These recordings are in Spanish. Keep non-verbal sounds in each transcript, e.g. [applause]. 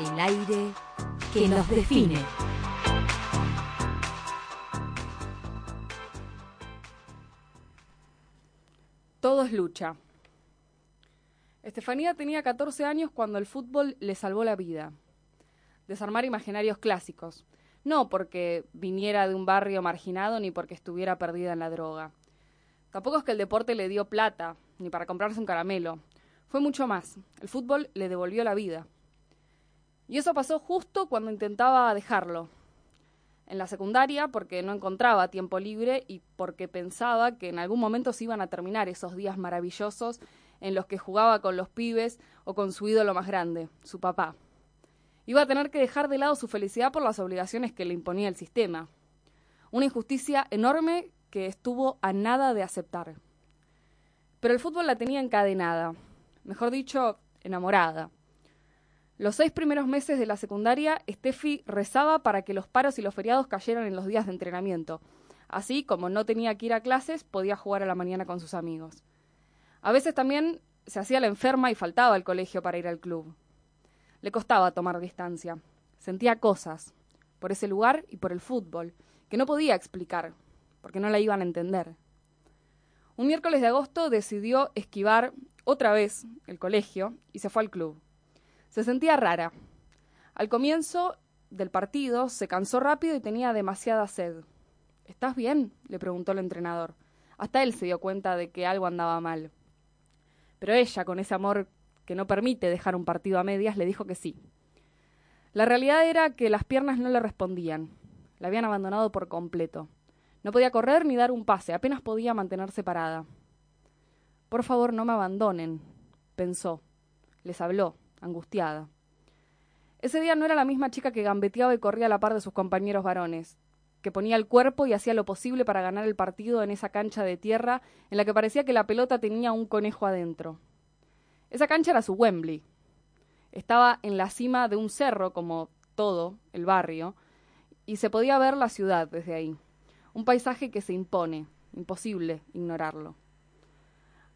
El aire que nos define. Todo es lucha. Estefanía tenía 14 años cuando el fútbol le salvó la vida. Desarmar imaginarios clásicos. No porque viniera de un barrio marginado ni porque estuviera perdida en la droga. Tampoco es que el deporte le dio plata, ni para comprarse un caramelo. Fue mucho más. El fútbol le devolvió la vida. Y eso pasó justo cuando intentaba dejarlo. En la secundaria porque no encontraba tiempo libre y porque pensaba que en algún momento se iban a terminar esos días maravillosos en los que jugaba con los pibes o con su ídolo más grande, su papá. Iba a tener que dejar de lado su felicidad por las obligaciones que le imponía el sistema. Una injusticia enorme que estuvo a nada de aceptar. Pero el fútbol la tenía encadenada, mejor dicho, enamorada. Los seis primeros meses de la secundaria, Steffi rezaba para que los paros y los feriados cayeran en los días de entrenamiento. Así, como no tenía que ir a clases, podía jugar a la mañana con sus amigos. A veces también se hacía la enferma y faltaba al colegio para ir al club. Le costaba tomar distancia. Sentía cosas, por ese lugar y por el fútbol, que no podía explicar, porque no la iban a entender. Un miércoles de agosto decidió esquivar otra vez el colegio y se fue al club. Se sentía rara. Al comienzo del partido se cansó rápido y tenía demasiada sed. ¿Estás bien? le preguntó el entrenador. Hasta él se dio cuenta de que algo andaba mal. Pero ella, con ese amor que no permite dejar un partido a medias, le dijo que sí. La realidad era que las piernas no le respondían. La habían abandonado por completo. No podía correr ni dar un pase, apenas podía mantenerse parada. Por favor, no me abandonen, pensó. Les habló, angustiada. Ese día no era la misma chica que gambeteaba y corría a la par de sus compañeros varones, que ponía el cuerpo y hacía lo posible para ganar el partido en esa cancha de tierra en la que parecía que la pelota tenía un conejo adentro. Esa cancha era su Wembley. Estaba en la cima de un cerro, como todo el barrio, y se podía ver la ciudad desde ahí. Un paisaje que se impone, imposible ignorarlo.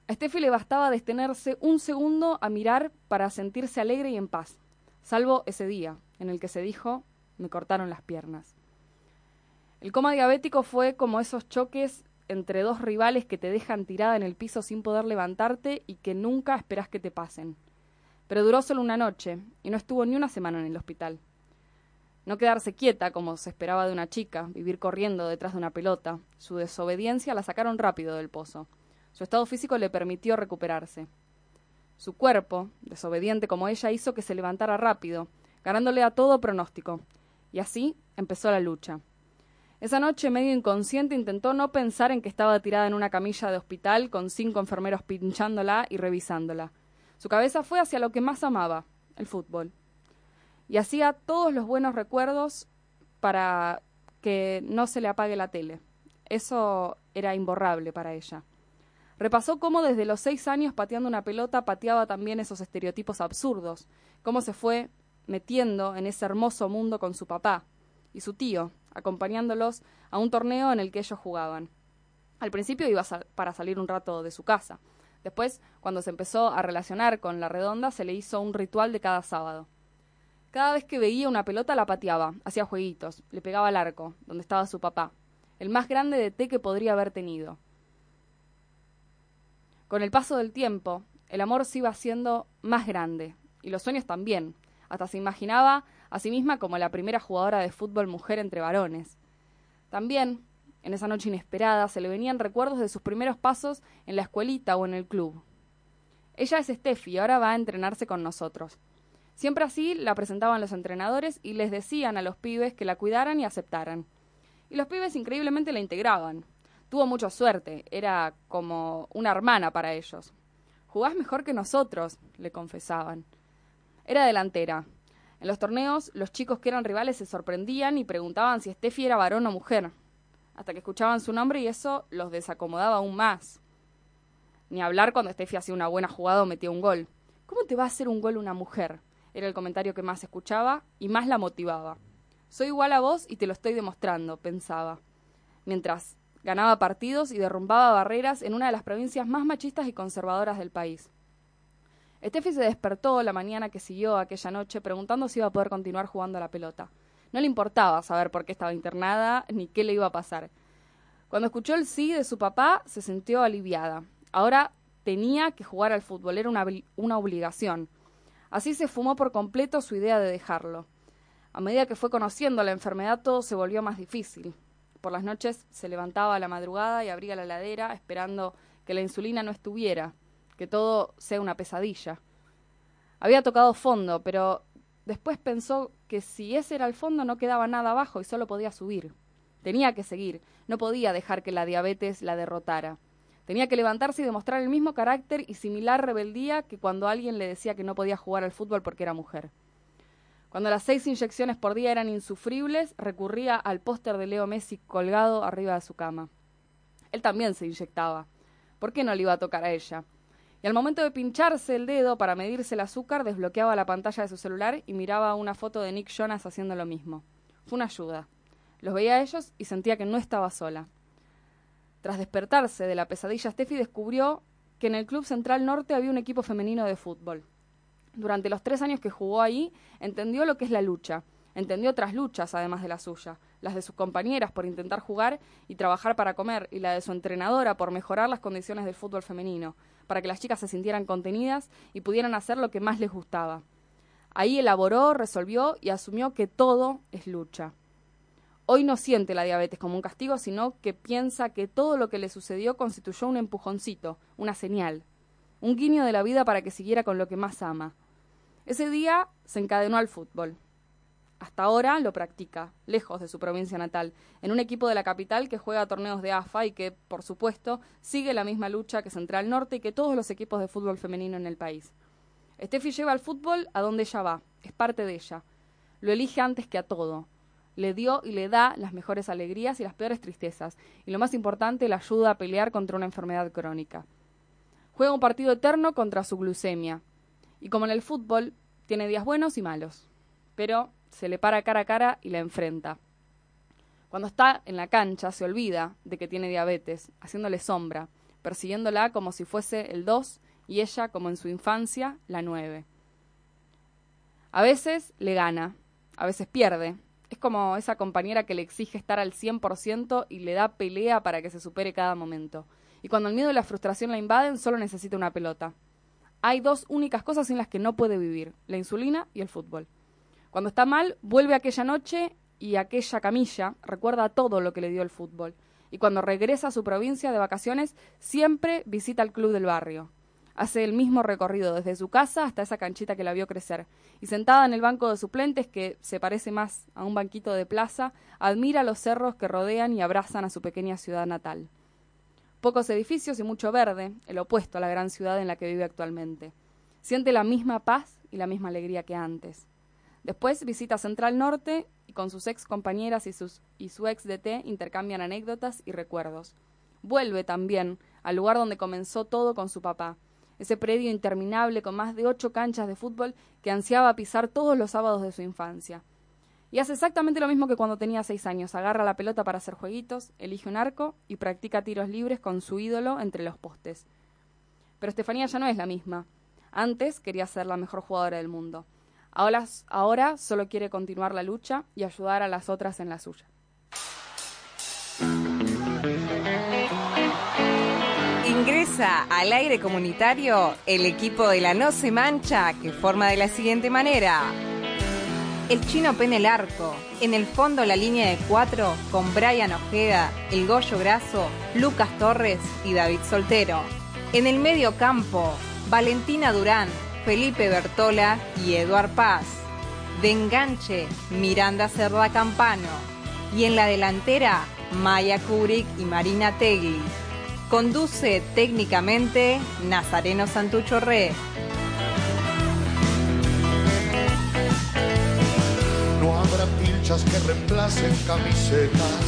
A Steffi le bastaba detenerse un segundo a mirar para sentirse alegre y en paz, salvo ese día en el que se dijo me cortaron las piernas. El coma diabético fue como esos choques entre dos rivales que te dejan tirada en el piso sin poder levantarte y que nunca esperás que te pasen. Pero duró solo una noche y no estuvo ni una semana en el hospital. No quedarse quieta como se esperaba de una chica, vivir corriendo detrás de una pelota. Su desobediencia la sacaron rápido del pozo. Su estado físico le permitió recuperarse. Su cuerpo, desobediente como ella, hizo que se levantara rápido, ganándole a todo pronóstico. Y así empezó la lucha. Esa noche, medio inconsciente, intentó no pensar en que estaba tirada en una camilla de hospital con cinco enfermeros pinchándola y revisándola. Su cabeza fue hacia lo que más amaba, el fútbol. Y hacía todos los buenos recuerdos para que no se le apague la tele. Eso era imborrable para ella. Repasó cómo desde los seis años pateando una pelota pateaba también esos estereotipos absurdos, cómo se fue metiendo en ese hermoso mundo con su papá y su tío, acompañándolos a un torneo en el que ellos jugaban. Al principio iba para salir un rato de su casa. Después, cuando se empezó a relacionar con la redonda, se le hizo un ritual de cada sábado. Cada vez que veía una pelota la pateaba, hacía jueguitos, le pegaba al arco, donde estaba su papá, el más grande de té que podría haber tenido. Con el paso del tiempo, el amor se iba haciendo más grande, y los sueños también. Hasta se imaginaba a sí misma como la primera jugadora de fútbol mujer entre varones. También, en esa noche inesperada, se le venían recuerdos de sus primeros pasos en la escuelita o en el club. Ella es Steffi y ahora va a entrenarse con nosotros. Siempre así la presentaban los entrenadores y les decían a los pibes que la cuidaran y aceptaran. Y los pibes increíblemente la integraban. Tuvo mucha suerte, era como una hermana para ellos. Jugás mejor que nosotros, le confesaban. Era delantera. En los torneos, los chicos que eran rivales se sorprendían y preguntaban si Steffi era varón o mujer, hasta que escuchaban su nombre y eso los desacomodaba aún más. Ni hablar cuando Steffi hacía una buena jugada o metía un gol. ¿Cómo te va a hacer un gol una mujer? Era el comentario que más escuchaba y más la motivaba. Soy igual a vos y te lo estoy demostrando, pensaba. Mientras ganaba partidos y derrumbaba barreras en una de las provincias más machistas y conservadoras del país. Steffi se despertó la mañana que siguió aquella noche preguntando si iba a poder continuar jugando a la pelota. No le importaba saber por qué estaba internada ni qué le iba a pasar. Cuando escuchó el sí de su papá, se sintió aliviada. Ahora tenía que jugar al fútbol, era una, una obligación. Así se fumó por completo su idea de dejarlo. A medida que fue conociendo la enfermedad, todo se volvió más difícil. Por las noches se levantaba a la madrugada y abría la ladera esperando que la insulina no estuviera, que todo sea una pesadilla. Había tocado fondo, pero después pensó que si ese era el fondo no quedaba nada abajo y solo podía subir. Tenía que seguir, no podía dejar que la diabetes la derrotara. Tenía que levantarse y demostrar el mismo carácter y similar rebeldía que cuando alguien le decía que no podía jugar al fútbol porque era mujer. Cuando las seis inyecciones por día eran insufribles, recurría al póster de Leo Messi colgado arriba de su cama. Él también se inyectaba. ¿Por qué no le iba a tocar a ella? Y al momento de pincharse el dedo para medirse el azúcar, desbloqueaba la pantalla de su celular y miraba una foto de Nick Jonas haciendo lo mismo. Fue una ayuda. Los veía a ellos y sentía que no estaba sola. Tras despertarse de la pesadilla, Steffi descubrió que en el Club Central Norte había un equipo femenino de fútbol. Durante los tres años que jugó ahí, entendió lo que es la lucha. Entendió otras luchas, además de la suya, las de sus compañeras por intentar jugar y trabajar para comer, y la de su entrenadora por mejorar las condiciones del fútbol femenino, para que las chicas se sintieran contenidas y pudieran hacer lo que más les gustaba. Ahí elaboró, resolvió y asumió que todo es lucha. Hoy no siente la diabetes como un castigo, sino que piensa que todo lo que le sucedió constituyó un empujoncito, una señal, un guiño de la vida para que siguiera con lo que más ama. Ese día se encadenó al fútbol. Hasta ahora lo practica, lejos de su provincia natal, en un equipo de la capital que juega torneos de AFA y que, por supuesto, sigue la misma lucha que Central Norte y que todos los equipos de fútbol femenino en el país. Steffi lleva al fútbol a donde ella va, es parte de ella. Lo elige antes que a todo le dio y le da las mejores alegrías y las peores tristezas, y lo más importante, la ayuda a pelear contra una enfermedad crónica. Juega un partido eterno contra su glucemia, y como en el fútbol, tiene días buenos y malos, pero se le para cara a cara y la enfrenta. Cuando está en la cancha se olvida de que tiene diabetes, haciéndole sombra, persiguiéndola como si fuese el 2 y ella, como en su infancia, la 9. A veces le gana, a veces pierde, es como esa compañera que le exige estar al 100% y le da pelea para que se supere cada momento. Y cuando el miedo y la frustración la invaden, solo necesita una pelota. Hay dos únicas cosas sin las que no puede vivir, la insulina y el fútbol. Cuando está mal, vuelve aquella noche y aquella camilla recuerda todo lo que le dio el fútbol. Y cuando regresa a su provincia de vacaciones, siempre visita el club del barrio. Hace el mismo recorrido desde su casa hasta esa canchita que la vio crecer. Y sentada en el banco de suplentes, que se parece más a un banquito de plaza, admira los cerros que rodean y abrazan a su pequeña ciudad natal. Pocos edificios y mucho verde, el opuesto a la gran ciudad en la que vive actualmente. Siente la misma paz y la misma alegría que antes. Después visita Central Norte y con sus ex compañeras y, su ex DT intercambian anécdotas y recuerdos. Vuelve también al lugar donde comenzó todo con su papá, ese predio interminable con más de ocho canchas de fútbol que ansiaba pisar todos los sábados de su infancia. Y hace exactamente lo mismo que cuando tenía seis años. Agarra la pelota para hacer jueguitos, elige un arco y practica tiros libres con su ídolo entre los postes. Pero Estefanía ya no es la misma. Antes quería ser la mejor jugadora del mundo. Ahora, ahora solo quiere continuar la lucha y ayudar a las otras en la suya. Ingresa al aire comunitario el equipo de la No Se Mancha que forma de la siguiente manera. El chino pene el arco. En el fondo la línea de cuatro con Brian Ojeda, el Goyo Graso, Lucas Torres y David Soltero. En el medio campo, Valentina Durán, Felipe Bertola y Eduard Paz. De enganche, Miranda Cerda Campano. Y en la delantera, Maya Kubrick y Marina Tegui. Conduce técnicamente Nazareno Santucho Re. Habrá pilchas que reemplacen camisetas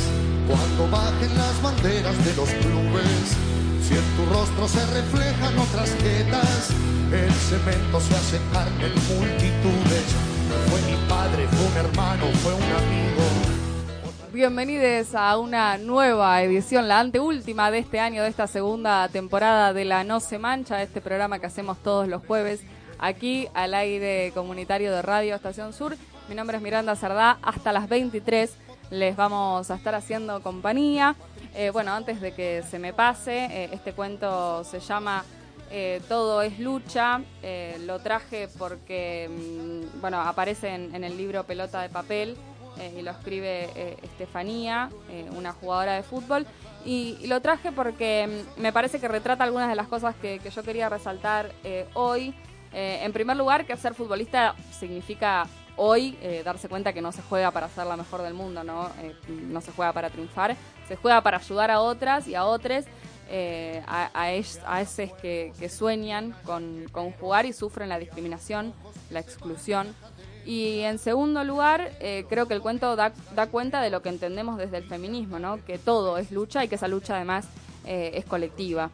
cuando bajen las banderas de los clubes. Si en tu rostro se reflejan otras quetas, el cemento se hace carne en multitudes. Fue mi padre, fue un hermano, fue un amigo Bienvenidos a una nueva edición, la anteúltima de este año, de esta segunda temporada de La No Se Mancha, este programa que hacemos todos los jueves aquí al aire comunitario de Radio Estación Sur. Mi nombre es Miranda Cerdá, hasta las 23 les vamos a estar haciendo compañía. Eh, bueno, antes de que se me pase, eh, este cuento se llama eh, Todo es lucha. lo traje porque, mm, bueno, aparece en, el libro Pelota de Papel y lo escribe Estefanía, una jugadora de fútbol. Y, lo traje porque mm, me parece que retrata algunas de las cosas que yo quería resaltar hoy. en primer lugar, que ser futbolista significa hoy eh, darse cuenta que no se juega para ser la mejor del mundo, ¿no? Eh, no se juega para triunfar, se juega para ayudar a otras y a otros, eh, a, a, esos que, sueñan con, jugar y sufren la discriminación, la exclusión. Y en segundo lugar, creo que el cuento da, da, cuenta de lo que entendemos desde el feminismo, ¿no? que todo es lucha y que esa lucha además es colectiva.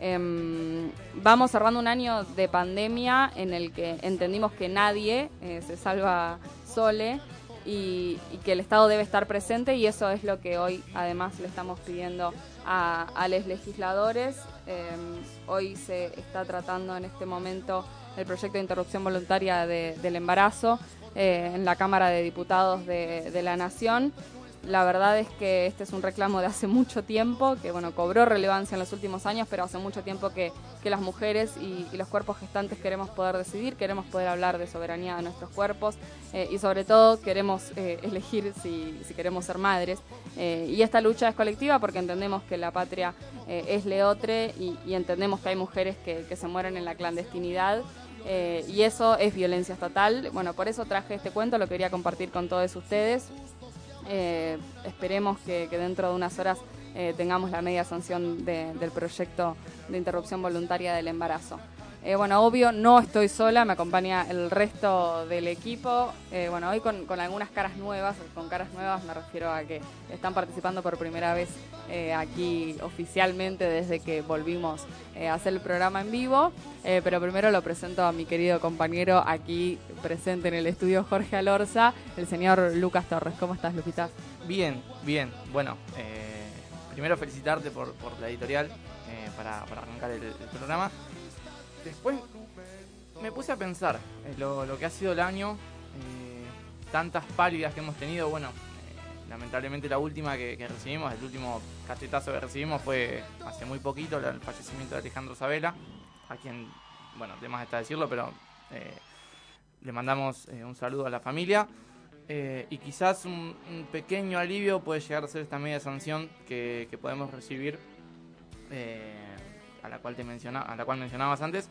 Em, vamos cerrando un año de pandemia en el que entendimos que nadie eh, se salva sole y, que el Estado debe estar presente y eso es lo que hoy además le estamos pidiendo a, los legisladores. Em, hoy se está tratando en este momento el proyecto de interrupción voluntaria del embarazo eh, en la Cámara de Diputados de la Nación la verdad es que este es un reclamo de hace mucho tiempo, que bueno, cobró relevancia en los últimos años, pero hace mucho tiempo que, las mujeres y, los cuerpos gestantes queremos poder decidir, queremos poder hablar de soberanía de nuestros cuerpos eh, y sobre todo queremos eh, elegir si, queremos ser madres. Eh, y esta lucha es colectiva porque entendemos que la patria es leotre y, entendemos que hay mujeres que, que se mueren en la clandestinidad. y eso es violencia estatal. Bueno, por eso traje este cuento, lo quería compartir con todos ustedes. Eh, esperemos que, dentro de unas horas eh, tengamos la media sanción del proyecto de interrupción voluntaria del embarazo. Eh, bueno, obvio, no estoy sola, me acompaña el resto del equipo. Eh, bueno, hoy con, algunas caras nuevas, con caras nuevas me refiero a que están participando por primera vez eh, aquí oficialmente desde que volvimos a hacer el programa en vivo. pero primero lo presento a mi querido compañero aquí presente en el estudio Jorge Alorza, el señor Lucas Torres. ¿Cómo estás, Lupita? Bien, bien. Bueno, primero felicitarte por, la editorial para, arrancar el programa. Después me puse a pensar eh, lo, que ha sido el año, eh, tantas pálidas que hemos tenido, bueno, eh, lamentablemente la última que, recibimos, el último cachetazo que recibimos fue hace muy poquito, el fallecimiento de Alejandro Sabela, a quien, bueno, de está decirlo, pero le mandamos un saludo a la familia. y quizás un, pequeño alivio puede llegar a ser esta media sanción que podemos recibir a la cual te la cual mencionabas antes,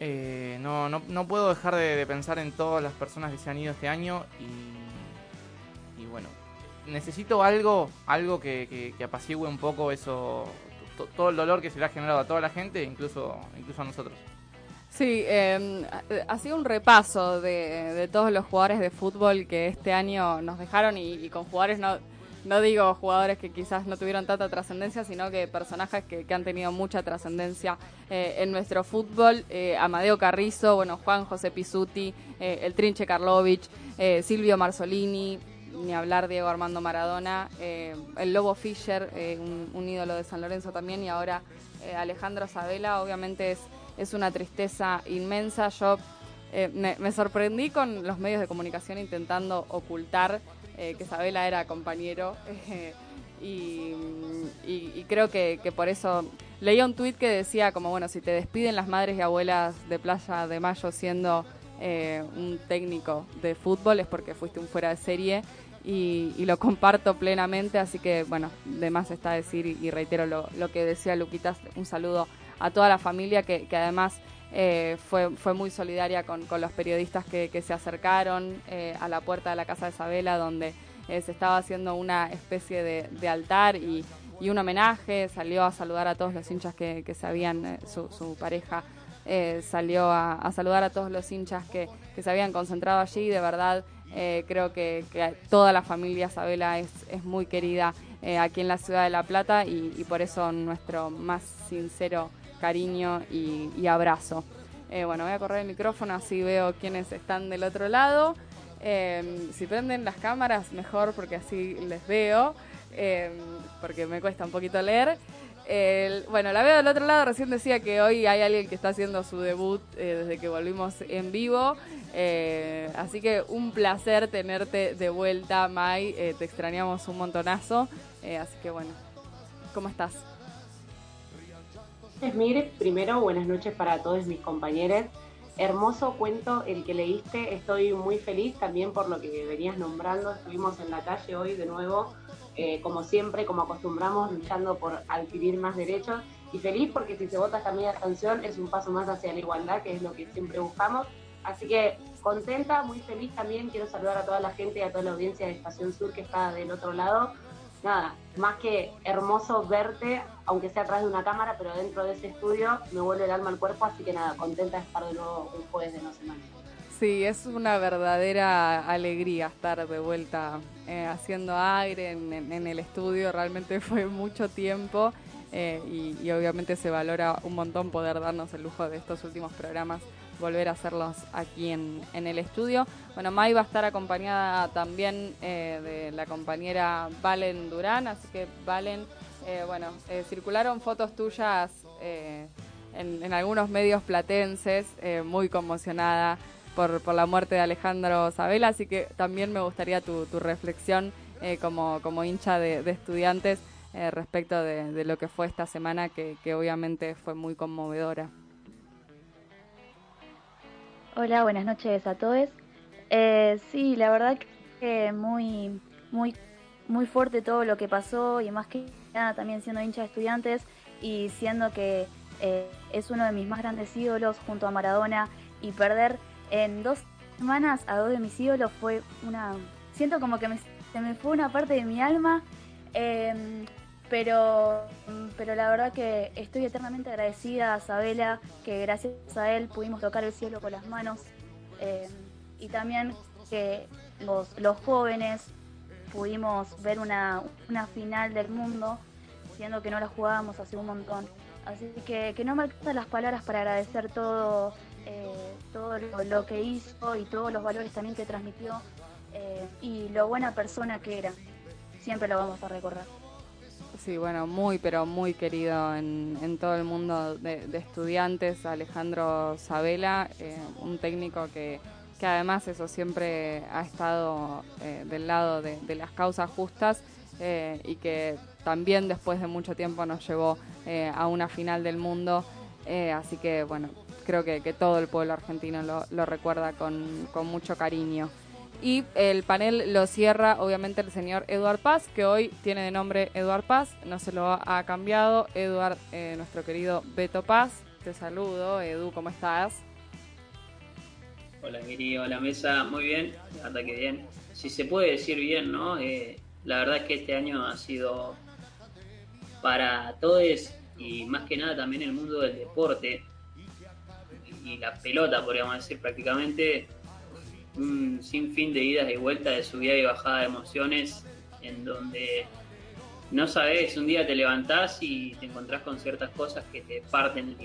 eh, no, no, no, puedo dejar de, pensar en todas las personas que se han ido este año y, y bueno, necesito algo, algo que, que, apacigüe un poco eso, todo el dolor que se le ha generado a toda la gente, incluso, incluso a nosotros. Sí, eh, ha sido un repaso de, de, todos los jugadores de fútbol que este año nos dejaron y, y con jugadores no no digo jugadores que quizás no tuvieron tanta trascendencia, sino que personajes que, han tenido mucha trascendencia eh, en nuestro fútbol. Eh, Amadeo Carrizo, bueno, Juan José Pisuti, eh, el Trinche Karlovich, Silvio Marzolini, ni hablar Diego Armando Maradona, el Lobo Fischer, un, ídolo de San Lorenzo también, y ahora Alejandro Sabela. Obviamente es, es una tristeza inmensa. Yo me sorprendí con los medios de comunicación intentando ocultar eh, que Sabela era compañero. y, creo que, por eso leía un tuit que decía como, bueno, si te despiden las madres y abuelas de Playa de Mayo siendo eh, un técnico de fútbol es porque fuiste un fuera de serie y, lo comparto plenamente, así que bueno, de más está decir y, reitero lo, que decía Luquitas, un saludo a toda la familia que, además eh, fue, fue muy solidaria con, los periodistas que, se acercaron eh, a la puerta de la casa de Isabela, donde eh, se estaba haciendo una especie de, altar y, un homenaje. Salió a saludar a todos los hinchas que, se habían, su, pareja salió a, saludar a todos los hinchas que, se habían concentrado allí. De verdad, creo que, toda la familia Isabela es, es muy querida aquí en la ciudad de La Plata y por eso nuestro más sincero cariño y, abrazo. Eh, bueno, voy a correr el micrófono así veo quiénes están del otro lado. Em, si prenden las cámaras, mejor porque así les veo, em, porque me cuesta un poquito leer. bueno, la veo del otro lado, recién decía que hoy hay alguien que está haciendo su debut eh, desde que volvimos en vivo. Eh, así que un placer tenerte de vuelta, Mai. Eh, te extrañamos un montonazo. así que bueno, ¿cómo estás? Mir, primero buenas noches para todos mis compañeros. Hermoso cuento el que leíste, estoy muy feliz también por lo que venías nombrando. Estuvimos en la calle hoy de nuevo eh, como siempre, como acostumbramos, luchando por adquirir más derechos. Y feliz porque si se vota esta media sanción es un paso más hacia la igualdad, que es lo que siempre buscamos. Así que contenta, muy feliz también. Quiero saludar a toda la gente y a toda la audiencia de Estación Sur que está del otro lado. Nada, más que hermoso verte, aunque sea atrás de una cámara, pero dentro de ese estudio me vuelve el alma al cuerpo. Así que nada, contenta de estar de nuevo un jueves de No Semana. Sí, es una verdadera alegría estar de vuelta eh, haciendo aire en, el estudio. Realmente [laughs] fue mucho tiempo eh, y, obviamente se valora un montón poder darnos el lujo de estos últimos programas, volver a hacerlos aquí en, el estudio. Bueno, Mai va a estar acompañada también eh, de la compañera Valen Durán, así que Valen, bueno, circularon fotos tuyas en, en, algunos medios platenses, muy conmocionada por, por la muerte de Alejandro Sabela, así que también me gustaría tu, tu reflexión eh, como, como hincha de, estudiantes eh, respecto de, lo que fue esta semana, que, que obviamente fue muy conmovedora. Hola, buenas noches a todos. Eh, sí, la verdad que muy, muy, muy fuerte todo lo que pasó y más que nada también siendo hincha de estudiantes y siendo que es uno de mis más grandes ídolos junto a Maradona y perder en dos semanas a dos de mis ídolos fue una... Siento como que se me fue una parte de mi alma, em, pero, pero la verdad que estoy eternamente agradecida a Sabela, que gracias a él pudimos tocar el cielo con las manos, em, y también que los, jóvenes pudimos ver una, final del mundo, siendo que no la jugábamos hace un montón. Así que, que no me alcanzan las palabras para agradecer todo eh, todo lo, que hizo y todos los valores también que transmitió eh, y lo buena persona que era. Siempre lo vamos a recordar. Sí, bueno, muy, pero muy querido en, todo el mundo de, estudiantes, Alejandro Sabela, eh, un técnico que, que, además eso siempre ha estado del lado de, de, las causas justas y que también después de mucho tiempo nos llevó a una final del mundo. así que bueno, creo que, todo el pueblo argentino lo, recuerda con, mucho cariño. Y el panel lo cierra obviamente el señor Eduard Paz, que hoy tiene de nombre Eduard Paz, no se lo ha cambiado. Eduard, eh, nuestro querido Beto Paz, te saludo. Edu, ¿cómo estás? Hola, querido, hola mesa, muy bien, verdad que bien. Si se puede decir bien, ¿no? Eh, la verdad es que este año ha sido para todos y más que nada también el mundo del deporte y la pelota, podríamos decir, prácticamente un sinfín de idas y vueltas, de subida y bajada de emociones, en donde no sabes, un día te levantás y te encontrás con ciertas cosas que te parten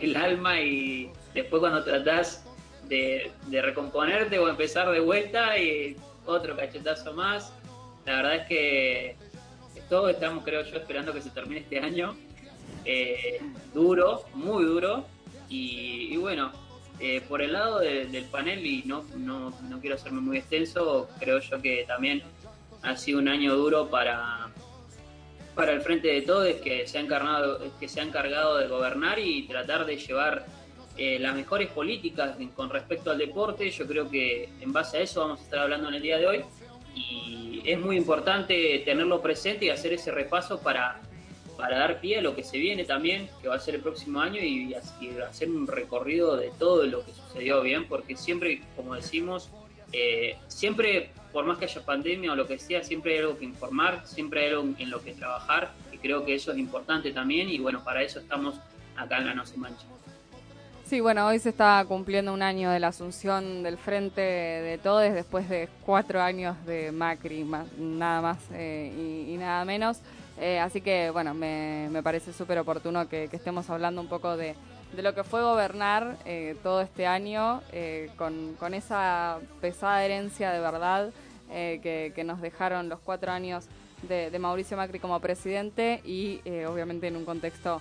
el, alma y después cuando tratás de, recomponerte o empezar de vuelta y otro cachetazo más, la verdad es que todos estamos, creo yo, esperando que se termine este año. Eh, duro, muy duro, y, bueno, eh, por el lado del panel, y no, no, no, quiero hacerme muy extenso, creo yo que también ha sido un año duro para, para el frente de todos, que se, ha encarnado, que se ha encargado de gobernar y tratar de llevar eh, las mejores políticas con respecto al deporte. Yo creo que en base a eso vamos a estar hablando en el día de hoy. Y es muy importante tenerlo presente y hacer ese repaso para para dar pie a lo que se viene también, que va a ser el próximo año, y, hacer un recorrido de todo lo que sucedió bien, porque siempre, como decimos, eh, siempre, por más que haya pandemia o lo que sea, siempre hay algo que informar, siempre hay algo en lo que trabajar, y creo que eso es importante también, y bueno, para eso estamos acá en la No Mancha. Sí, bueno, hoy se está cumpliendo un año de la asunción del Frente de Todes después de cuatro años de Macri, nada más eh, y, nada menos. Eh, así que, bueno, me, parece súper oportuno que, estemos hablando un poco de, lo que fue gobernar eh, todo este año eh, con, esa pesada herencia de verdad que, nos dejaron los cuatro años de, Mauricio Macri como presidente y obviamente en un contexto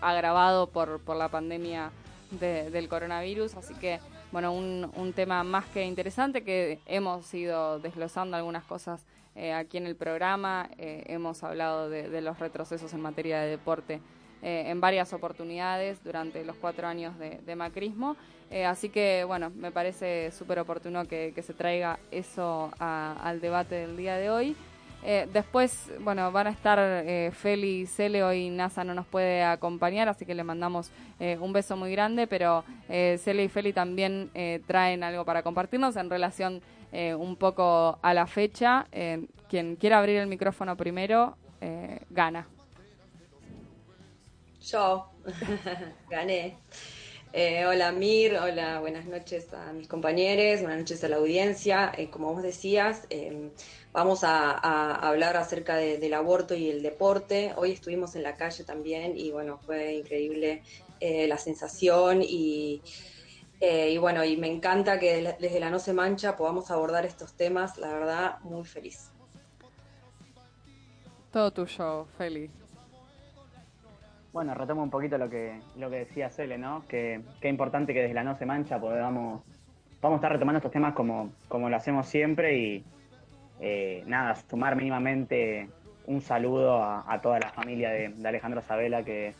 agravado por, la pandemia del coronavirus. Así que, bueno, un, tema más que interesante que hemos ido desglosando algunas cosas eh, aquí en el programa. hemos hablado de, los retrocesos en materia de deporte en varias oportunidades durante los cuatro años de, macrismo. así que, bueno, me parece súper oportuno que, se traiga eso al debate del día de hoy. Eh, después, bueno, van a estar eh, Feli y Cele, hoy NASA no nos puede acompañar, así que le mandamos eh, un beso muy grande, pero eh, Cele y Feli también traen algo para compartirnos en relación un poco a la fecha. quien quiera abrir el micrófono primero, gana. Yo, [laughs] gané. hola Mir, hola, buenas noches a mis compañeros, buenas noches a la audiencia. como vos decías, Vamos a, hablar acerca del aborto y el deporte. Hoy estuvimos en la calle también y bueno, fue increíble eh, la sensación y, eh, y, bueno, y me encanta que desde la No Se Mancha podamos abordar estos temas, la verdad, muy feliz. Todo tuyo, Feli. Bueno, retomo un poquito lo que, lo que decía Cele, ¿no? Que qué importante que desde la No Se Mancha podamos, vamos a estar retomando estos temas como, como lo hacemos siempre y, eh, nada, sumar mínimamente un saludo a, toda la familia de, Alejandro Sabela, que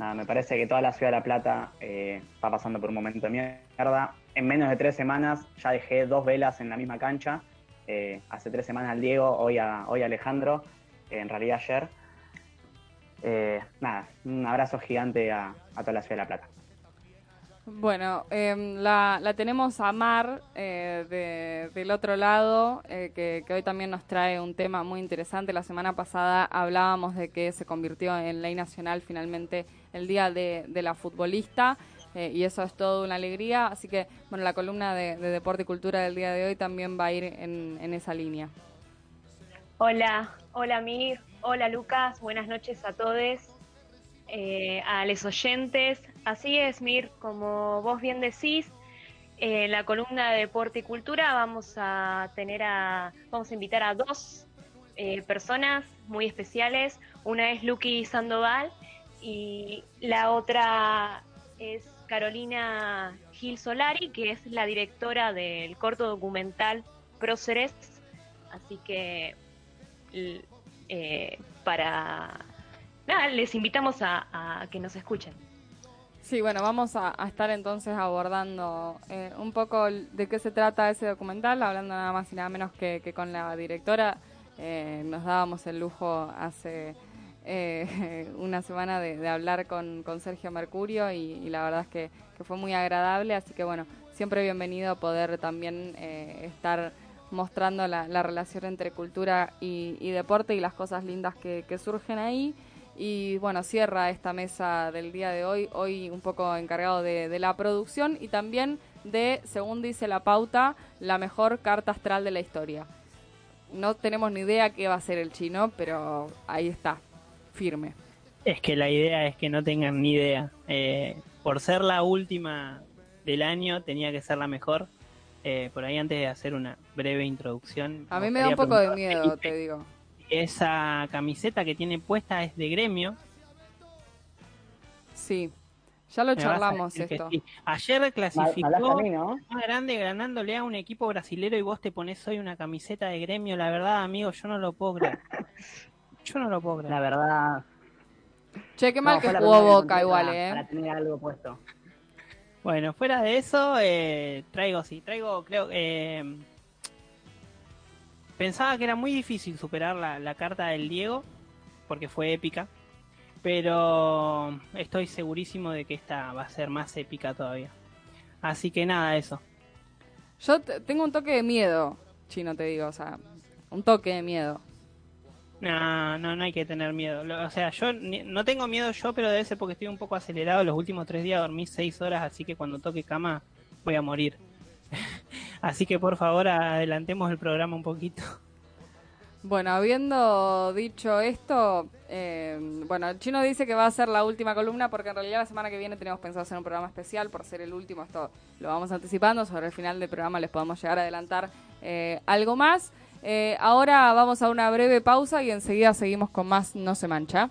nada, me parece que toda la ciudad de La Plata eh, está pasando por un momento de mierda. En menos de tres semanas ya dejé dos velas en la misma cancha. Eh, hace tres semanas al Diego, hoy a, hoy Alejandro, en realidad ayer. nada, un abrazo gigante a toda la ciudad de La Plata. Bueno, em, la, tenemos a Mar eh, del otro lado, eh, que, hoy también nos trae un tema muy interesante. La semana pasada hablábamos de que se convirtió en ley nacional finalmente el Día de, la Futbolista, eh, y eso es todo una alegría. Así que, bueno, la columna de, Deporte y Cultura del día de hoy también va a ir en, esa línea. Hola, hola Mir, hola Lucas, buenas noches a todos. a los oyentes, Así es, Mir, como vos bien decís, en la columna de Deporte y Cultura vamos a tener a, vamos a invitar a dos eh, personas muy especiales. Una es Lucky Sandoval y la otra es Carolina Gil Solari, que es la directora del corto documental Próceres. Así que eh, para nada, les invitamos a que nos escuchen. Sí, bueno, vamos a, estar entonces abordando eh, un poco de qué se trata ese documental, hablando nada más y nada menos que, con la directora. Eh, nos dábamos el lujo hace eh, [laughs] una semana de, hablar con, Sergio Mercurio y, la verdad es que, fue muy agradable, así que bueno, siempre bienvenido poder también estar mostrando la, relación entre cultura y, deporte y las cosas lindas que surgen ahí. Y bueno, cierra esta mesa del día de hoy, hoy un poco encargado de, la producción y también de, según dice la pauta, la mejor carta astral de la historia. No tenemos ni idea qué va a ser el chino, pero ahí está, firme. Es que la idea es que no tengan ni idea. Eh, por ser la última del año, tenía que ser la mejor. Eh, por ahí antes de hacer una breve introducción. A mí me da un poco de miedo, te digo. Esa camiseta que tiene puesta es de gremio. Sí, ya lo charlamos esto. Ayer clasificó más grande ganándole a un equipo brasilero y vos te pones hoy una camiseta de gremio. La verdad, amigo, yo no lo puedo creer. [laughs] Yo no lo puedo creer. La verdad. Che, qué mal que jugó Boca igual, ¿eh? Para tener algo puesto. Bueno, fuera de eso, eh, traigo, sí, traigo, creo, eh, Pensaba que era muy difícil superar la, carta del Diego, porque fue épica. Pero estoy segurísimo de que esta va a ser más épica todavía. Así que nada, eso. Yo tengo un toque de miedo, chino te digo, o sea, un toque de miedo. No, no, no hay que tener miedo. O sea, yo no tengo miedo yo, pero debe ser porque estoy un poco acelerado. Los últimos tres días dormí seis horas, así que cuando toque cama voy a morir. [laughs] Así que por favor adelantemos el programa un poquito. Bueno, habiendo dicho esto, eh, bueno, chino dice que va a ser la última columna porque en realidad la semana que viene tenemos pensado hacer un programa especial por ser el último. Esto lo vamos anticipando. Sobre el final del programa les podemos llegar a adelantar eh, algo más. Eh, ahora vamos a una breve pausa y enseguida seguimos con más No se mancha.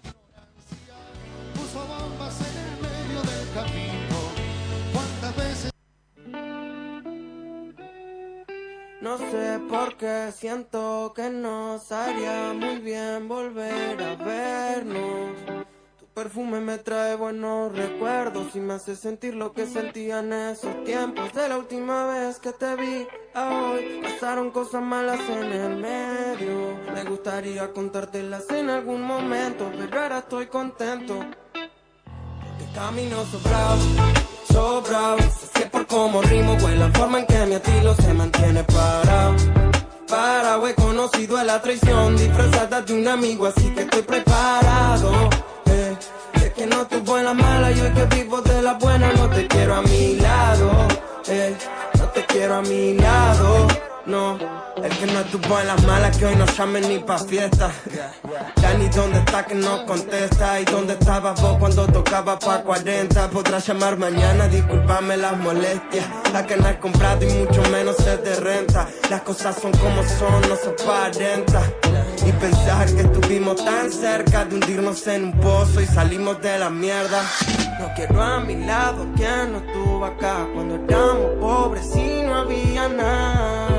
No sé por qué siento que nos haría muy bien volver a vernos. Perfume me trae buenos recuerdos y me hace sentir lo que sentía en esos tiempos. De la última vez que te vi a hoy, pasaron cosas malas en el medio. Me gustaría contártelas en algún momento, pero ahora estoy contento. Que camino sobrado, sobrado. Sé por cómo rimo, o en la forma en que mi estilo se mantiene parado. Parado, he conocido a la traición disfrazada de un amigo, así que estoy preparado. Sé que no tuvo en la mala y hoy que vivo de la buena no te quiero a mi lado. Eh, te quiero a mi lado. No, el que no estuvo en las malas que hoy no llamen ni pa' fiesta. Ya ni dónde está que no contesta. Y dónde estabas vos cuando tocaba pa' 40. Podrás llamar mañana, disculpame las molestias. La que no has comprado y mucho menos se de renta. Las cosas son como son, no se aparenta. Y pensar que estuvimos tan cerca de hundirnos en un pozo y salimos de la mierda. No quiero a mi lado quien no estuvo acá cuando éramos pobres y no había nada.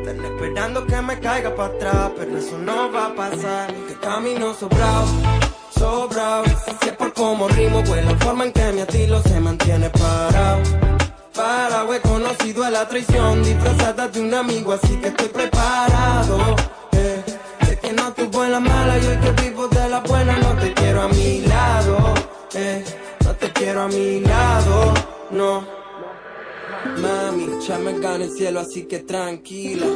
Están esperando que me caiga para atrás, pero eso no va a pasar. Que camino sobrado, sobrado. Sé por cómo rimo, pues la forma en que mi estilo se mantiene parado. Parado, he conocido a la traición disfrazada de un amigo, así que estoy preparado. Eh, sé que no tuvo en la mala y hoy que vivo de la buena no te quiero a mi lado. Eh, quiero a mi lado, no. Mami, ya me gana el cielo, así que tranquila.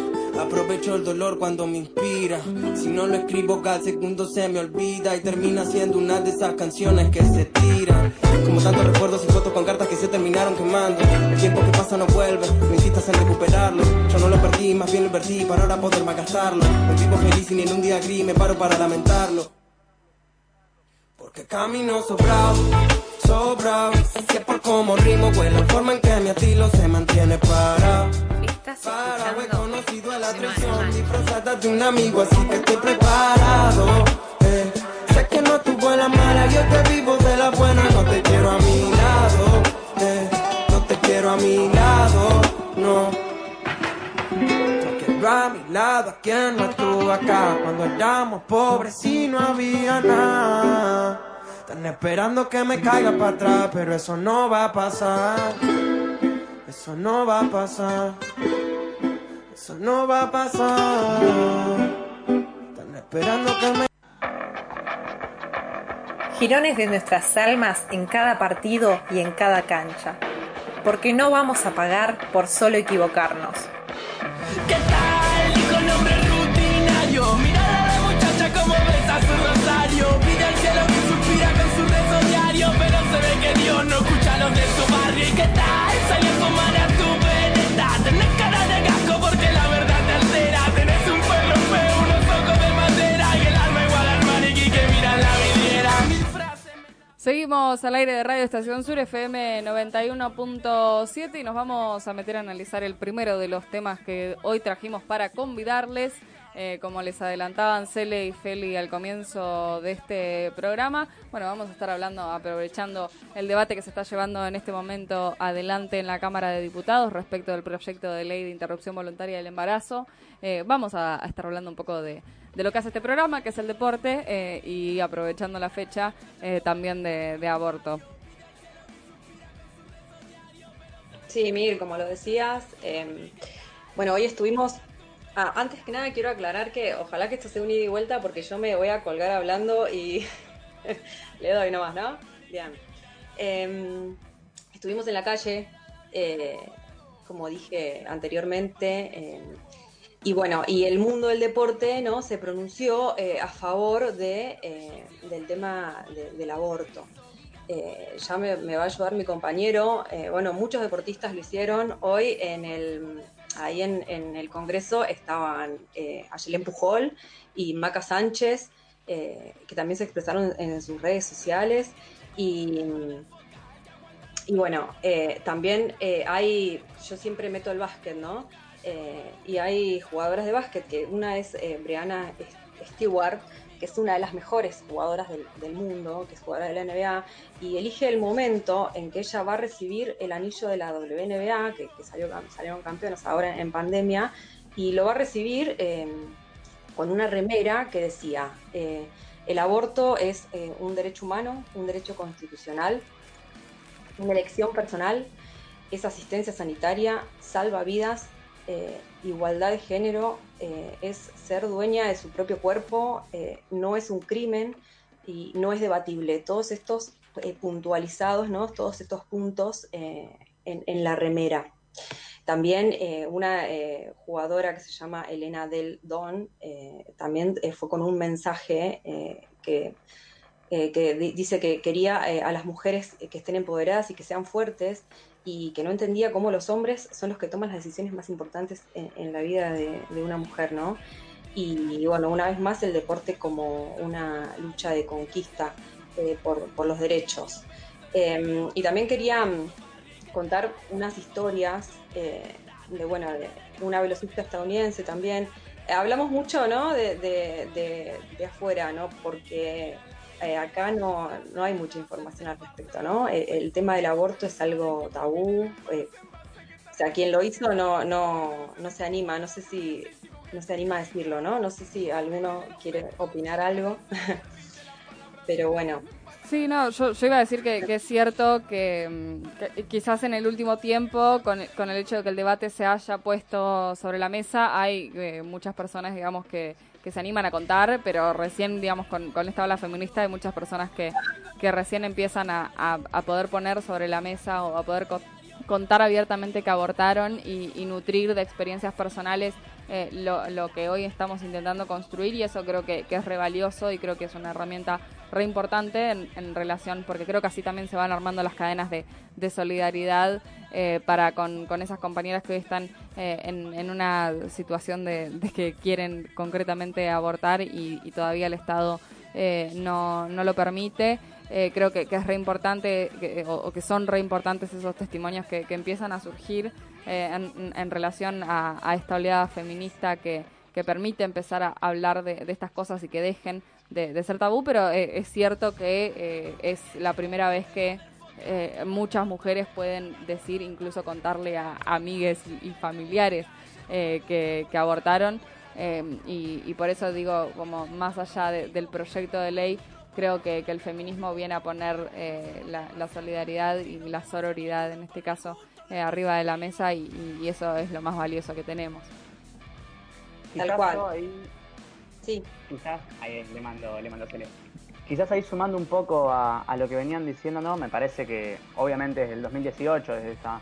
Aprovecho el dolor cuando me inspira. Si no lo escribo, cada segundo se me olvida y termina siendo una de esas canciones que se tiran. Como tantos recuerdos y fotos con cartas que se terminaron quemando. El tiempo que pasa no vuelve, me insistas en recuperarlo. Yo no lo perdí, más bien lo invertí para ahora poder gastarlo. Me vivo feliz y ni en un día gris me paro para lamentarlo. Porque camino sobrado, sobrado. Sé por cómo rimo, pues la forma en que mi estilo se mantiene parado. Parado, he conocido a la traición disfrazada de un amigo, así que estoy preparado. Eh, sé que no tuvo la mala, yo te vivo de la buena, no te quiero a mi lado. Eh, no te quiero a mi lado, no. A mi lado a quien no estuvo acá cuando éramos pobres y no había nada. Están esperando que me caiga para atrás, pero eso no va a pasar. Eso no va a pasar. Eso no va a pasar. Están esperando que me Girones de nuestras almas en cada partido y en cada cancha. Porque no vamos a pagar por solo equivocarnos. Seguimos al aire de Radio Estación Sur FM 91.7 y nos vamos a meter a analizar el primero de los temas que hoy trajimos para convidarles. Eh, como les adelantaban Cele y Feli al comienzo de este programa, bueno, vamos a estar hablando, aprovechando el debate que se está llevando en este momento adelante en la Cámara de Diputados respecto del proyecto de ley de interrupción voluntaria del embarazo. Eh, vamos a, estar hablando un poco de, lo que hace este programa, que es el deporte, eh, y aprovechando la fecha también de, de aborto. Sí, Mir, como lo decías, eh, bueno, hoy estuvimos... Ah, antes que nada quiero aclarar que ojalá que esto sea un ida y vuelta porque yo me voy a colgar hablando y [laughs] le doy nomás, ¿no? Bien. Eh, estuvimos en la calle, eh, como dije anteriormente, eh, y bueno, y el mundo del deporte no se pronunció eh, a favor de, eh, del tema de- del aborto. Ya me, me va a ayudar mi compañero. bueno, muchos deportistas lo hicieron. Hoy en el, ahí en, el Congreso estaban eh, Ayelén Pujol y Maca Sánchez, eh, que también se expresaron en sus redes sociales. Y, y bueno, eh, también eh, hay, yo siempre meto el básquet, ¿no? y hay jugadoras de básquet, que una es Brianna Stewart, que es una de las mejores jugadoras del, mundo, que es jugadora de la NBA, y elige el momento en que ella va a recibir el anillo de la WNBA, que, salió, salieron campeones ahora en pandemia, y lo va a recibir eh, con una remera que decía, eh, el aborto es eh, un derecho humano, un derecho constitucional, una elección personal, es asistencia sanitaria, salva vidas, eh, igualdad de género, eh, es ser dueña de su propio cuerpo, eh, no es un crimen y no es debatible. Todos estos puntualizados, ¿no? todos estos puntos en, la remera. También una jugadora que se llama Elena Del Don también fue con un mensaje que que dice que quería a las mujeres que estén empoderadas y que sean fuertes y que no entendía cómo los hombres son los que toman las decisiones más importantes en, la vida de, una mujer, ¿no? Y, bueno, una vez más el deporte como una lucha de conquista eh, por, por, los derechos. Em, y también quería mm, contar unas historias eh, de, bueno, de una velocista estadounidense también. Hablamos mucho, ¿no? De, de, de afuera, ¿no? Porque eh, acá no, no, hay mucha información al respecto, ¿no? El, el tema del aborto es algo tabú. Eh, o sea, quien lo hizo no, no, no se anima, no sé si no se anima a decirlo, ¿no? No sé si alguno quiere opinar algo. [laughs] Pero bueno. Sí, no, yo, yo iba a decir que, que es cierto que, que, quizás en el último tiempo, con, el hecho de que el debate se haya puesto sobre la mesa, hay eh, muchas personas, digamos, que, que se animan a contar, pero recién, digamos, con, esta ola feminista hay muchas personas que, recién empiezan a, poder poner sobre la mesa o a poder co contar abiertamente que abortaron y, y, nutrir de experiencias personales eh, lo, lo, que hoy estamos intentando construir y eso creo que, que, es re valioso y creo que es una herramienta re importante en, en, relación, porque creo que así también se van armando las cadenas de, de solidaridad eh, para con, con, esas compañeras que hoy están eh, en, en, una situación de, que quieren concretamente abortar y, todavía el Estado eh, no, no lo permite. Eh, creo que, que, es re importante o, que son re importantes esos testimonios que, que empiezan a surgir eh, en, relación a, a, esta oleada feminista que, permite empezar a hablar de estas cosas y que dejen de, de ser tabú, pero eh, es cierto que eh, es la primera vez que eh, muchas mujeres pueden decir, incluso contarle a amigues y, y familiares que, que abortaron. Y, y, por eso digo, como más allá de, del proyecto de ley, creo que, que el feminismo viene a poner eh, la, la, solidaridad y la sororidad, en este caso, eh, arriba de la mesa y, y, eso es lo más valioso que tenemos. Tal cual. Ahí, sí. Quizás, ahí le mando, le mando Celeste. Quizás ahí sumando un poco a, lo que venían diciendo, ¿no? Me parece que, obviamente, desde el 2018, desde esa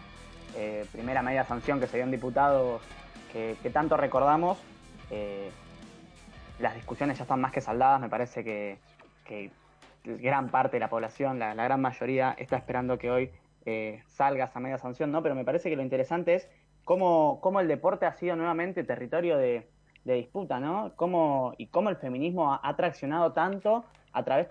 eh, primera media sanción que se dio en diputados, que, tanto recordamos, eh, las discusiones ya están más que saldadas, me parece que, gran parte de la población, la, la gran mayoría, está esperando que hoy eh, salga esa media sanción, ¿no? Pero me parece que lo interesante es cómo, cómo el deporte ha sido nuevamente territorio de, de disputa, ¿no? Cómo, y cómo el feminismo ha, ha, traccionado tanto a través,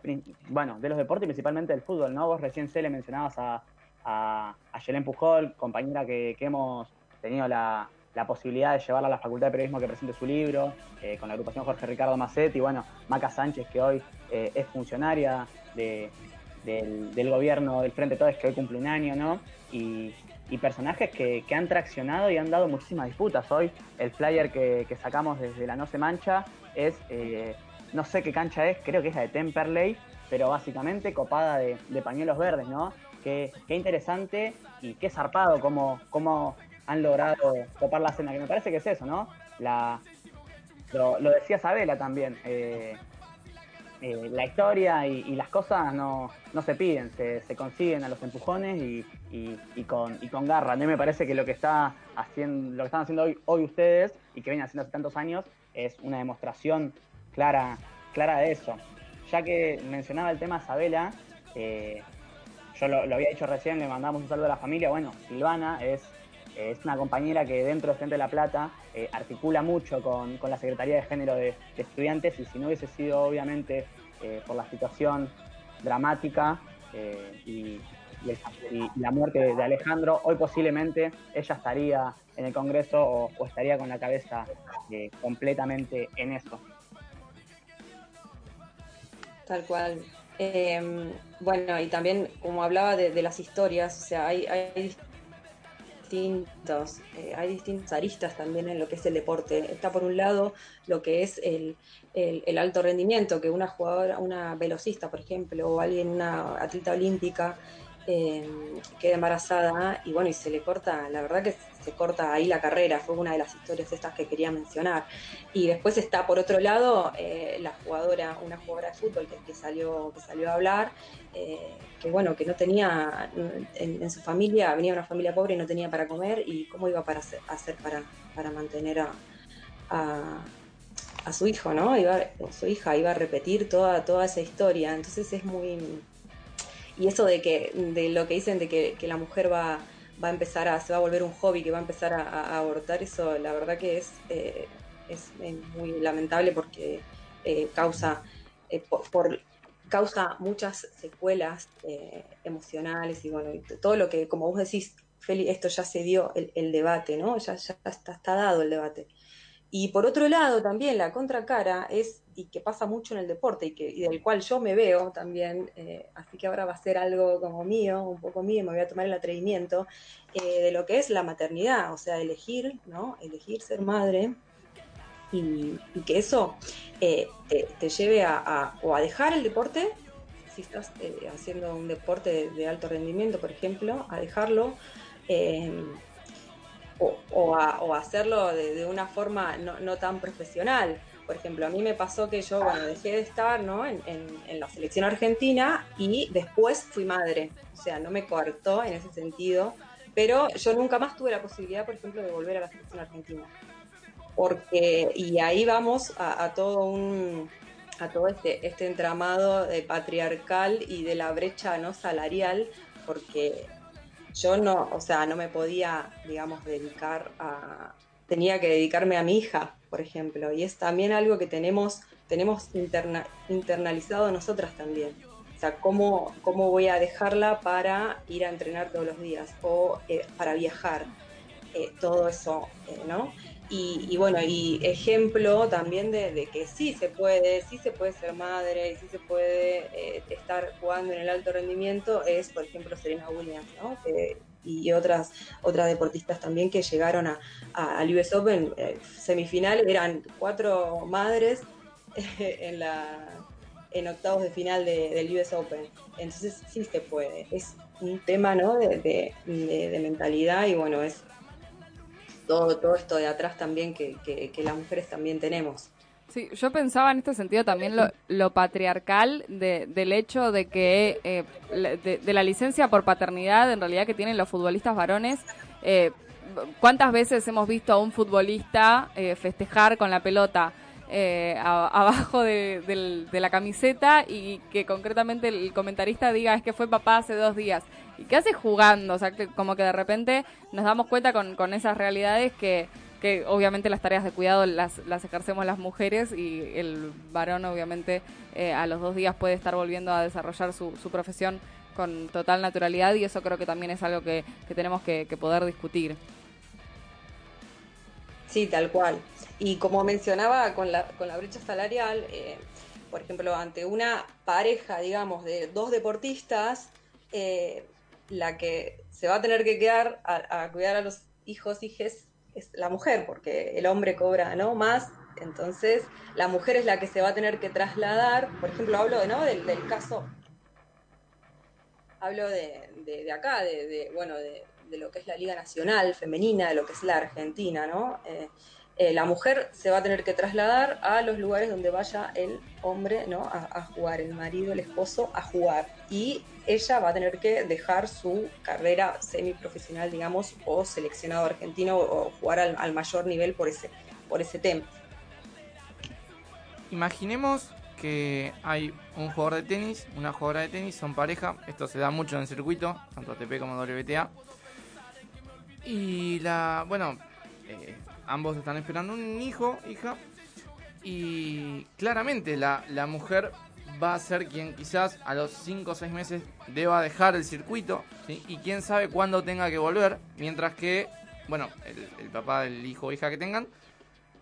bueno, de los deportes y principalmente del fútbol, ¿no? Vos recién se le mencionabas a, a, a Yelén Pujol, compañera que, que hemos tenido la, la posibilidad de llevarla a la Facultad de Periodismo que presente su libro, eh, con la agrupación Jorge Ricardo Macetti, bueno, Maca Sánchez, que hoy eh, es funcionaria de, del, del, gobierno del Frente Todes, que hoy cumple un año, ¿no? Y, y personajes que, que, han traccionado y han dado muchísimas disputas. Hoy el flyer que, que sacamos desde la No Se Mancha es, eh, no sé qué cancha es, creo que es la de Temperley, pero básicamente copada de, pañuelos verdes, ¿no? Qué, qué, interesante y qué zarpado como, como han logrado copar la escena, que me parece que es eso, ¿no? Lo, lo decía Sabela también, eh, eh, la historia y, y, las cosas no, no se piden, se, se, consiguen a los empujones y, y, con, y con garra. A mí me parece que lo que está haciendo, lo que están haciendo hoy, hoy ustedes y que vienen haciendo hace tantos años es una demostración clara, clara de eso. Ya que mencionaba el tema Sabela, eh, yo lo, lo, había dicho recién, le mandamos un saludo a la familia. Bueno, Silvana es es una compañera que dentro de Frente de la Plata eh, articula mucho con, con, la Secretaría de Género de, de, Estudiantes y si no hubiese sido obviamente eh, por la situación dramática eh, y, y la muerte de Alejandro, hoy posiblemente ella estaría en el Congreso o, estaría con la cabeza eh, completamente en eso. Tal cual. Em, bueno, y también como hablaba de, las historias, o sea, hay, hay distintos, eh, hay distintas aristas también en lo que es el deporte. Está por un lado lo que es el, el, alto rendimiento, que una jugadora, una velocista, por ejemplo, o alguien, una atleta olímpica, eh, queda embarazada y bueno, y se le corta, la verdad que se corta ahí la carrera, fue una de las historias estas que quería mencionar. Y después está por otro lado eh, la jugadora, una jugadora de fútbol que, salió, que salió a hablar, eh, que bueno, que no tenía, en, su familia, venía una familia pobre y no tenía para comer y cómo iba para hacer, para, para mantener a, a, su hijo, ¿no? Iba, su hija iba a repetir toda, toda esa historia, entonces es muy y eso de que de lo que dicen de que, la mujer va, va a empezar a se va a volver un hobby que va a empezar a, abortar eso la verdad que es eh, es muy lamentable porque eh, causa eh, por, causa muchas secuelas emocionales y bueno todo lo que como vos decís Feli, esto ya se dio el, debate no ya, ya está, está dado el debate y por otro lado, también la contracara es, y que pasa mucho en el deporte, y, que, y del cual yo me veo también, eh, así que ahora va a ser algo como mío, un poco mío, me voy a tomar el atrevimiento, eh, de lo que es la maternidad, o sea, elegir, ¿no? Elegir ser madre, y, que eso eh, te, lleve a, o a dejar el deporte, si estás haciendo un deporte de, de, alto rendimiento, por ejemplo, a dejarlo o, a, hacerlo de, una forma no, tan profesional. Por ejemplo, a mí me pasó que yo, bueno, dejé de estar ¿no? en, la selección argentina y después fui madre. O sea, no me cortó en ese sentido, pero yo nunca más tuve la posibilidad, por ejemplo, de volver a la selección argentina. Porque, y ahí vamos a, todo un a todo este, este entramado de patriarcal y de la brecha no salarial, porque yo no, o sea, no me podía, digamos, dedicar a, tenía que dedicarme a mi hija, por ejemplo, y es también algo que tenemos, tenemos internalizado nosotras también. O sea, ¿cómo, ¿cómo voy a dejarla para ir a entrenar todos los días o eh, para viajar? Eh, todo eso, eh, ¿no? Y, bueno, y ejemplo también de, que sí se puede, sí se puede ser madre y sí se puede eh, estar jugando en el alto rendimiento es, por ejemplo, Serena Williams, ¿no? y otras otras deportistas también que llegaron a, al US Open eh, semifinal, eran cuatro madres [laughs] en la en octavos de final del US Open. Entonces sí se puede. Es un tema ¿no? de, de mentalidad y bueno, es todo, todo esto de atrás también que, las mujeres también tenemos. Sí, yo pensaba en este sentido también lo, patriarcal del hecho de que eh, de, la licencia por paternidad en realidad que tienen los futbolistas varones. Eh, ¿Cuántas veces hemos visto a un futbolista eh, festejar con la pelota abajo de, la camiseta y que concretamente el comentarista diga es que fue papá hace dos días? ¿Y qué hace jugando? O sea, que como que de repente nos damos cuenta con, con esas realidades que, que obviamente las tareas de cuidado las, las ejercemos las mujeres y el varón obviamente eh, a los dos días puede estar volviendo a desarrollar su, su profesión con total naturalidad y eso creo que también es algo que, que tenemos que, poder discutir. Sí, tal cual. Y como mencionaba con la, con la brecha salarial, eh, por ejemplo, ante una pareja, digamos, de dos deportistas, eh, la que se va a tener que quedar a, cuidar a los hijos, hijes, es la mujer, porque el hombre cobra ¿no? más, entonces la mujer es la que se va a tener que trasladar, por ejemplo, hablo de, ¿no? del, caso, hablo de, de, acá, de, bueno, de, lo que es la Liga Nacional Femenina, de lo que es la Argentina, ¿no? Eh, eh, la mujer se va a tener que trasladar a los lugares donde vaya el hombre ¿no? a, jugar, el marido, el esposo a jugar. Y ella va a tener que dejar su carrera semiprofesional, digamos, o seleccionado argentino o, jugar al, mayor nivel por ese, por ese tema. Imaginemos que hay un jugador de tenis, una jugadora de tenis, son pareja, esto se da mucho en el circuito, tanto ATP como WTA. Y la, bueno, eh, ambos están esperando un hijo, hija, y claramente la, mujer va a ser quien quizás a los 5 o 6 meses deba dejar el circuito, ¿sí? y quién sabe cuándo tenga que volver, mientras que, bueno, el, el papá del hijo o hija que tengan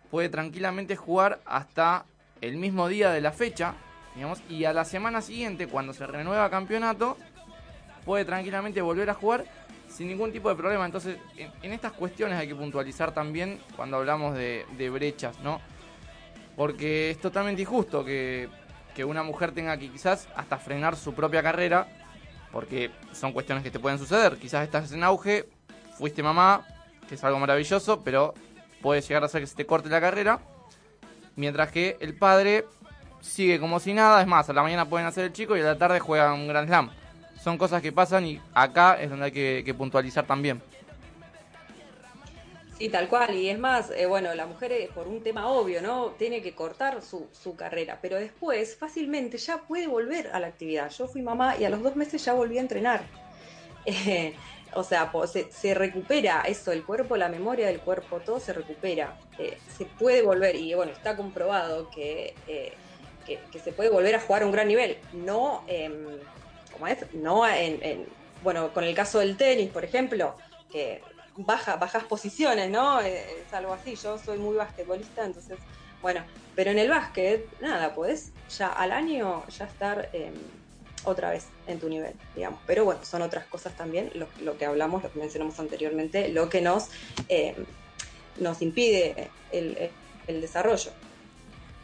puede tranquilamente jugar hasta el mismo día de la fecha, digamos, y a la semana siguiente, cuando se renueva campeonato, puede tranquilamente volver a jugar sin ningún tipo de problema. Entonces, en, en estas cuestiones hay que puntualizar también cuando hablamos de, de brechas, ¿no? Porque es totalmente injusto que, que una mujer tenga que quizás hasta frenar su propia carrera, porque son cuestiones que te pueden suceder. Quizás estás en auge, fuiste mamá, que es algo maravilloso, pero puede llegar a ser que se te corte la carrera. Mientras que el padre sigue como si nada, es más, a la mañana pueden hacer el chico y a la tarde juegan un Grand Slam. Son cosas que pasan y acá es donde hay que, puntualizar también. Sí, tal cual. Y es más, eh, bueno, la mujer por un tema obvio, ¿no? Tiene que cortar su, su carrera, pero después fácilmente ya puede volver a la actividad. Yo fui mamá y a los dos meses ya volví a entrenar. [laughs] Eh, o sea, po- se, se recupera eso, el cuerpo, la memoria del cuerpo, todo se recupera. Eh, se puede volver, y bueno, está comprobado que, que, que se puede volver a jugar a un gran nivel. No, ¿cómo es? No en, en- bueno, con el caso del tenis, por ejemplo, que baja, bajas posiciones, ¿no? Eh, Es algo así. Yo soy muy basquetbolista, entonces, bueno, pero en el básquet, nada, podés ya al año ya estar em, otra vez en tu nivel, digamos. Pero bueno, son otras cosas también, lo, lo que hablamos, lo que mencionamos anteriormente, lo que nos, em, nos impide el, desarrollo.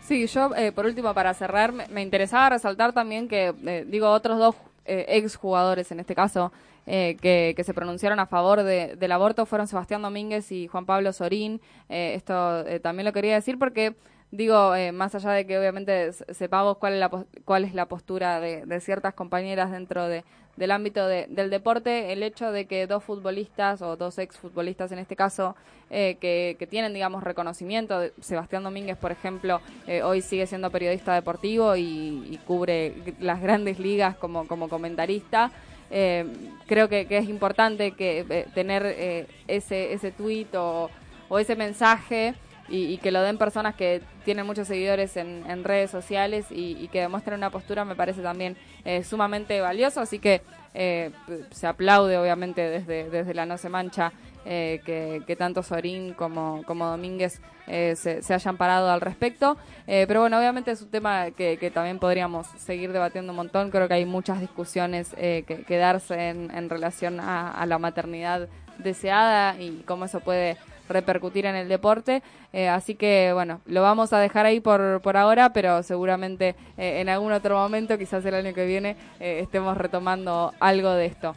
Sí, yo eh, por último para cerrar me, me interesaba resaltar también que eh, digo otros dos eh, ex jugadores en este caso eh, que, que se pronunciaron a favor de- del aborto fueron Sebastián Domínguez y Juan Pablo Sorín. Eh, esto eh, también lo quería decir porque digo eh, más allá de que obviamente sepamos cuál es la cuál es la postura de, de ciertas compañeras dentro de del ámbito de- del deporte, el hecho de que dos futbolistas o dos ex futbolistas en este caso eh, que, que tienen, digamos, reconocimiento. Sebastián Domínguez, por ejemplo, eh, hoy sigue siendo periodista deportivo y, y cubre las grandes ligas como, como comentarista. Eh, creo que, que es importante que eh, tener ese, ese tuit o, o ese mensaje y, que lo den personas que tienen muchos seguidores en, en redes sociales y, y que demuestren una postura me parece también eh, sumamente valioso, así que eh, se aplaude obviamente desde, desde la No Se Mancha eh, que, que tanto Sorín como, como Domínguez eh, se, se hayan parado al respecto, Eh, pero bueno, obviamente es un tema que, también podríamos seguir debatiendo un montón, creo que hay muchas discusiones eh, que, que darse en, en relación a la maternidad deseada y cómo eso puede repercutir en el deporte. Eh, así que, bueno, lo vamos a dejar ahí por, por ahora, pero seguramente eh, en algún otro momento, quizás el año que viene, eh, estemos retomando algo de esto.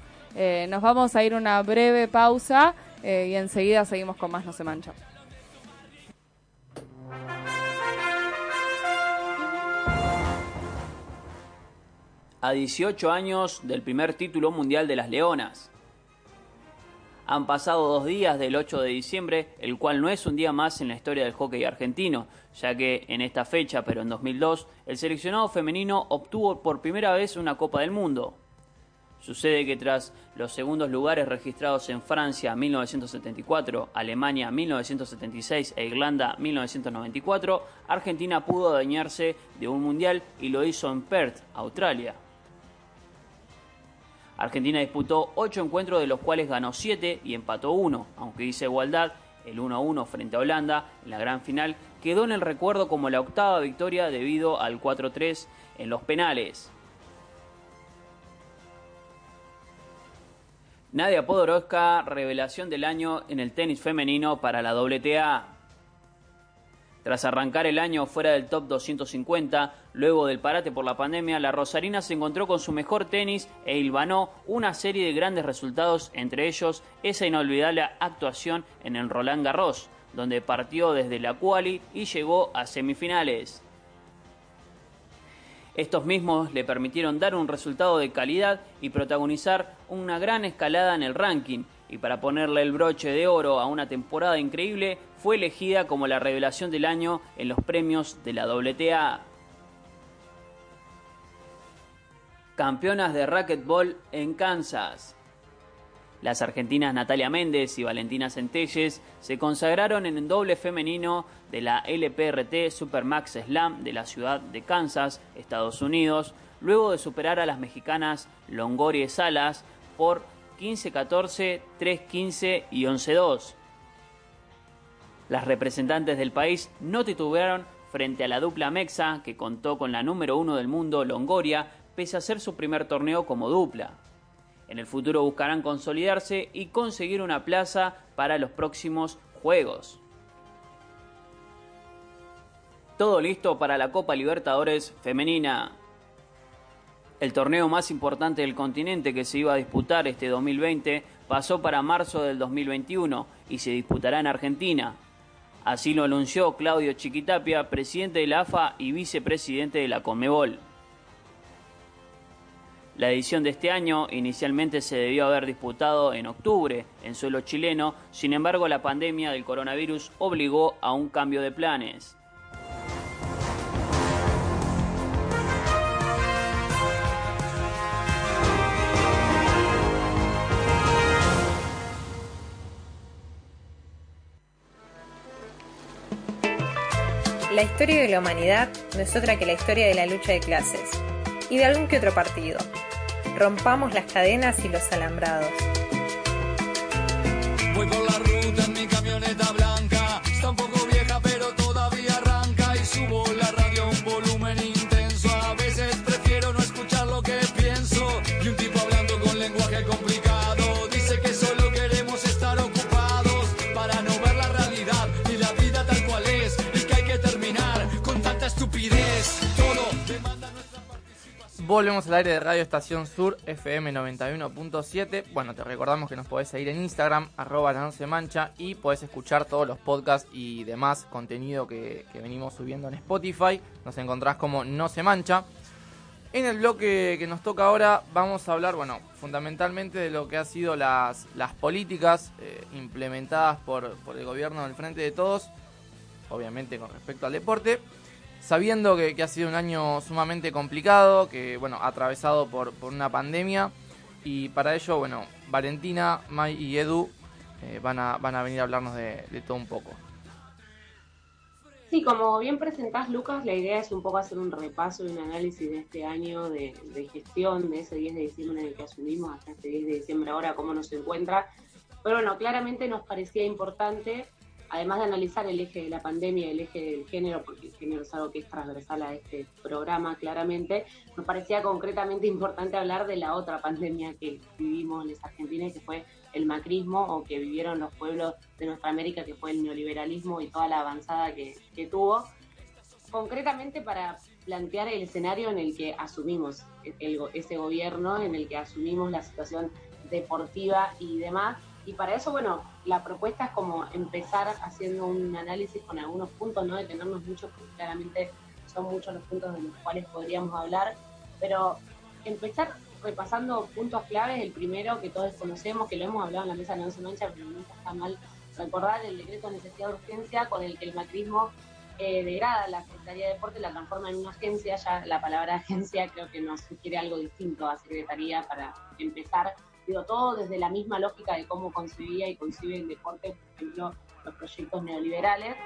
Nos vamos a ir una breve pausa y enseguida seguimos con más No se mancha. a 18 años del primer título mundial de las Leonas. Han pasado dos días del 8 de diciembre, el cual no es un día más en la historia del hockey argentino, ya que en esta fecha, pero en 2002, el seleccionado femenino obtuvo por primera vez una Copa del Mundo. Sucede que tras los segundos lugares registrados en Francia 1974, Alemania 1976 e Irlanda 1994, Argentina pudo adueñarse de un mundial y lo hizo en Perth, Australia. Argentina disputó 8 encuentros de los cuales ganó 7 y empató 1, aunque hizo igualdad, el 1-1 frente a Holanda en la gran final quedó en el recuerdo como la octava victoria debido al 4-3 en los penales. Nadia Podoroska, revelación del año en el tenis femenino para la WTA. Tras arrancar el año fuera del top 250, luego del parate por la pandemia, la Rosarina se encontró con su mejor tenis e hilvanó una serie de grandes resultados, entre ellos esa inolvidable actuación en el Roland Garros, donde partió desde la quali y llegó a semifinales. Estos mismos le permitieron dar un resultado de calidad y protagonizar una gran escalada en el ranking, y para ponerle el broche de oro a una temporada increíble, fue elegida como la revelación del año en los premios de la WTA. Campeonas de racquetball en Kansas. Las argentinas Natalia Méndez y Valentina Centelles se consagraron en el doble femenino de la LPRT Supermax Slam de la ciudad de Kansas, Estados Unidos, luego de superar a las mexicanas Longoria Salas por 15-14, 3-15 y 11-2. Las representantes del país no titubearon frente a la dupla Mexa, que contó con la número uno del mundo, Longoria, pese a ser su primer torneo como dupla. En el futuro buscarán consolidarse y conseguir una plaza para los próximos Juegos. Todo listo para la Copa Libertadores femenina. El torneo más importante del continente que se iba a disputar este 2020 pasó para marzo del 2021 y se disputará en Argentina. Así lo anunció Claudio Chiquitapia, presidente de la AFA y vicepresidente de la Conmebol. La edición de este año inicialmente se debió haber disputado en octubre en suelo chileno, sin embargo la pandemia del coronavirus obligó a un cambio de planes. La historia de la humanidad no es otra que la historia de la lucha de clases y de algún que otro partido. Rompamos las cadenas y los alambrados. Voy Volvemos al aire de Radio Estación Sur FM 91.7. Bueno, te recordamos que nos podés seguir en Instagram, arroba la se mancha, y podés escuchar todos los podcasts y demás contenido que, que venimos subiendo en Spotify. Nos encontrás como No se mancha. En el bloque que nos toca ahora vamos a hablar, bueno, fundamentalmente de lo que han sido las, las políticas eh, implementadas por, por el gobierno del Frente de Todos, obviamente con respecto al deporte sabiendo que, que, ha sido un año sumamente complicado, que bueno, atravesado por, por una pandemia. Y para ello, bueno, Valentina, May y Edu eh, van, a, van a venir a hablarnos de, de, todo un poco. Sí, como bien presentás, Lucas, la idea es un poco hacer un repaso y un análisis de este año de, de gestión, de ese 10 de diciembre en el que asumimos hasta este 10 de diciembre ahora, cómo nos encuentra. Pero bueno, claramente nos parecía importante además de analizar el eje de la pandemia, el eje del género, porque el género es algo que es transversal a este programa claramente, nos parecía concretamente importante hablar de la otra pandemia que vivimos en las Argentinas, que fue el macrismo o que vivieron los pueblos de nuestra América, que fue el neoliberalismo y toda la avanzada que, tuvo. Concretamente para plantear el escenario en el que asumimos ese gobierno, en el que asumimos la situación deportiva y demás, y para eso, bueno, la propuesta es como empezar haciendo un análisis con algunos puntos, no detenernos mucho, porque claramente son muchos los puntos de los cuales podríamos hablar, pero empezar repasando puntos claves. El primero que todos conocemos, que lo hemos hablado en la mesa de No se mancha, pero nunca está mal recordar el decreto de necesidad de urgencia con el que el macrismo eh, degrada la Secretaría de Deporte, la transforma en una agencia. Ya la palabra agencia creo que nos sugiere algo distinto a Secretaría para empezar digo, todo desde la misma lógica de cómo concebía y concibe el deporte, por ejemplo, los proyectos neoliberales.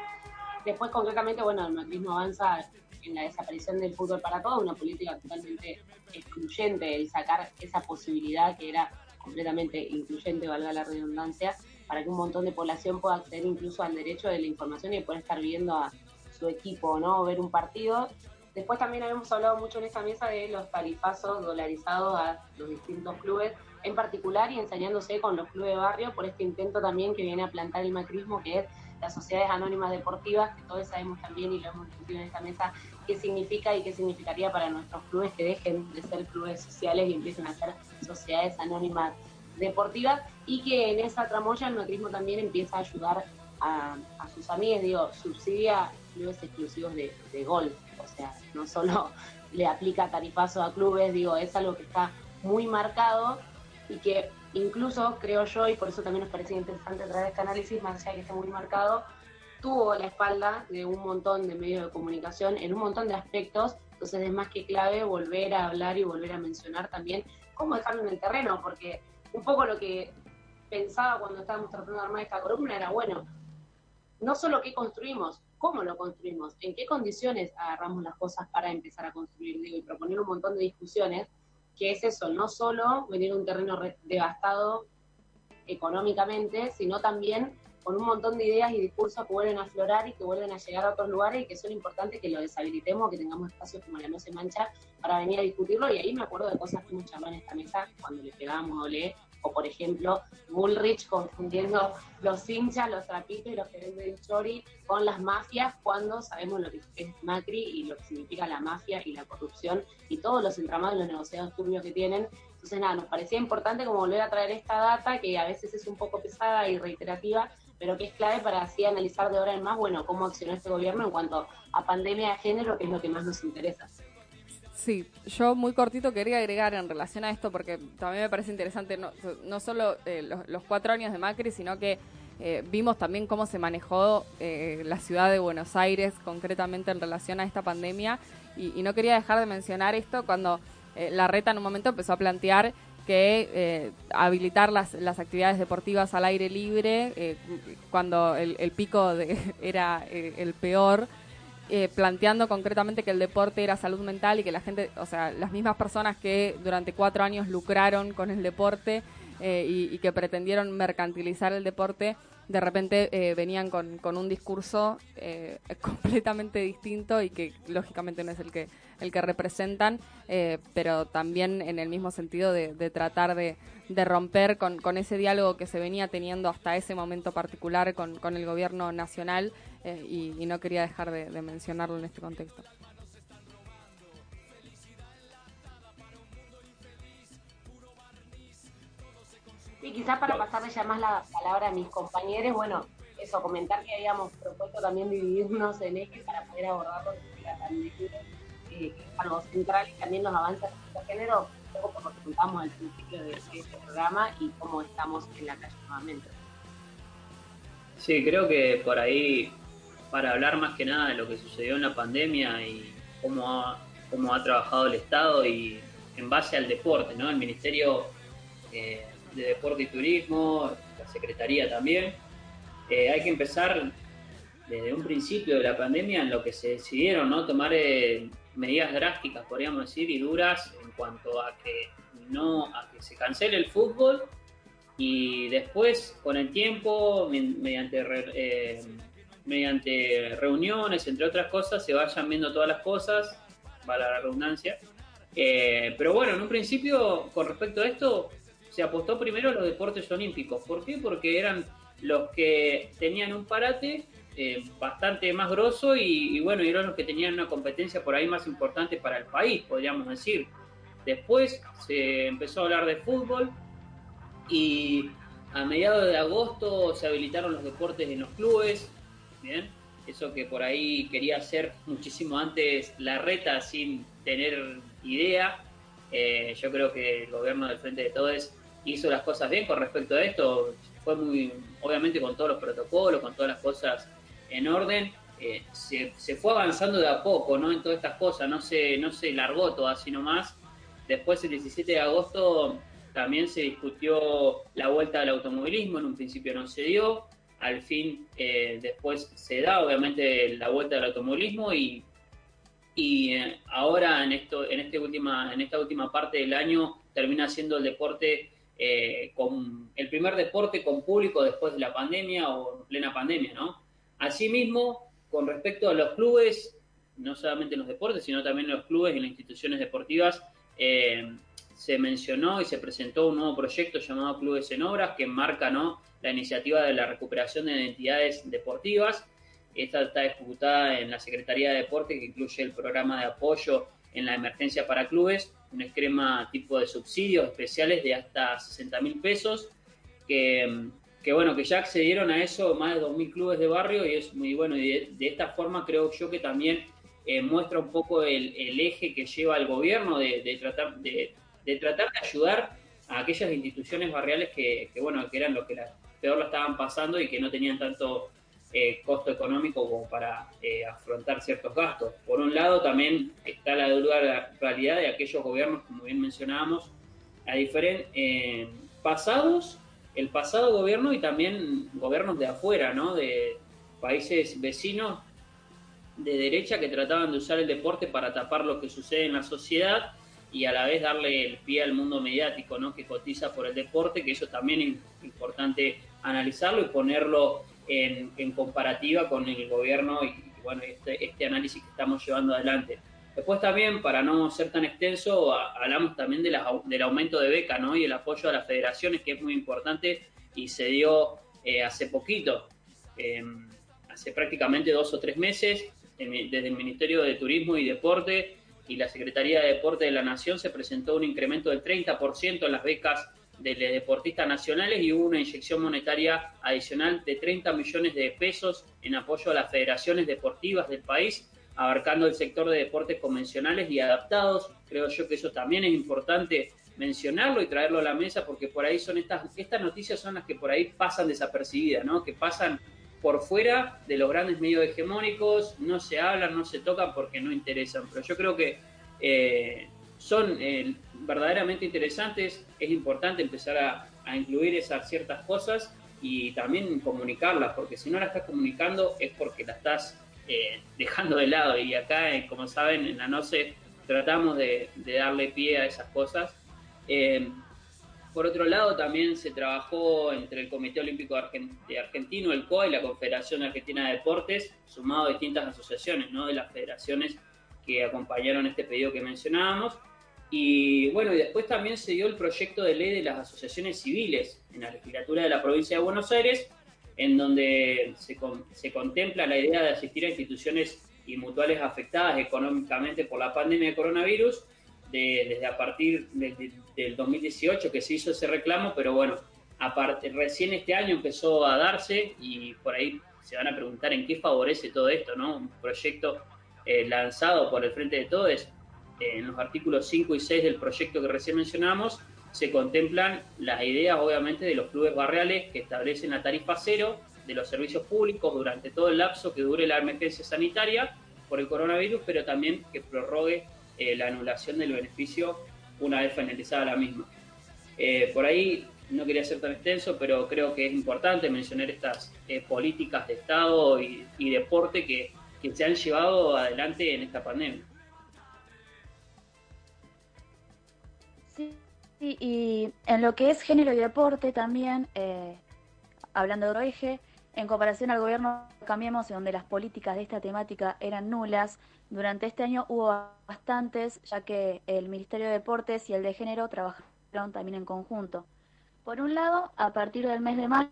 Después, concretamente, bueno, el macrismo avanza en la desaparición del fútbol para todos, una política totalmente excluyente, el sacar esa posibilidad que era completamente incluyente, valga la redundancia, para que un montón de población pueda acceder incluso al derecho de la información y poder estar viendo a su equipo, ¿no? ver un partido. Después también habíamos hablado mucho en esta mesa de los tarifazos dolarizados a los distintos clubes en particular y enseñándose con los clubes de barrio por este intento también que viene a plantar el macrismo, que es las sociedades anónimas deportivas, que todos sabemos también y lo hemos discutido en esta mesa, qué significa y qué significaría para nuestros clubes que dejen de ser clubes sociales y empiecen a ser sociedades anónimas deportivas y que en esa tramoya el macrismo también empieza a ayudar a, sus amigos, digo, subsidia clubes exclusivos de, de golf, o sea, no solo [laughs] le aplica tarifazo a clubes, digo, es algo que está muy marcado y que incluso creo yo, y por eso también nos parecía interesante traer este análisis, más allá de que esté muy marcado, tuvo la espalda de un montón de medios de comunicación en un montón de aspectos, entonces es más que clave volver a hablar y volver a mencionar también cómo dejarlo en el terreno, porque un poco lo que pensaba cuando estábamos tratando de armar esta columna era, bueno, no solo qué construimos, cómo lo construimos, en qué condiciones agarramos las cosas para empezar a construir, digo, y proponer un montón de discusiones, que es eso, no solo venir a un terreno devastado económicamente, sino también con un montón de ideas y discursos que vuelven a aflorar y que vuelven a llegar a otros lugares y que son importantes que lo deshabilitemos, que tengamos espacios como la No se mancha para venir a discutirlo. Y ahí me acuerdo de cosas que hemos charlado en esta mesa cuando le pegábamos Olé, o por ejemplo, Bullrich confundiendo los hinchas, los trapitos y los que venden chori con las mafias cuando sabemos lo que es Macri y lo que significa la mafia y la corrupción y todos los entramados y los negociados turbios que tienen. Entonces, nada, nos parecía importante como volver a traer esta data que a veces es un poco pesada y reiterativa, pero que es clave para así analizar de ahora en más, bueno, cómo accionó este gobierno en cuanto a pandemia de género, que es lo que más nos interesa. Sí, yo muy cortito quería agregar en relación a esto, porque también me parece interesante no, no solo eh, los, cuatro años de Macri, sino que eh, vimos también cómo se manejó eh, la ciudad de Buenos Aires concretamente en relación a esta pandemia. Y, no quería dejar de mencionar esto cuando la reta en un momento empezó a plantear que eh, habilitar las, las, actividades deportivas al aire libre eh, cuando el, pico de, [laughs] era eh, el peor, planteando concretamente que el deporte era salud mental y que la gente, o sea, las mismas personas que durante cuatro años lucraron con el deporte y, y, que pretendieron mercantilizar el deporte, de repente eh, venían con, con, un discurso eh, [laughs] completamente distinto y que lógicamente no es el que el que representan, eh, pero también en el mismo sentido de, de tratar de, de romper con, ese diálogo que se venía teniendo hasta ese momento particular con, el gobierno nacional y, y, no quería dejar de, de mencionarlo en este contexto. Y quizás para pasarle ya más la palabra a mis compañeros, bueno, eso, comentar que habíamos propuesto también dividirnos en ejes para poder abordarlo desde la pandemia, eh, algo central y también los avances de género, un poco por lo que contamos al principio de, este programa y cómo estamos en la calle nuevamente. Sí, creo que por ahí, para hablar más que nada de lo que sucedió en la pandemia y cómo ha, cómo ha trabajado el Estado y en base al deporte, ¿no? El Ministerio eh, de Deporte y Turismo, la Secretaría también. Eh, hay que empezar desde un principio de la pandemia en lo que se decidieron, ¿no? Tomar eh, medidas drásticas, podríamos decir, y duras en cuanto a que no, a que se cancele el fútbol y después, con el tiempo, mediante eh, mediante reuniones, entre otras cosas, se vayan viendo todas las cosas, para la redundancia. pero bueno, en un principio, con respecto a esto, se apostó primero a los deportes olímpicos. ¿Por qué? Porque eran los que tenían un parate eh, bastante más grosso y, bueno, eran los que tenían una competencia por ahí más importante para el país, podríamos decir. Después se empezó a hablar de fútbol y a mediados de agosto se habilitaron los deportes en los clubes, ¿bien? Eso que por ahí quería hacer muchísimo antes la reta sin tener idea. Eh, yo creo que el gobierno del Frente de Todos hizo las cosas bien con respecto a esto. Fue muy, obviamente con todos los protocolos, con todas las cosas en orden. Eh, se, fue avanzando de a poco, ¿no? En todas estas cosas, no se, no se largó todo así nomás. Después, el 17 de agosto, también se discutió la vuelta del automovilismo, en un principio no se dio, al fin eh, después se da, obviamente, la vuelta del automovilismo y, y eh, ahora en, esto, en, este última, en esta última parte del año termina siendo el deporte eh, con el primer deporte con público después de la pandemia o plena pandemia, ¿no? Asimismo, con respecto a los clubes, no solamente en los deportes, sino también en los clubes y en las instituciones deportivas, eh, se mencionó y se presentó un nuevo proyecto llamado Clubes en Obras que marca la iniciativa de la recuperación de identidades deportivas. Esta está ejecutada en la Secretaría de Deporte, que incluye el programa de apoyo en la emergencia para clubes, un esquema tipo de subsidios especiales de hasta 60 mil pesos, que, que, bueno, que ya accedieron a eso más de 2.000 clubes de barrio y es muy bueno. Y de, esta forma creo yo que también eh, muestra un poco el, el, eje que lleva el gobierno de, tratar, de, de, tratar de ayudar a aquellas instituciones barriales que, que, bueno, que eran los que la, peor la estaban pasando y que no tenían tanto eh, costo económico como para eh, afrontar ciertos gastos. Por un lado, también está la dura realidad de aquellos gobiernos, como bien mencionábamos, a diferentes eh, pasados el pasado gobierno y también gobiernos de afuera, ¿no? De países vecinos de derecha que trataban de usar el deporte para tapar lo que sucede en la sociedad y a la vez darle el pie al mundo mediático, ¿no? Que cotiza por el deporte, que eso también es importante analizarlo y ponerlo en, comparativa con el gobierno y, bueno, este, este análisis que estamos llevando adelante. Después también, para no ser tan extenso, hablamos también de del aumento de beca ¿no? y el apoyo a las federaciones, que es muy importante y se dio eh, hace poquito, em, hace prácticamente dos o tres meses, desde el Ministerio de Turismo y Deporte y la Secretaría de Deporte de la Nación se presentó un incremento del 30% en las becas de deportistas nacionales y hubo una inyección monetaria adicional de 30 millones de pesos en apoyo a las federaciones deportivas del país abarcando el sector de deportes convencionales y adaptados. Creo yo que eso también es importante mencionarlo y traerlo a la mesa porque por ahí son estas, estas noticias son las que por ahí pasan desapercibidas, ¿no? Que pasan por fuera de los grandes medios hegemónicos, no se hablan, no se tocan porque no interesan. Pero yo creo que eh, son eh, verdaderamente interesantes, es importante empezar a, incluir esas ciertas cosas y también comunicarlas, porque si no las estás comunicando es porque la estás eh, dejando de lado. Y acá, eh, como saben, en la NOCE tratamos de, darle pie a esas cosas. Eh, por otro lado, también se trabajó entre el Comité Olímpico Argentino, el COA y la Confederación Argentina de Deportes, sumado a distintas asociaciones ¿no? de las federaciones que acompañaron este pedido que mencionábamos. Y bueno, y después también se dio el proyecto de ley de las asociaciones civiles en la legislatura de la provincia de Buenos Aires, en donde se, se contempla la idea de asistir a instituciones y mutuales afectadas económicamente por la pandemia de coronavirus, desde a partir del 2018 que se hizo ese reclamo, pero bueno, aparte, recién este año empezó a darse y por ahí se van a preguntar en qué favorece todo esto, ¿no? Un proyecto eh, lanzado por el Frente de Todos, eh, en los artículos 5 y 6 del proyecto que recién mencionamos, se contemplan las ideas, obviamente, de los clubes barriales que establecen la tarifa cero de los servicios públicos durante todo el lapso que dure la emergencia sanitaria por el coronavirus, pero también que prorrogue eh, la anulación del beneficio una vez finalizada la misma. Eh, por ahí no quería ser tan extenso, pero creo que es importante mencionar estas eh, políticas de Estado y, deporte que, que se han llevado adelante en esta pandemia. Sí, y en lo que es género y deporte también, eh, hablando de eje, en comparación al gobierno Cambiemos, donde las políticas de esta temática eran nulas, durante este año hubo bastantes, ya que el Ministerio de Deportes y el de Género trabajaron también en conjunto. Por un lado, a partir del mes de mayo,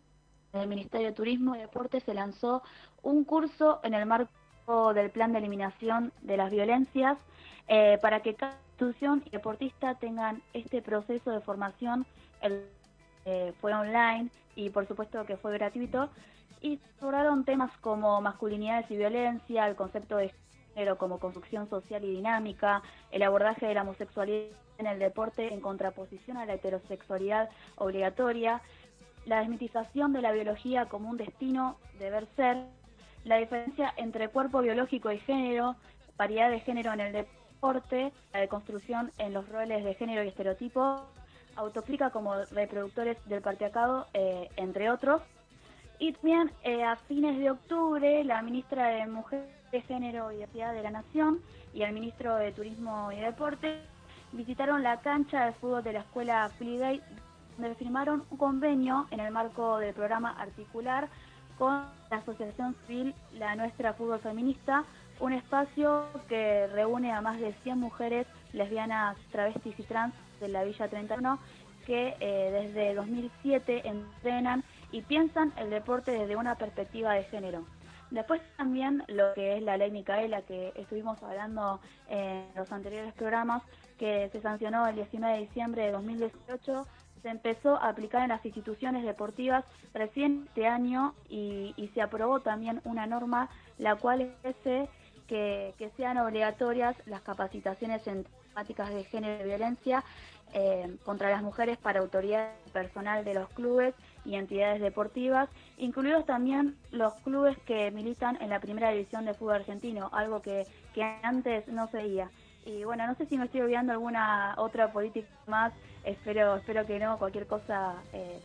el Ministerio de Turismo y Deportes se lanzó un curso en el marco del Plan de Eliminación de las Violencias eh, para que cada institución y deportista tengan este proceso de formación. El, eh, fue online y por supuesto que fue gratuito y abordaron temas como masculinidades y violencia, el concepto de género como construcción social y dinámica, el abordaje de la homosexualidad en el deporte en contraposición a la heterosexualidad obligatoria, la desmitización de la biología como un destino, deber ser, la diferencia entre cuerpo biológico y género, paridad de género en el deporte, la deconstrucción en los roles de género y estereotipos, autoplica como reproductores del patriarcado, eh, entre otros. Y también eh, a fines de octubre, la ministra de Mujer, de Género y Diversidad de la Nación y el ministro de Turismo y Deporte visitaron la cancha de fútbol de la escuela Day, donde firmaron un convenio en el marco del programa Articular con la Asociación Civil La Nuestra Fútbol Feminista un espacio que reúne a más de 100 mujeres lesbianas, travestis y trans de la Villa 31 que eh, desde 2007 entrenan y piensan el deporte desde una perspectiva de género. Después también lo que es la ley Micaela, que estuvimos hablando en los anteriores programas, que se sancionó el 19 de diciembre de 2018, se empezó a aplicar en las instituciones deportivas recién este año y, y se aprobó también una norma la cual es que, sean obligatorias las capacitaciones en temáticas de género y violencia eh, contra las mujeres para autoridad personal de los clubes y entidades deportivas, incluidos también los clubes que militan en la primera división de fútbol argentino, algo que, que antes no se veía. Y bueno, no sé si me estoy olvidando alguna otra política más, espero, espero que no, cualquier cosa, eh,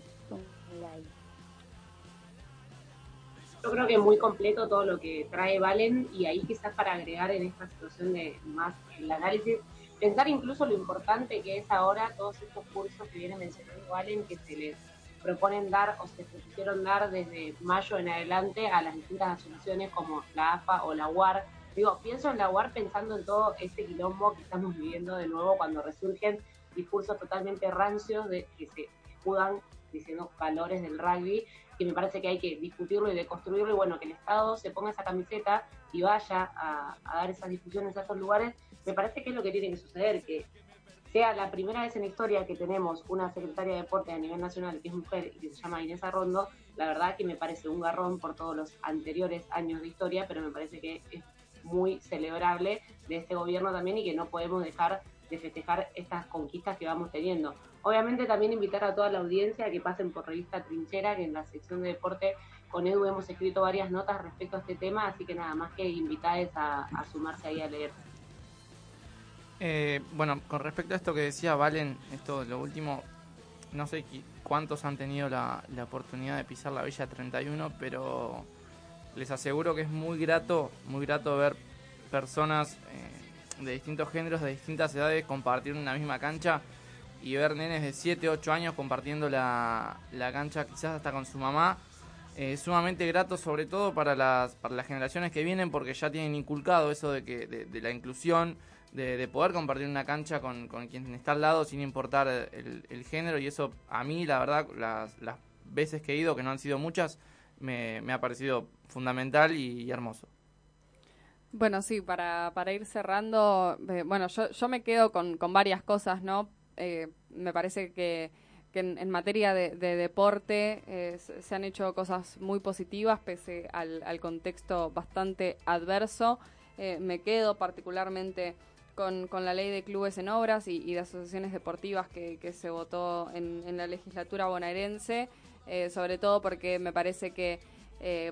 Yo creo que es muy completo todo lo que trae Valen y ahí quizás para agregar en esta situación de más el análisis, pensar incluso lo importante que es ahora todos estos cursos que viene mencionando Valen que se les proponen dar o se propusieron dar desde mayo en adelante a las distintas asociaciones como la AFA o la UAR. Digo, pienso en la UAR pensando en todo este quilombo que estamos viviendo de nuevo cuando resurgen discursos totalmente rancios de que se escudan diciendo valores del rugby que me parece que hay que discutirlo y deconstruirlo y bueno, que el Estado se ponga esa camiseta y vaya a, dar esas discusiones a esos lugares, me parece que es lo que tiene que suceder, que sea la primera vez en la historia que tenemos una secretaria de deporte a nivel nacional que es mujer y que se llama Inés Arrondo, la verdad que me parece un garrón por todos los anteriores años de historia, pero me parece que es muy celebrable de este gobierno también y que no podemos dejar de festejar estas conquistas que vamos teniendo. Obviamente también invitar a toda la audiencia a que pasen por revista Trinchera, que en la sección de deporte con Edu hemos escrito varias notas respecto a este tema, así que nada más que invitarles a, sumarse ahí a leer. Eh, bueno, con respecto a esto que decía Valen, esto lo último, no sé cuántos han tenido la, oportunidad de pisar la Villa 31, pero les aseguro que es muy grato, muy grato ver personas eh, de distintos géneros, de distintas edades compartir una misma cancha y ver nenes de 7, 8 años compartiendo la, cancha quizás hasta con su mamá. Es sumamente grato sobre todo para las, para las generaciones que vienen porque ya tienen inculcado eso de, que, de, la inclusión, de, poder compartir una cancha con, con, quien está al lado sin importar el, género y eso a mí la verdad las, las veces que he ido, que no han sido muchas, me, ha parecido fundamental y, hermoso. Bueno, sí, para, para ir cerrando, eh, bueno, yo, yo me quedo con, con varias cosas, ¿no? Eh, me parece que, en, materia de, deporte eh, se han hecho cosas muy positivas pese al, contexto bastante adverso. Eh, me quedo particularmente con, la ley de clubes en obras y, de asociaciones deportivas que, se votó en, la legislatura bonaerense, sobre todo porque me parece que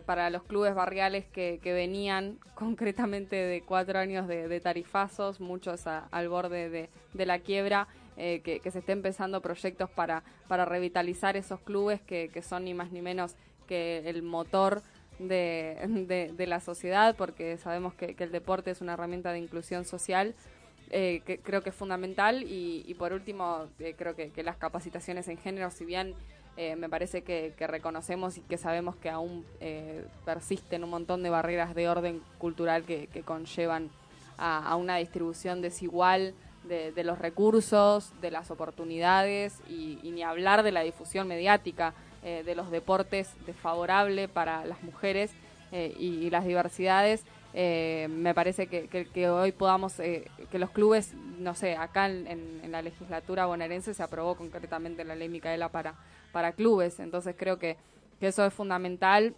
para los clubes barriales que, venían [laughs] concretamente de cuatro años de, tarifazos, muchos al borde de la quiebra, eh, que, se estén empezando proyectos para, para revitalizar esos clubes que, son ni más ni menos que el motor de, de, la sociedad, porque sabemos que, el deporte es una herramienta de inclusión social. Eh, que creo que es fundamental y, por último eh, creo que, las capacitaciones en género si bien me parece que, reconocemos y que sabemos que aún persisten un montón de barreras de orden cultural que, conllevan a, a, una distribución desigual de, los recursos, de las oportunidades y, ni hablar de la difusión mediática eh, de los deportes desfavorable para las mujeres eh, y, las diversidades. Eh, me parece que, hoy podamos, que los clubes, no sé, acá en, la legislatura bonaerense se aprobó concretamente la ley Micaela para, para clubes, entonces creo que, eso es fundamental.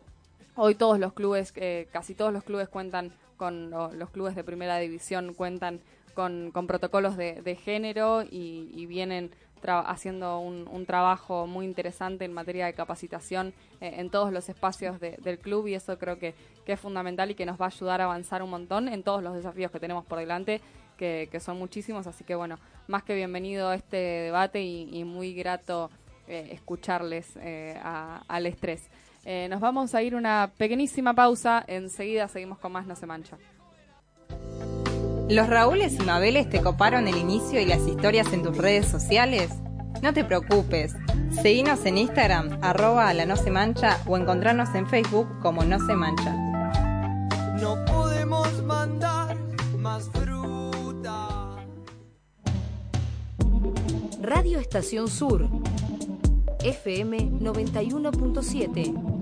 Hoy todos los clubes, casi todos los clubes cuentan con los clubes de primera división cuentan con, protocolos de, género y, vienen haciendo un, trabajo muy interesante en materia de capacitación eh, en todos los espacios del club y eso creo que, es fundamental y que nos va a ayudar a avanzar un montón en todos los desafíos que tenemos por delante, que, son muchísimos. Así que bueno, más que bienvenido a este debate y, muy grato eh, escucharles eh, al estrés. nos vamos a ir una pequeñísima pausa, enseguida seguimos con más No se mancha. ¿Los Raúles y Mabeles te coparon el inicio y las historias en tus redes sociales? No te preocupes, seguinos en Instagram, arroba la no se mancha o encontrarnos en Facebook como no se mancha. No podemos mandar más fruta. Radio Estación Sur, FM 91.7.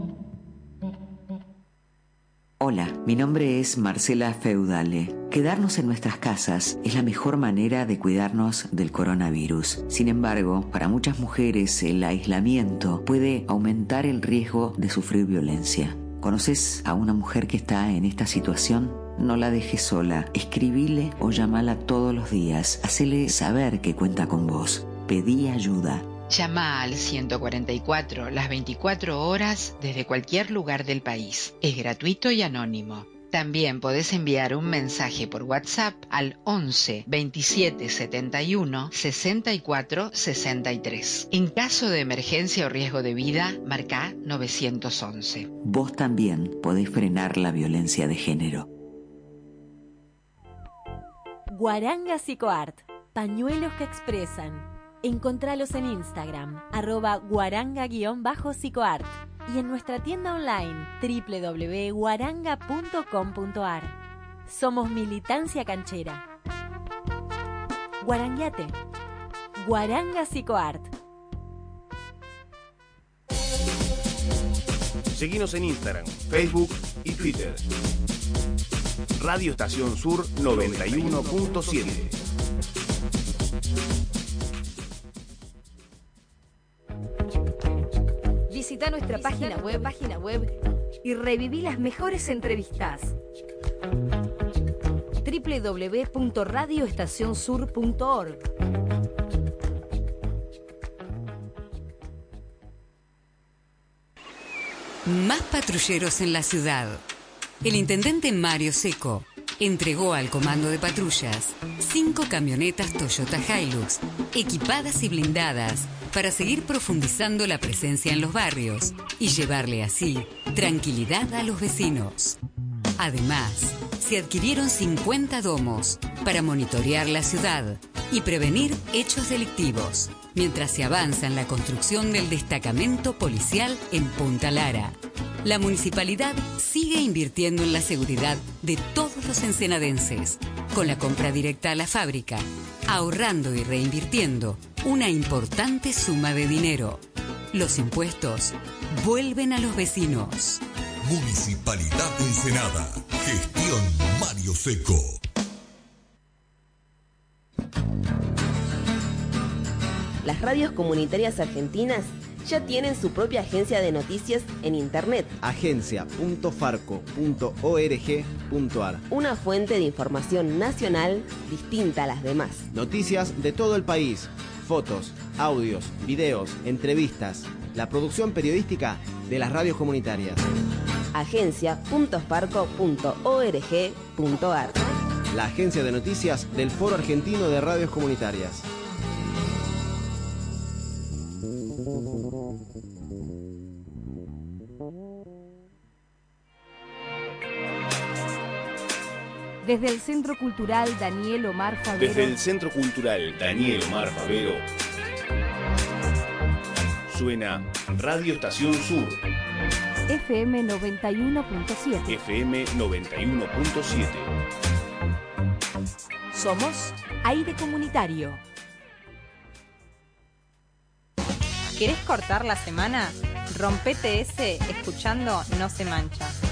Hola, mi nombre es Marcela Feudale. Quedarnos en nuestras casas es la mejor manera de cuidarnos del coronavirus. Sin embargo, para muchas mujeres el aislamiento puede aumentar el riesgo de sufrir violencia. ¿Conoces a una mujer que está en esta situación? No la dejes sola, escribile o llamala todos los días, hacele saber que cuenta con vos. Pedí ayuda. Llama al 144 las 24 horas desde cualquier lugar del país. Es gratuito y anónimo. También podés enviar un mensaje por WhatsApp al 11 27 71 64 63. En caso de emergencia o riesgo de vida, marca 911. Vos también podés frenar la violencia de género. Guaranga Psicoart. Pañuelos que expresan. Encontralos en Instagram, arroba guaranga-psicoart y en nuestra tienda online www.guaranga.com.ar. Somos Militancia Canchera. Guarangueate. Guaranga Psicoart. Seguinos en Instagram, Facebook y Twitter. Radio Estación Sur 91.7. Visita nuestra página web, página web y reviví las mejores entrevistas. www.radioestacionsur.org Más patrulleros en la ciudad. El intendente Mario Seco entregó al comando de patrullas cinco camionetas Toyota Hilux, equipadas y blindadas, para seguir profundizando la presencia en los barrios y llevarle así tranquilidad a los vecinos. Además, se adquirieron 50 domos para monitorear la ciudad y prevenir hechos delictivos, mientras se avanza en la construcción del destacamento policial en Punta Lara. La municipalidad sigue invirtiendo en la seguridad de todos los ensenadenses, con la compra directa a la fábrica, ahorrando y reinvirtiendo una importante suma de dinero. Los impuestos vuelven a los vecinos. Municipalidad de Ensenada. Gestión Mario Seco. Las radios comunitarias argentinas ya tienen su propia agencia de noticias en Internet. Agencia.farco.org.ar Una fuente de información nacional distinta a las demás. Noticias de todo el país, fotos, audios, videos, entrevistas, la producción periodística de las radios comunitarias. Agencia.farco.org.ar La agencia de noticias del Foro Argentino de Radios Comunitarias. Desde el Centro Cultural Daniel Omar Favero. Desde el Centro Cultural Daniel Omar Favero. Suena Radio Estación Sur. FM 91.7. FM 91.7. Somos Aire Comunitario. ¿Querés cortar la semana? Rompete ese escuchando No se mancha.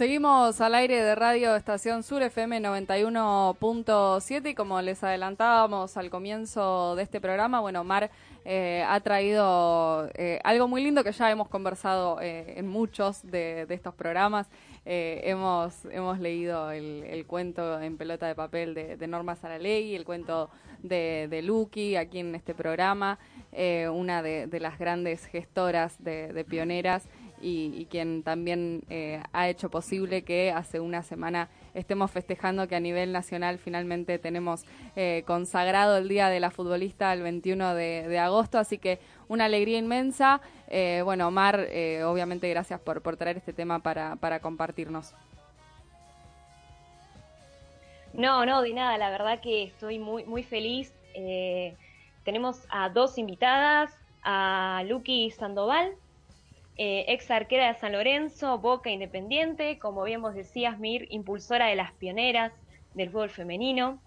Seguimos al aire de Radio Estación Sur FM 91.7 y como les adelantábamos al comienzo de este programa, bueno, Mar eh, ha traído eh, algo muy lindo que ya hemos conversado eh, en muchos de, estos programas. Hemos, hemos leído el, cuento en pelota de papel de, Norma Saralegui, el cuento de, de Lucky aquí en este programa, una de, las grandes gestoras de, pioneras y, quien también eh, ha hecho posible que hace una semana estemos festejando que a nivel nacional finalmente tenemos eh, consagrado el Día de la Futbolista el 21 de, agosto, así que una alegría inmensa. Eh, bueno, Omar, obviamente gracias por, por traer este tema para, para compartirnos. No, no, de nada, la verdad que estoy muy, muy feliz. Tenemos a dos invitadas, a Lucky Sandoval, eh, ex arquera de San Lorenzo, Boca Independiente, como bien vos decías, Mir, impulsora de las pioneras del fútbol femenino.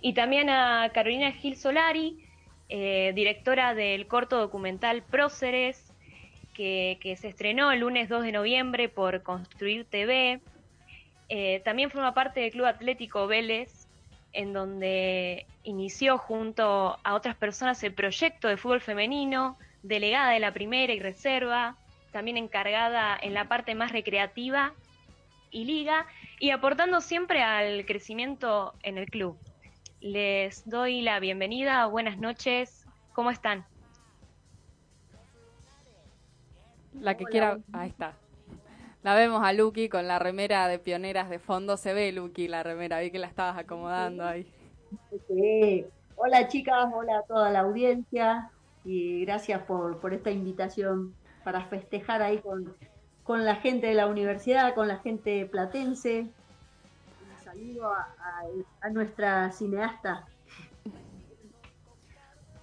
Y también a Carolina Gil Solari, eh, directora del corto documental Próceres, que, se estrenó el lunes 2 de noviembre por Construir TV. Eh, también forma parte del Club Atlético Vélez, en donde inició junto a otras personas el proyecto de fútbol femenino, delegada de la primera y reserva, también encargada en la parte más recreativa y liga, y aportando siempre al crecimiento en el club. les doy la bienvenida. Buenas noches. ¿Cómo están? La que quiera, ahí está. La vemos a Lucky con la remera de pioneras de fondo. Se ve, Lucky, la remera. Vi que la estabas acomodando ahí. Sí. Hola chicas, hola a toda la audiencia y gracias por, por esta invitación para festejar ahí con, con la gente de la universidad, con la gente platense. Un saludo a, a- a nuestra cineasta.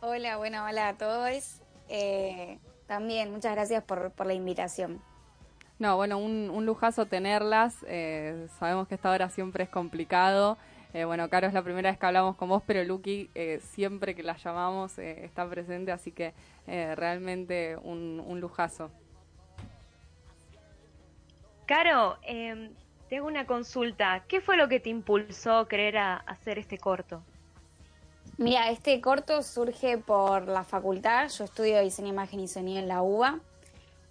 Hola, bueno, hola a todos. Eh, también muchas gracias por, por la invitación. No, bueno, un, un lujazo tenerlas. eh, sabemos que esta hora siempre es complicado. Eh, bueno, Caro, es la primera vez que hablamos con vos, pero Lucky eh, siempre que la llamamos eh, está presente, así que eh, realmente un, un lujazo. Caro, eh, te hago una consulta. ¿Qué fue lo que te impulsó a querer a- hacer este corto? Mira, este corto surge por la facultad. Yo estudio diseño, imagen y sonido en la UBA.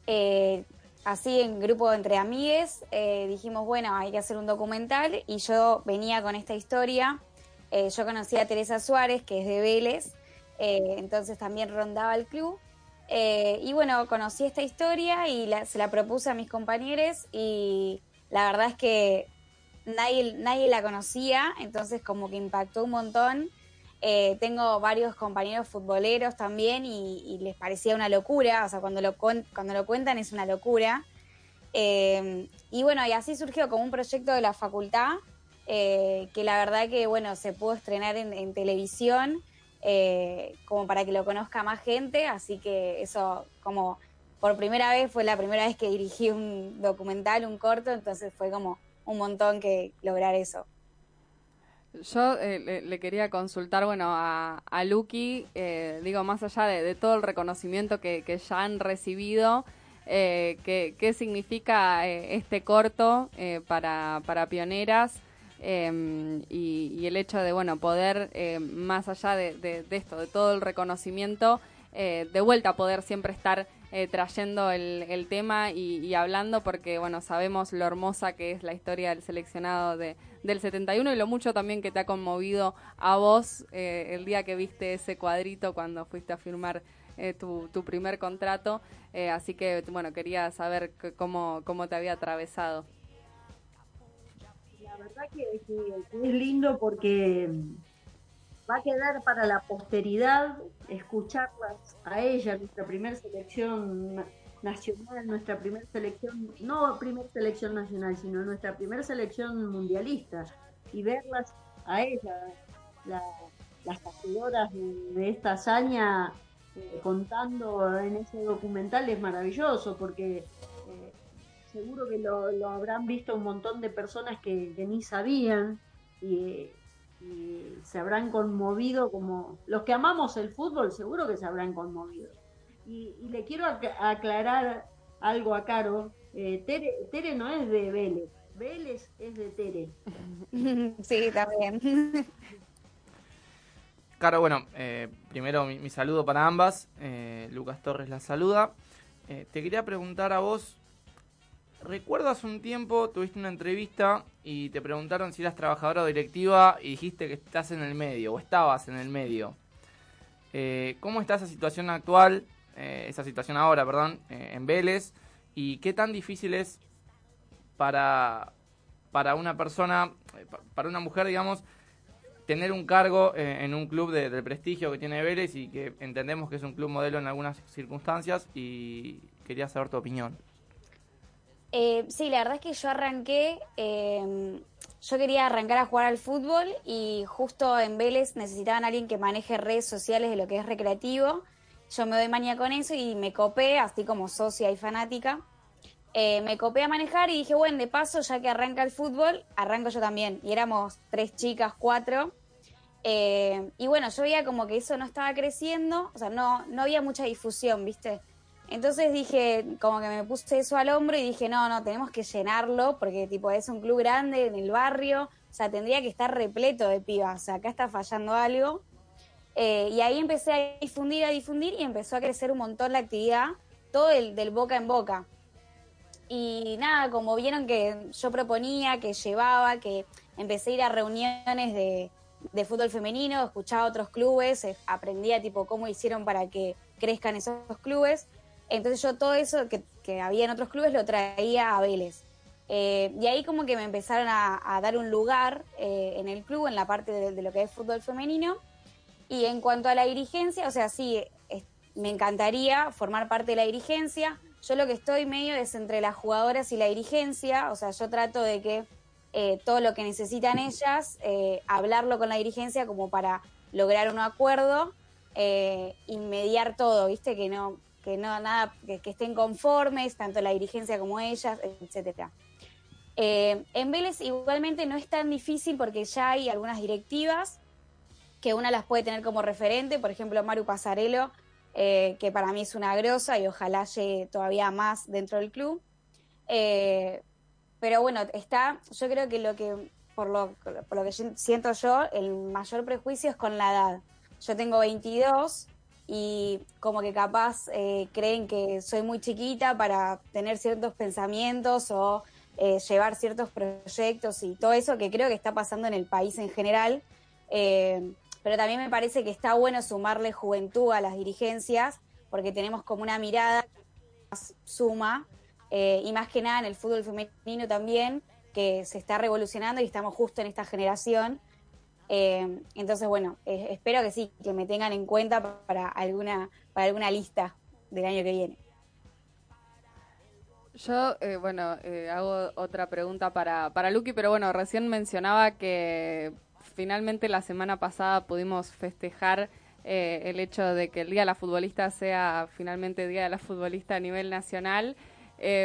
Eh, así, en grupo entre amigues, eh, dijimos, bueno, hay que hacer un documental. Y yo venía con esta historia. Eh, yo conocí a Teresa Suárez, que es de Vélez. eh, entonces también rondaba el club. Y bueno, conocí esta historia y la- se la propuse a mis compañeros. Y la verdad es que nadie, nadie la conocía. Entonces, como que impactó un montón. Eh, tengo varios compañeros futboleros también y, les parecía una locura, o sea, cuando lo, cuando lo cuentan es una locura. Eh, y bueno, y así surgió como un proyecto de la facultad, eh, que la verdad que, bueno, se pudo estrenar en, en televisión, como para que lo conozca más gente, así que eso como por primera vez fue la primera vez que dirigí un documental, un corto, entonces fue como un montón que lograr eso. Yo eh, le, quería consultar, bueno, a, a eh, digo, más allá de, todo el reconocimiento que, que ya han recibido, eh, ¿qué, significa eh, este corto eh, para, para pioneras? eh, y, y el hecho de, bueno, poder, eh, más allá de, esto, de todo el reconocimiento, de vuelta poder siempre estar eh, trayendo el, tema y, y hablando porque, bueno, sabemos lo hermosa que es la historia del seleccionado de, del 71 y lo mucho también que te ha conmovido a vos eh, el día que viste ese cuadrito cuando fuiste a firmar eh, tu, tu primer contrato. Eh, así que, bueno, quería saber cómo, cómo te había atravesado. La verdad que es lindo porque va a quedar para la posteridad escucharlas a ella, nuestra primera selección na- nacional, nuestra primera selección, no primera selección nacional, sino nuestra primera selección mundialista, y verlas a ella, la- las hacedoras de, esta hazaña, eh, contando en ese documental es maravilloso, porque eh, seguro que lo, habrán visto un montón de personas que, que ni sabían y, y se habrán conmovido como los que amamos el fútbol seguro que se habrán conmovido y, y le quiero ac- aclarar algo a Caro eh, Tere, Tere no es de Vélez Vélez es de Tere [laughs] sí, también. [laughs] Caro, bueno, eh, primero mi, mi saludo para ambas. Eh, Lucas Torres la saluda. Eh, te quería preguntar a vos, recuerdo hace un tiempo tuviste una entrevista y te preguntaron si eras trabajadora o directiva y dijiste que estás en el medio o estabas en el medio. Eh, ¿Cómo está esa situación actual, eh, esa situación ahora, perdón, eh, en Vélez? ¿Y qué tan difícil es para, para una persona, eh, pa- para una mujer, digamos, tener un cargo en un club de, del prestigio que tiene Vélez y que entendemos que es un club modelo en algunas circunstancias y quería saber tu opinión. Eh, sí, la verdad es que yo arranqué, eh, yo quería arrancar a jugar al fútbol y justo en Vélez necesitaban a alguien que maneje redes sociales de lo que es recreativo. Yo me doy maña con eso y me copé, así como socia y fanática. Eh, me copé a manejar y dije, bueno, de paso, ya que arranca el fútbol, arranco yo también. Y éramos tres chicas, cuatro. Eh, y bueno, yo veía como que eso no estaba creciendo, o sea, no, no había mucha difusión, ¿viste? Entonces dije, como que me puse eso al hombro y dije, no, no, tenemos que llenarlo porque tipo es un club grande en el barrio, o sea, tendría que estar repleto de pibas, o sea, acá está fallando algo. Eh, y ahí empecé a difundir, a difundir y empezó a crecer un montón la actividad, todo el, del boca en boca. Y nada, como vieron que yo proponía, que llevaba, que empecé a ir a reuniones de, de fútbol femenino, escuchaba otros clubes, eh, aprendía tipo cómo hicieron para que crezcan esos clubes. Entonces yo todo eso que, que había en otros clubes lo traía a Vélez. Eh, y ahí como que me empezaron a, dar un lugar eh, en el club, en la parte de, lo que es fútbol femenino. Y en cuanto a la dirigencia, o sea, sí, me encantaría formar parte de la dirigencia. Yo lo que estoy medio es entre las jugadoras y la dirigencia, o sea, yo trato de que eh, todo lo que necesitan ellas, hablarlo con la dirigencia como para lograr un acuerdo y mediar todo, ¿viste? Que no, que no nada, que, estén conformes, tanto la dirigencia como ellas, etcétera. Eh, en Vélez igualmente no es tan difícil porque ya hay algunas directivas que una las puede tener como referente, por ejemplo Maru Pasarelo, eh, que para mí es una grosa y ojalá llegue todavía más dentro del club. Eh, pero bueno, está, yo creo que lo que, por lo, por lo que siento yo, el mayor prejuicio es con la edad. Yo tengo 22 y como que capaz creen que soy muy chiquita para tener ciertos pensamientos o eh, llevar ciertos proyectos y todo eso que creo que está pasando en el país en general. Eh, pero también me parece que está bueno sumarle juventud a las dirigencias porque tenemos como una mirada más suma eh, y más que nada en el fútbol femenino también que se está revolucionando y estamos justo en esta generación. Entonces, bueno, espero que sí, que me tengan en cuenta para alguna, para alguna lista del año que viene. Yo, eh, bueno, eh, hago otra pregunta para, para Lucky, pero bueno, recién mencionaba que finalmente la semana pasada pudimos festejar eh, el hecho de que el Día de la Futbolista sea finalmente Día de la Futbolista a nivel nacional.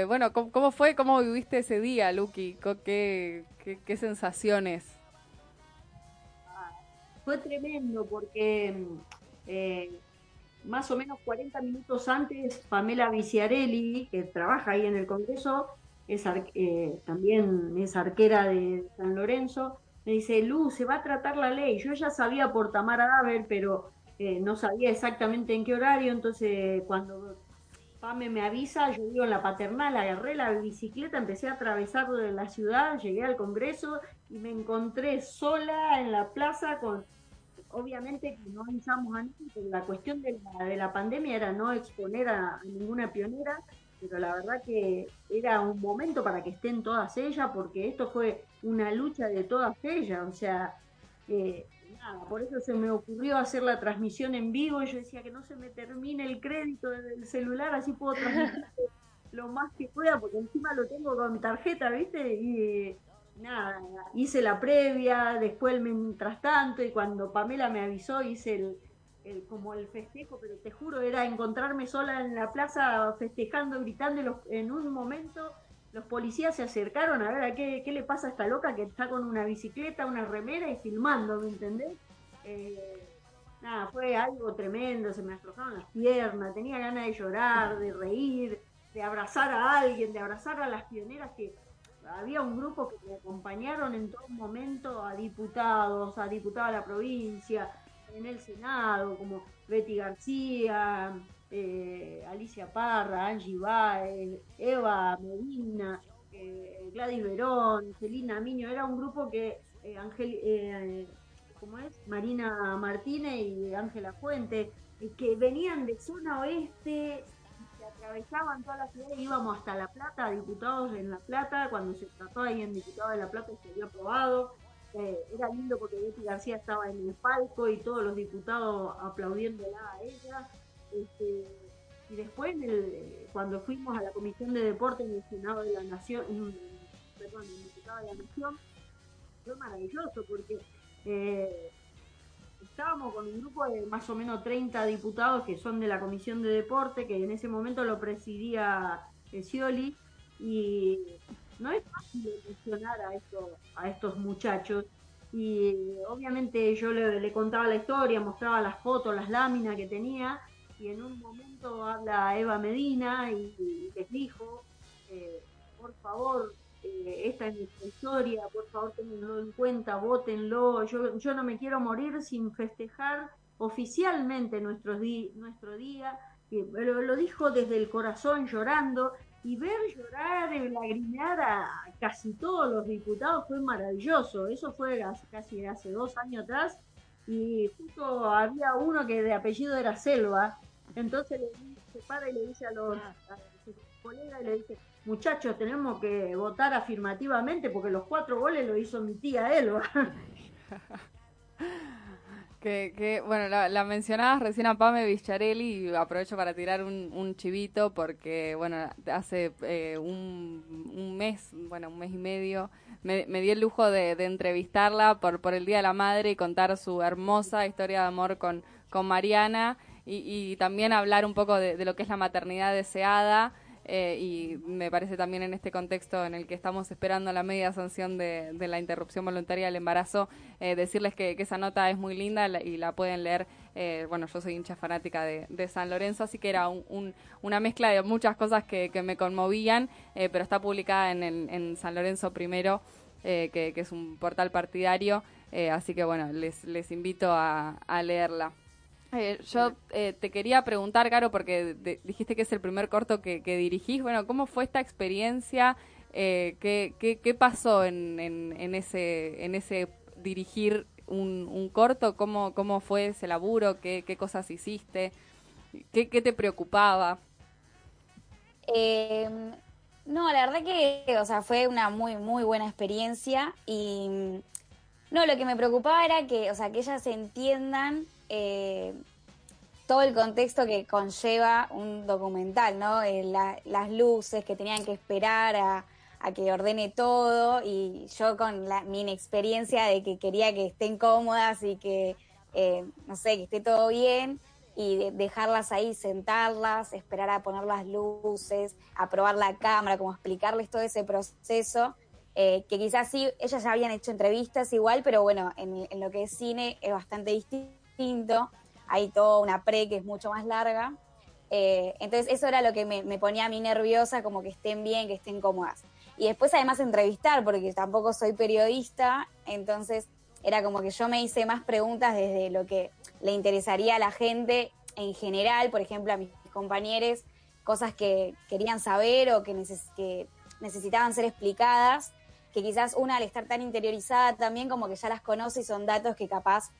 bueno, ¿cómo, fue? ¿Cómo viviste ese día, Lucky? ¿Qué, qué, qué sensaciones? Fue tremendo porque más o menos 40 minutos antes, Pamela Viciarelli, que trabaja ahí en el Congreso, es eh, también es arquera de San Lorenzo, me dice, Luz, se va a tratar la ley. Yo ya sabía por Tamara Daver, pero eh, no sabía exactamente en qué horario, entonces cuando Pame me avisa, yo vivo en la paternal, agarré la bicicleta, empecé a atravesar la ciudad, llegué al Congreso y me encontré sola en la plaza con obviamente que no avisamos a nadie, la cuestión de la, de la pandemia era no exponer a, ninguna pionera, pero la verdad que era un momento para que estén todas ellas, porque esto fue una lucha de todas ellas, o sea, eh, por eso se me ocurrió hacer la transmisión en vivo, yo decía que no se me termine el crédito del celular, así puedo transmitir [laughs] lo más que pueda, porque encima lo tengo con tarjeta, ¿viste? Y nada, hice la previa, después mientras tanto, y cuando Pamela me avisó hice el, como el festejo, pero te juro, era encontrarme sola en la plaza festejando, gritando, en un momento los policías se acercaron a ver a qué, qué le pasa a esta loca que está con una bicicleta, una remera y filmando, ¿me entendés? Eh, nada, fue algo tremendo, se me aflojaron las piernas, tenía ganas de llorar, de reír, de abrazar a alguien, de abrazar a las pioneras que había un grupo que me acompañaron en todo momento a diputados, a diputados de la provincia, en el Senado, como Betty García, eh, Alicia Parra, Angie Baez, Eva Medina, eh, Gladys Verón, Celina Miño, era un grupo que eh, Ángel, ¿cómo es? Marina Martínez y Ángela Fuente, que venían de zona oeste, atravesaban toda la ciudad y íbamos hasta La Plata, diputados en La Plata, cuando se trató ahí en diputado de La Plata se había aprobado. Eh, era lindo porque Betty García estaba en el palco y todos los diputados aplaudiéndola a ella. Este, y después, cuando fuimos a la Comisión de Deporte en el Senado de la Nación, perdón, en Diputado de la Nación, fue maravilloso porque eh, estábamos con un grupo de más o menos 30 diputados que son de la Comisión de Deporte, que en ese momento lo presidía Scioli, y no es fácil mencionar a, esto, a estos muchachos. Y obviamente yo le, contaba la historia, mostraba las fotos, las láminas que tenía, y en un momento habla Eva Medina y, les dijo, eh, por favor, eh, esta es nuestra historia, por favor tenganlo en cuenta, votenlo, yo, yo no me quiero morir sin festejar oficialmente nuestro, nuestro día, lo, lo, dijo desde el corazón llorando y ver llorar y lagrimear a casi todos los diputados fue maravilloso. Eso fue casi hace dos años atrás. Y justo había uno que de apellido era Selva, entonces le se para y le dice a los colegas y le dice, muchachos, tenemos que votar afirmativamente porque los cuatro goles lo hizo mi tía Elba. [laughs] Que, que, bueno, la, la mencionabas recién a Pame Vicharelli y aprovecho para tirar un, chivito porque, bueno, hace eh, un, mes, bueno, un mes y medio, me, di el lujo de, de entrevistarla por, por el Día de la Madre y contar su hermosa historia de amor con, con Mariana y, y también hablar un poco de, lo que es la maternidad deseada. eh, y me parece también en este contexto en el que estamos esperando la media sanción de, la interrupción voluntaria del embarazo, eh, decirles que, esa nota es muy linda y la pueden leer. eh, bueno, yo soy hincha fanática de, San Lorenzo, así que era un- un- una mezcla de muchas cosas que, me conmovían, eh, pero está publicada en, el- en San Lorenzo primero, eh, que, que es un portal partidario, así que bueno, les, les invito a leerla. Eh, yo eh, te quería preguntar, Caro, porque de- dijiste que es el primer corto que, que dirigís. Bueno, ¿cómo fue esta experiencia? Eh, ¿qué, qué, qué pasó en, en, en ese, en ese dirigir un, un corto? ¿Cómo, ¿Cómo fue ese laburo? ¿Qué, qué cosas hiciste? ¿Qué, ¿Qué te preocupaba? Eh, no, la verdad que, o sea, fue una muy, muy buena experiencia y mm, no, lo que me preocupaba era que, o sea, que ellas entiendan eh, todo el contexto que conlleva un documental, ¿no? Eh, la- las luces que tenían que esperar a, que ordene todo y yo con la, mi inexperiencia de que quería que estén cómodas y que, eh, no sé, que esté todo bien y de- dejarlas ahí, sentarlas, esperar a poner las luces, a probar la cámara, como explicarles todo ese proceso, eh, que quizás sí, ellas ya habían hecho entrevistas igual, pero bueno, en, en lo que es cine es bastante distinto, hay toda una pre que es mucho más larga, eh, entonces eso era lo que me, ponía a mí nerviosa, como que estén bien, que estén cómodas. Y después además entrevistar, porque tampoco soy periodista, entonces era como que yo me hice más preguntas desde lo que le interesaría a la gente en general, por ejemplo a mis compañeros, cosas que querían saber o que, que necesitaban ser explicadas, que quizás una al estar tan interiorizada también como que ya las conoce y son datos que capaz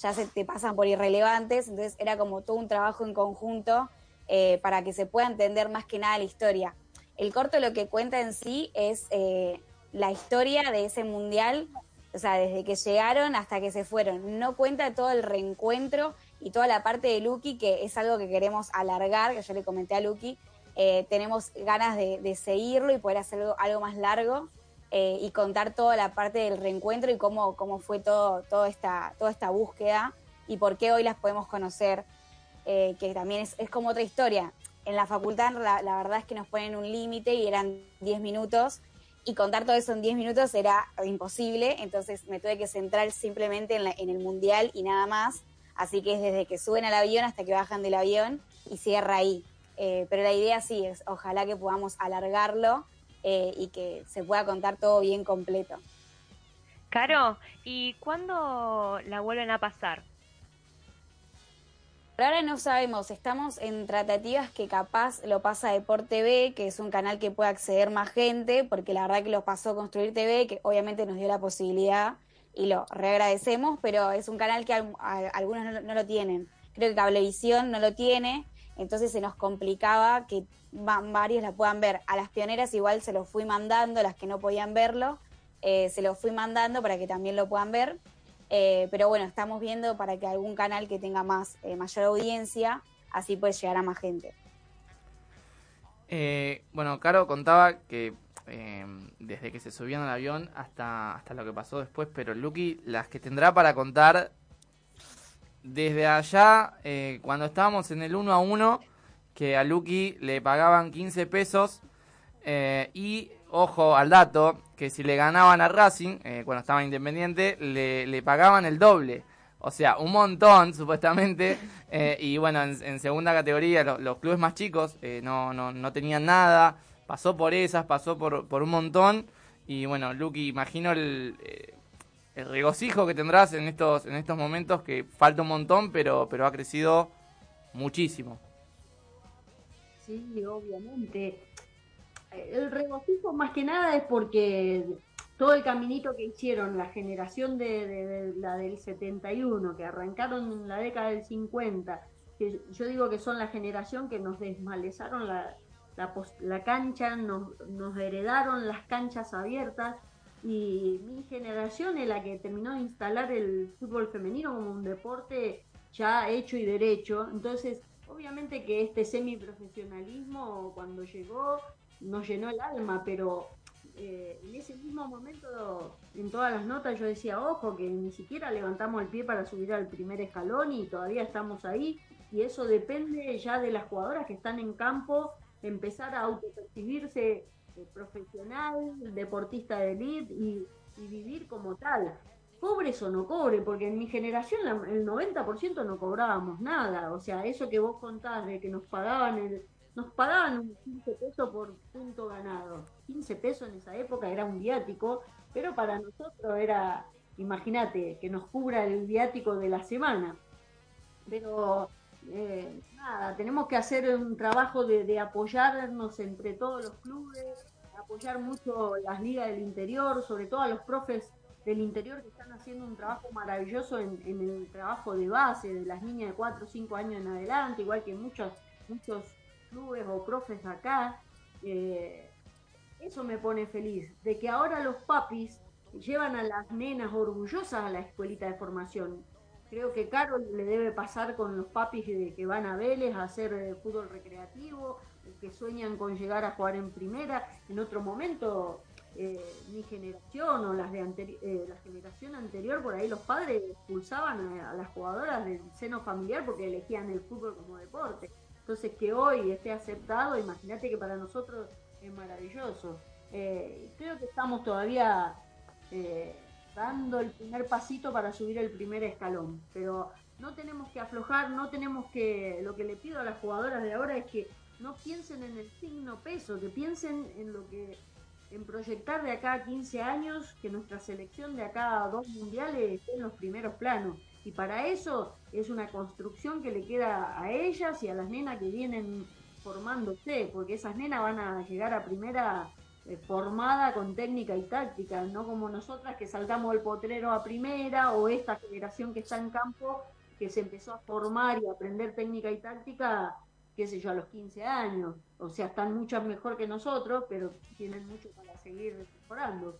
ya se te pasan por irrelevantes, entonces era como todo un trabajo en conjunto eh, para que se pueda entender más que nada la historia. El corto lo que cuenta en sí es eh, la historia de ese mundial, o sea, desde que llegaron hasta que se fueron. No cuenta todo el reencuentro y toda la parte de Lucky, que es algo que queremos alargar, que yo le comenté a Lucky. Eh, tenemos ganas de, de seguirlo y poder hacer algo, algo más largo eh, y contar toda la parte del reencuentro y cómo, cómo fue todo, toda, esta, toda esta búsqueda y por qué hoy las podemos conocer, eh, que también es, es como otra historia. En la facultad la, la verdad es que nos ponen un límite y eran 10 minutos y contar todo eso en 10 minutos era imposible, entonces me tuve que centrar simplemente en, la- en el mundial y nada más, así que es desde que suben al avión hasta que bajan del avión y cierra ahí. Eh, pero la idea sí es, ojalá que podamos alargarlo eh, y que se pueda contar todo bien completo. Caro, ¿y cuándo la vuelven a pasar? Por ahora no sabemos, estamos en tratativas que capaz lo pasa Deport TV, que es un canal que puede acceder más gente, porque la verdad que lo pasó Construir TV, que obviamente nos dio la posibilidad y lo reagradecemos, pero es un canal que a- algunos no, lo- no lo tienen. Creo que Cablevisión no lo tiene, entonces se nos complicaba que va- varios la puedan ver. A las pioneras igual se lo fui mandando, las que no podían verlo, eh, se lo fui mandando para que también lo puedan ver. Eh, pero bueno, estamos viendo para que algún canal que tenga más eh, mayor audiencia, así puede llegar a más gente. Eh, bueno, Caro contaba que desde que se subían al avión hasta, hasta lo que pasó después, pero Lucky, las que tendrá para contar desde allá, eh, cuando estábamos en el 1 a 1, que a Lucky le pagaban 15 pesos eh, y, ojo al dato, que si le ganaban a Racing, eh, cuando estaba independiente, le, le pagaban el doble. O sea, un montón, [laughs] supuestamente. eh, y bueno, en, segunda categoría, lo- los clubes más chicos no, no, no tenían nada. Pasó por esas, pasó por, por un montón. Y bueno, Lucky, imagino el, el regocijo que tendrás en estos, en estos momentos, que falta un montón, pero, pero ha crecido muchísimo. Sí, obviamente. el regocijo más que nada es porque todo el caminito que hicieron la generación de, de- de la del 71, que arrancaron en la década del 50, que yo digo que son la generación que nos desmalezaron la, la, la cancha, nos, nos heredaron las canchas abiertas y mi generación es la que terminó de instalar el fútbol femenino como un deporte ya hecho y derecho. Entonces, obviamente que este semiprofesionalismo cuando llegó nos llenó el alma, pero eh, en ese mismo momento, en todas las notas, yo decía, ojo, que ni siquiera levantamos el pie para subir al primer escalón y todavía estamos ahí. Y eso depende ya de las jugadoras que están en campo, empezar a autopercibirse eh, profesional, deportista de elite y, vivir como tal. Cobres o no cobre, porque en mi generación la- el 90% no cobrábamos nada. O sea, eso que vos contás de que nos pagaban el, nos pagaban un 15 pesos por punto ganado. 15 pesos en esa época era un viático, pero para nosotros era, imagínate, que nos cubra el viático de la semana. Pero eh, nada, tenemos que hacer un trabajo de, apoyarnos entre todos los clubes, apoyar mucho las ligas del interior, sobre todo a los profes del interior que están haciendo un trabajo maravilloso en, en el trabajo de base de las niñas de 4 o 5 años en adelante, igual que muchos, muchos clubes o profes acá. Eh, eso me pone feliz, de que ahora los papis llevan a las nenas orgullosas a la escuelita de formación. Creo que Carol le debe pasar con los papis que van a Vélez a hacer eh, fútbol recreativo, que sueñan con llegar a jugar en primera. En otro momento, eh, mi generación o las de anteri- eh, la generación anterior, por ahí los padres expulsaban a, las jugadoras del seno familiar porque elegían el fútbol como deporte. Entonces, que hoy esté aceptado, imagínate que para nosotros es maravilloso. Creo que estamos todavía dando el primer pasito para subir el primer escalón, pero no tenemos que aflojar, no tenemos que, lo que le pido a las jugadoras de ahora es que no piensen en el signo peso, que piensen en lo que, en proyectar de acá a 15 años que nuestra selección de acá a dos mundiales esté en los primeros planos. Y para eso es una construcción que le queda a ellas y a las nenas que vienen formándose, porque esas nenas van a llegar a primera formada con técnica y táctica, no como nosotras que saltamos el potrero a primera o esta generación que está en campo que se empezó a formar y aprender técnica y táctica, qué sé yo, a los 15 años. O sea, están muchas mejor que nosotros, pero tienen mucho para seguir mejorando.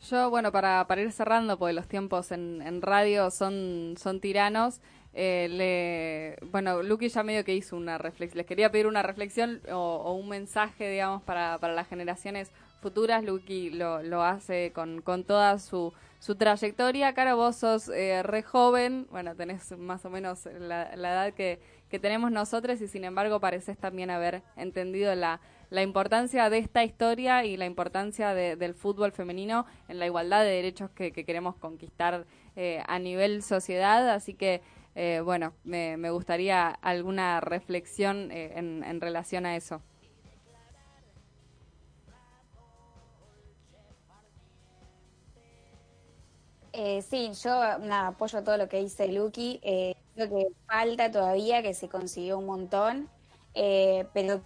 Yo, bueno, para, para ir cerrando, porque los tiempos en, en radio son, son tiranos, eh, le, bueno, Lucky ya medio que hizo una reflexión, les quería pedir una reflexión o, o un mensaje, digamos, para, para las generaciones futuras. Lucky lo, lo hace con, con toda su, su trayectoria. Caro, vos sos eh, re joven, bueno, tenés más o menos la, la edad que, que tenemos nosotros y sin embargo pareces también haber entendido la, la importancia de esta historia y la importancia de- del fútbol femenino en la igualdad de derechos que, que queremos conquistar eh, a nivel sociedad. Así que, eh, bueno, me, gustaría alguna reflexión eh, en, en relación a eso. Eh, sí, yo apoyo todo lo que dice Lucky. Eh, creo que falta todavía, que se consiguió un montón, eh, pero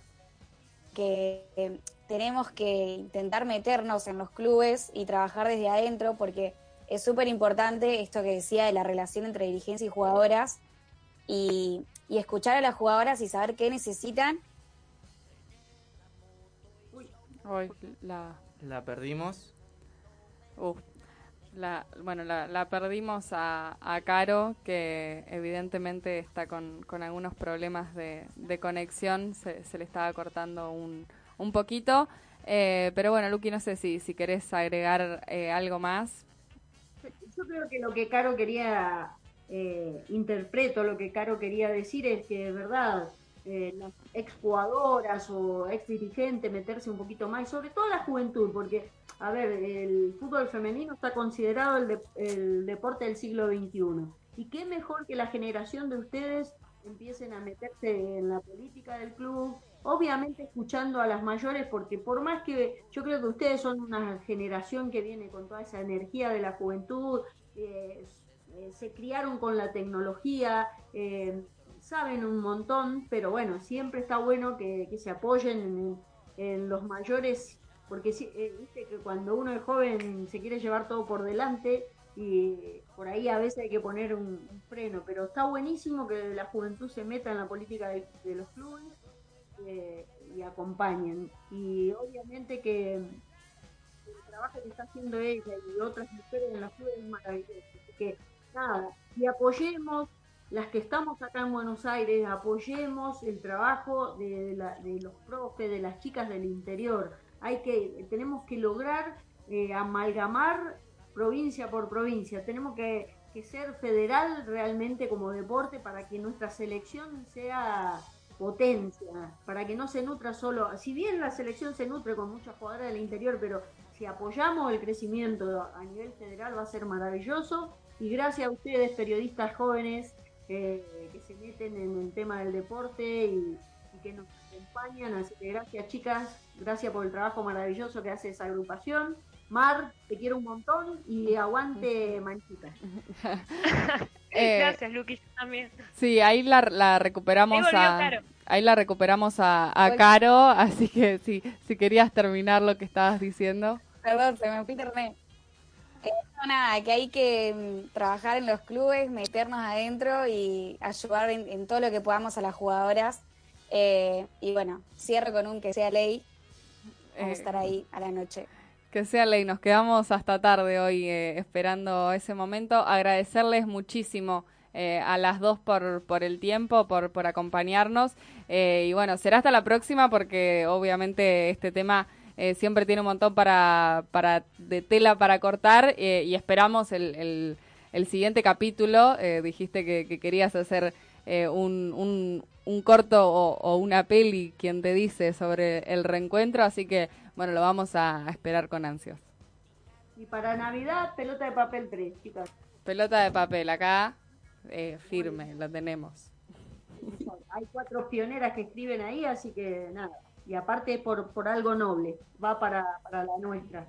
que eh, tenemos que intentar meternos en los clubes y trabajar desde adentro porque es súper importante esto que decía de la relación entre dirigencia y jugadoras y, y escuchar a las jugadoras y saber qué necesitan. Hoy la, La perdimos. Uf, la, bueno, la, la perdimos a, a Caro, que evidentemente está con, con algunos problemas de, de conexión, se, se le estaba cortando un, un poquito. Eh, pero bueno, Luqui, no sé si, si querés agregar eh, algo más. Yo creo que lo que Caro quería, eh, interpreto lo que Caro quería decir es que de verdad eh, las exjugadoras o ex dirigentes meterse un poquito más, y sobre todo la juventud, porque, a ver, el fútbol femenino está considerado el, de- el deporte del siglo XXI. Y qué mejor que la generación de ustedes empiecen a meterse en la política del club, obviamente escuchando a las mayores, porque por más que yo creo que ustedes son una generación que viene con toda esa energía de la juventud, eh, eh, se criaron con la tecnología, eh, saben un montón, pero bueno, siempre está bueno que, se apoyen en, los mayores, porque viste que cuando uno es joven se quiere llevar todo por delante y por ahí a veces hay que poner un, freno, pero está buenísimo que la juventud se meta en la política de los clubes y acompañen. Y obviamente que el trabajo que está haciendo ella y otras mujeres en los clubes es maravilloso. Así que nada, y apoyemos las que estamos acá en Buenos Aires, apoyemos el trabajo de, la- de los profes, de las chicas del interior. Hay que, tenemos que lograr eh, amalgamar provincia por provincia. Tenemos que, que ser federal realmente como deporte para que nuestra selección sea potencia, para que no se nutra solo, si bien la selección se nutre con muchas jugadoras del interior, pero si apoyamos el crecimiento a nivel federal va a ser maravilloso y gracias a ustedes periodistas jóvenes eh, que se meten en el tema del deporte y, y que nos acompañan, así que gracias chicas, gracias por el trabajo maravilloso que hace esa agrupación. Mar, te quiero un montón y aguante Manchita. [laughs] Eh, Gracias, Luqui, yo también. Sí, ahí la, la recuperamos volvió a Caro. Ahí la recuperamos a, a Caro, así que sí, si querías terminar lo que estabas diciendo. Perdón, se me fue internet. Eh, no, nada, que hay que mm, trabajar en los clubes, meternos adentro y ayudar en, en todo lo que podamos a las jugadoras. Eh, y bueno, cierro con un que sea ley. Vamos a Eh, estar ahí a la noche. Que sea ley, nos quedamos hasta tarde hoy eh, esperando ese momento. Agradecerles muchísimo eh, a las dos por, por el tiempo, por, por acompañarnos. Eh, y bueno, será hasta la próxima porque obviamente este tema eh, siempre tiene un montón para, para de tela para cortar eh, y esperamos el, el, el siguiente capítulo. Eh, dijiste que, que querías hacer eh, un, un, un corto o, o una peli, quien te dice, sobre el reencuentro, así que bueno, lo vamos a esperar con ansias. Y para Navidad, pelota de papel 3, chicas. Pelota de papel, acá eh, firme, lo tenemos. Hay cuatro pioneras que escriben ahí, así que nada. Y aparte por, por algo noble, va para, para la nuestra.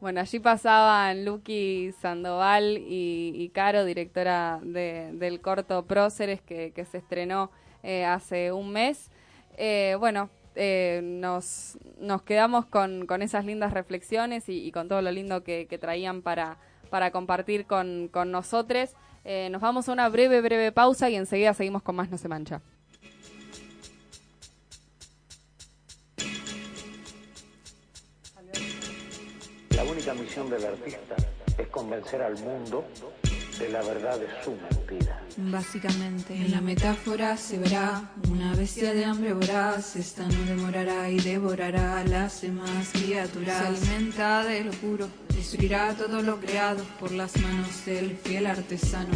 Bueno, allí pasaban Lucky Sandoval y, y Caro, directora de- del corto Próceres que, que se estrenó eh, hace un mes. Eh, bueno, eh, nos, nos quedamos con, con esas lindas reflexiones y, y con todo lo lindo que, que traían para, para compartir con, con nosotros. Eh, nos vamos a una breve, breve pausa y enseguida seguimos con más No se mancha. La única misión del artista es convencer al mundo de la verdad de su mentira. Básicamente, en la metáfora se verá una bestia de hambre voraz. Esta no demorará y devorará a las demás criaturas. Se alimenta de lo puro, destruirá todo lo creado por las manos del fiel artesano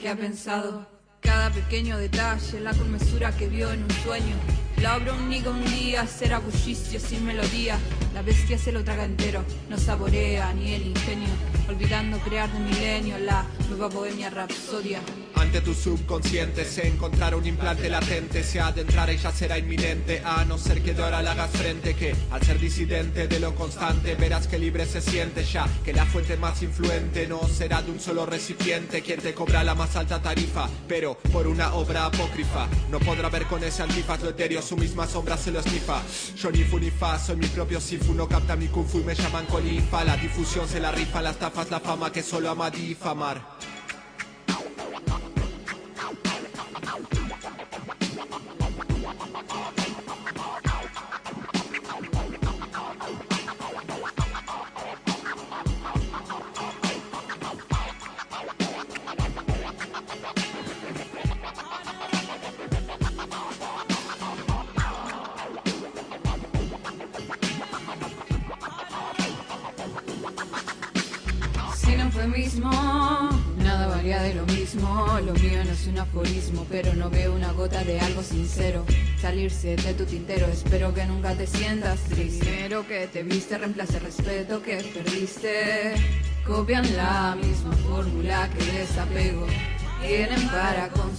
que ha pensado cada pequeño detalle, la conmesura que vio en un sueño. La obra nido un día será bullicio sin melodía. La bestia se lo traga entero, no saborea ni el ingenio, olvidando crear de milenio la nueva bohemia rapsodia. Ante tu subconsciente se encontrará un implante latente, se adentrará y ya será inminente, a no ser que de ahora le hagas frente, que al ser disidente de lo constante verás que libre se siente ya, que la fuente más influente no será de un solo recipiente, quien te cobra la más alta tarifa, pero por una obra apócrifa, no podrá ver con ese antifaz lo etéreo, su misma sombra se lo esnifa, yo ni fu ni fa, soy mi propio sifu, no capta mi kung fu y me llaman colifa, la difusión se la rifa, las tafas, la fama que solo ama difamar. De lo mismo. Lo mío no es un aforismo, pero no veo una gota de algo sincero. Salirse de tu tintero, espero que nunca te sientas triste. Que te viste reemplace respeto que perdiste. Copian la misma fórmula que desapego. Tienen para con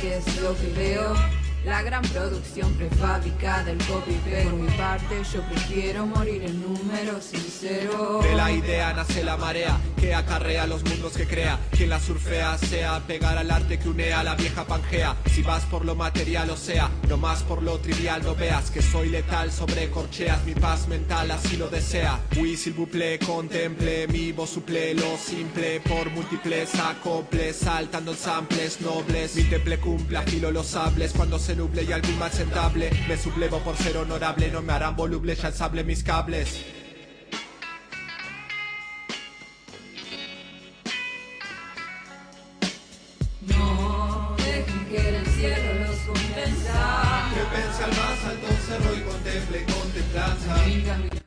que es lo que veo. La gran producción prefabricada, del copy Por mi parte yo prefiero morir en número sincero De la idea nace la marea que acarrea los mundos que crea. Quien la surfea sea pegar al arte que une a la vieja pangea. Si vas por lo material o sea, no más por lo trivial, no veas que soy letal sobre corcheas. Mi paz mental así lo desea. Vous plaît, contemple mi voz suple lo simple por múltiples acoples, saltando en samples nobles. Mi temple cumple, afilo los sables cuando se nuble y algún mal sentable. Me sublevo por ser honorable, no me harán voluble, ya el sable mis cables. No dejen que el encierro los convenza Que pense al más alto cerro y contemple contemplanza.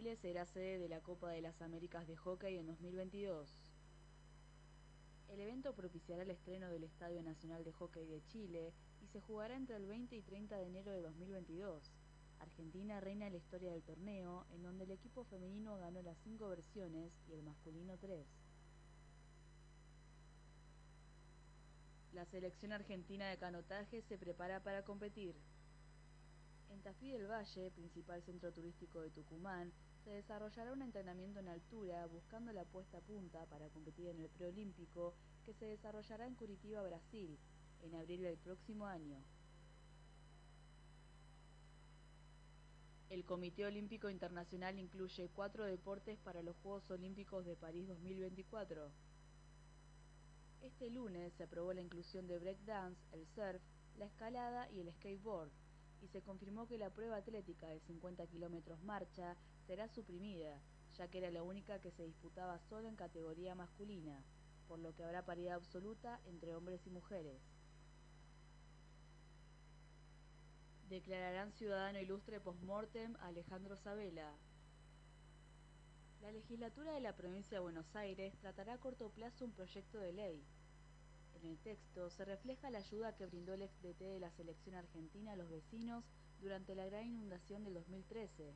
Chile será sede de la Copa de las Américas de Hockey en 2022. El evento propiciará el estreno del Estadio Nacional de Hockey de Chile y se jugará entre el 20 y 30 de enero de 2022. Argentina reina en la historia del torneo, en donde el equipo femenino ganó las cinco versiones y el masculino tres. La selección argentina de canotaje se prepara para competir. En Tafí del Valle, principal centro turístico de Tucumán, se desarrollará un entrenamiento en altura buscando la puesta a punta para competir en el preolímpico que se desarrollará en Curitiba, Brasil, en abril del próximo año. El Comité Olímpico Internacional incluye cuatro deportes para los Juegos Olímpicos de París 2024. Este lunes se aprobó la inclusión de breakdance, el surf, la escalada y el skateboard, y se confirmó que la prueba atlética de 50 kilómetros marcha será suprimida, ya que era la única que se disputaba solo en categoría masculina, por lo que habrá paridad absoluta entre hombres y mujeres. Declararán ciudadano ilustre post-mortem a Alejandro Sabela. La legislatura de la provincia de Buenos Aires tratará a corto plazo un proyecto de ley. En el texto se refleja la ayuda que brindó el ex-DT de la selección argentina a los vecinos durante la gran inundación del 2013.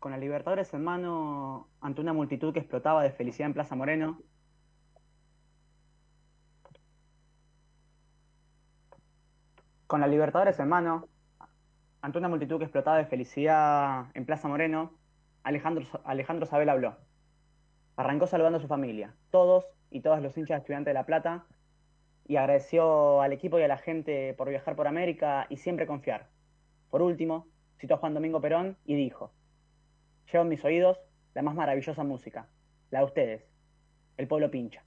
Con la Libertadores en mano, ante una multitud que explotaba de felicidad en Plaza Moreno, con la Libertadores en mano, ante una multitud que explotaba de felicidad en Plaza Moreno, Alejandro, Alejandro Sabel habló. Arrancó saludando a su familia, todos y todas los hinchas de Estudiantes de La Plata, y agradeció al equipo y a la gente por viajar por América y siempre confiar. Por último, citó a Juan Domingo Perón y dijo, Llevo en mis oídos la más maravillosa música, la de ustedes, el pueblo pincha.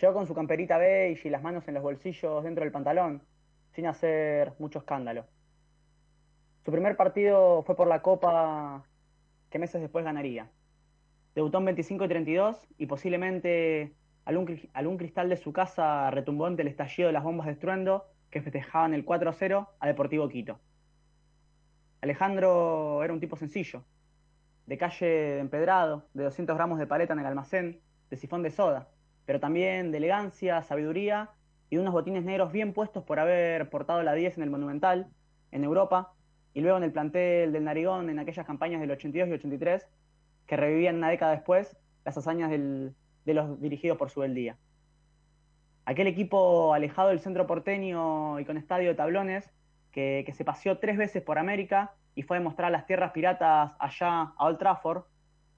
Llegó con su camperita beige y las manos en los bolsillos dentro del pantalón, sin hacer mucho escándalo. Su primer partido fue por la Copa que meses después ganaría. Debutó en 25 y 32 y posiblemente algún, cristal de su casa retumbó ante el estallido de las bombas de estruendo que festejaban el 4 a 0 a Deportivo Quito. Alejandro era un tipo sencillo, de calle de empedrado, de 200 gramos de paleta en el almacén, de sifón de soda, pero también de elegancia, sabiduría y unos botines negros bien puestos por haber portado la 10 en el Monumental, en Europa, y luego en el plantel del Narigón en aquellas campañas del 82 y 83, que revivían una década después las hazañas de los dirigidos por su día. Aquel equipo alejado del centro porteño y con estadio de tablones, que, que se paseó tres veces por América y fue a demostrar las tierras piratas allá a Old Trafford,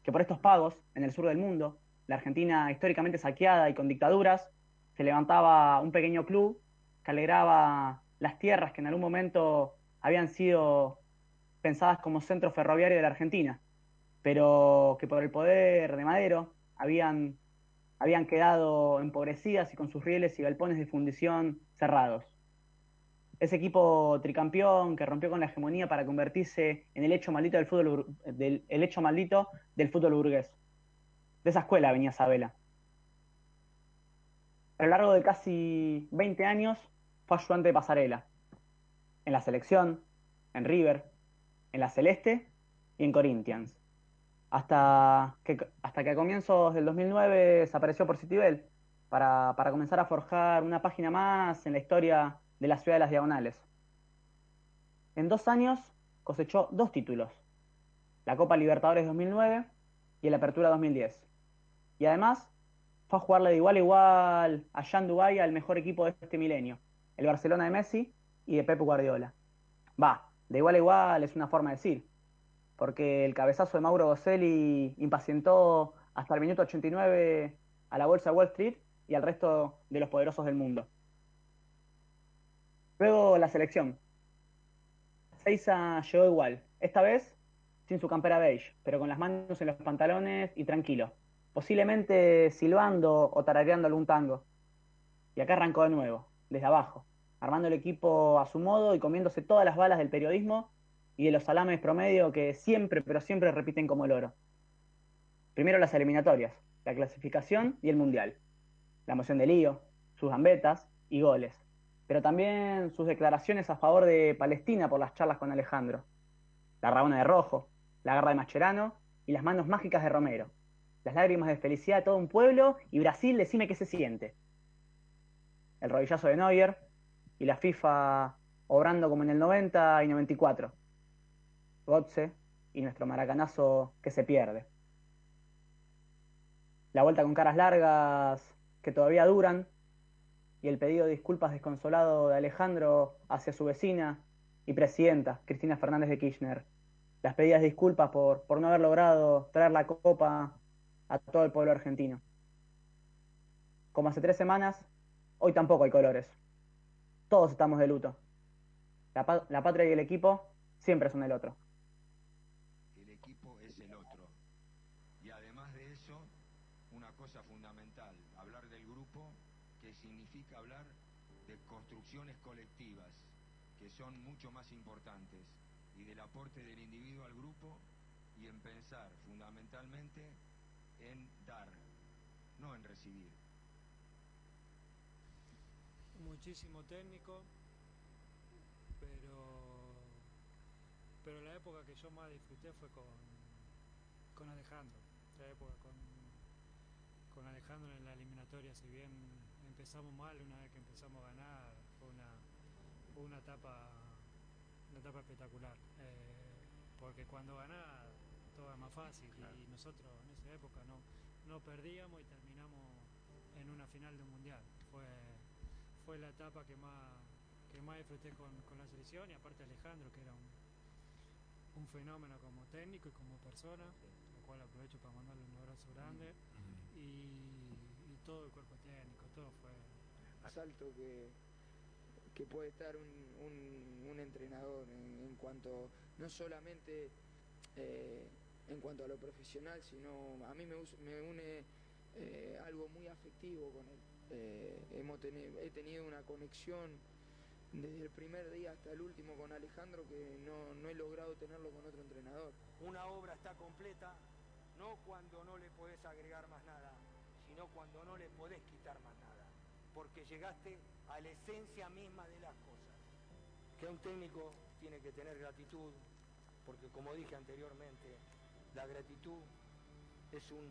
que por estos pagos, en el sur del mundo, la Argentina históricamente saqueada y con dictaduras, se levantaba un pequeño club que alegraba las tierras que en algún momento habían sido pensadas como centro ferroviario de la Argentina, pero que por el poder de Madero habían, habían quedado empobrecidas y con sus rieles y galpones de fundición cerrados. Ese equipo tricampeón que rompió con la hegemonía para convertirse en el hecho maldito del fútbol, del, el hecho maldito del fútbol burgués. De esa escuela venía Sabela. A lo largo de casi 20 años fue ayudante de pasarela. En la selección, en River, en la Celeste y en Corinthians. Hasta que, hasta que a comienzos del 2009 desapareció por Citibel para, para comenzar a forjar una página más en la historia de la ciudad de las Diagonales. En dos años cosechó dos títulos, la Copa Libertadores 2009 y el Apertura 2010. Y además fue a jugarle de igual a igual allá en Dubái al mejor equipo de este milenio, el Barcelona de Messi y de Pep Guardiola. Va, de igual a igual es una forma de decir, porque el cabezazo de Mauro Boselli impacientó hasta el minuto 89 a la bolsa Wall Street y al resto de los poderosos del mundo. Luego la selección. Seiza llegó igual, esta vez sin su campera beige, pero con las manos en los pantalones y tranquilo, posiblemente silbando o tarareando algún tango. Y acá arrancó de nuevo, desde abajo, armando el equipo a su modo y comiéndose todas las balas del periodismo y de los salames promedio que siempre, pero siempre repiten como el oro. Primero las eliminatorias, la clasificación y el mundial. La moción de lío, sus gambetas y goles. Pero también sus declaraciones a favor de Palestina por las charlas con Alejandro. La rabona de rojo, la garra de Mascherano y las manos mágicas de Romero. Las lágrimas de felicidad de todo un pueblo y Brasil, decime qué se siente. El rodillazo de Neuer y la FIFA obrando como en el 90 y 94. Gotze y nuestro maracanazo que se pierde. La vuelta con caras largas que todavía duran y el pedido de disculpas desconsolado de Alejandro hacia su vecina y presidenta, Cristina Fernández de Kirchner. Las pedidas de disculpas por, por no haber logrado traer la copa a todo el pueblo argentino. Como hace tres semanas, hoy tampoco hay colores. Todos estamos de luto. La, la patria y el equipo siempre son el otro. El equipo es el otro. Y además de eso, una cosa fundamental, hablar del grupo, que significa hablar de construcciones colectivas, que son mucho más importantes, y del aporte del individuo al grupo, y en pensar fundamentalmente en dar, no en recibir. Muchísimo técnico, pero pero la época que yo más disfruté fue con, con Alejandro, la época con, con Alejandro en la eliminatoria, si bien empezamos mal, una vez que empezamos a ganar, fue una, una etapa una etapa espectacular. Eh, porque cuando ganás todo es más fácil y nosotros en esa época no, no perdíamos y terminamos en una final de un mundial. Fue, fue la etapa que más, que más disfruté con, con la selección y aparte Alejandro, que era un, un fenómeno como técnico y como persona, lo cual aprovecho para mandarle un abrazo grande, y, y todo el cuerpo técnico, todo fue... Asalto que, que puede estar un, un, un entrenador en, en, cuanto, no solamente eh, en cuanto a lo profesional, sino a mí me, une eh, algo muy afectivo con él. Eh, hemos he tenido una conexión desde el primer día hasta el último con Alejandro que no, no he logrado tenerlo con otro entrenador. Una obra está completa no cuando no le podés agregar más nada, sino cuando no le podés quitar más nada, porque llegaste a la esencia misma de las cosas. Que un técnico tiene que tener gratitud, porque como dije anteriormente, la gratitud es un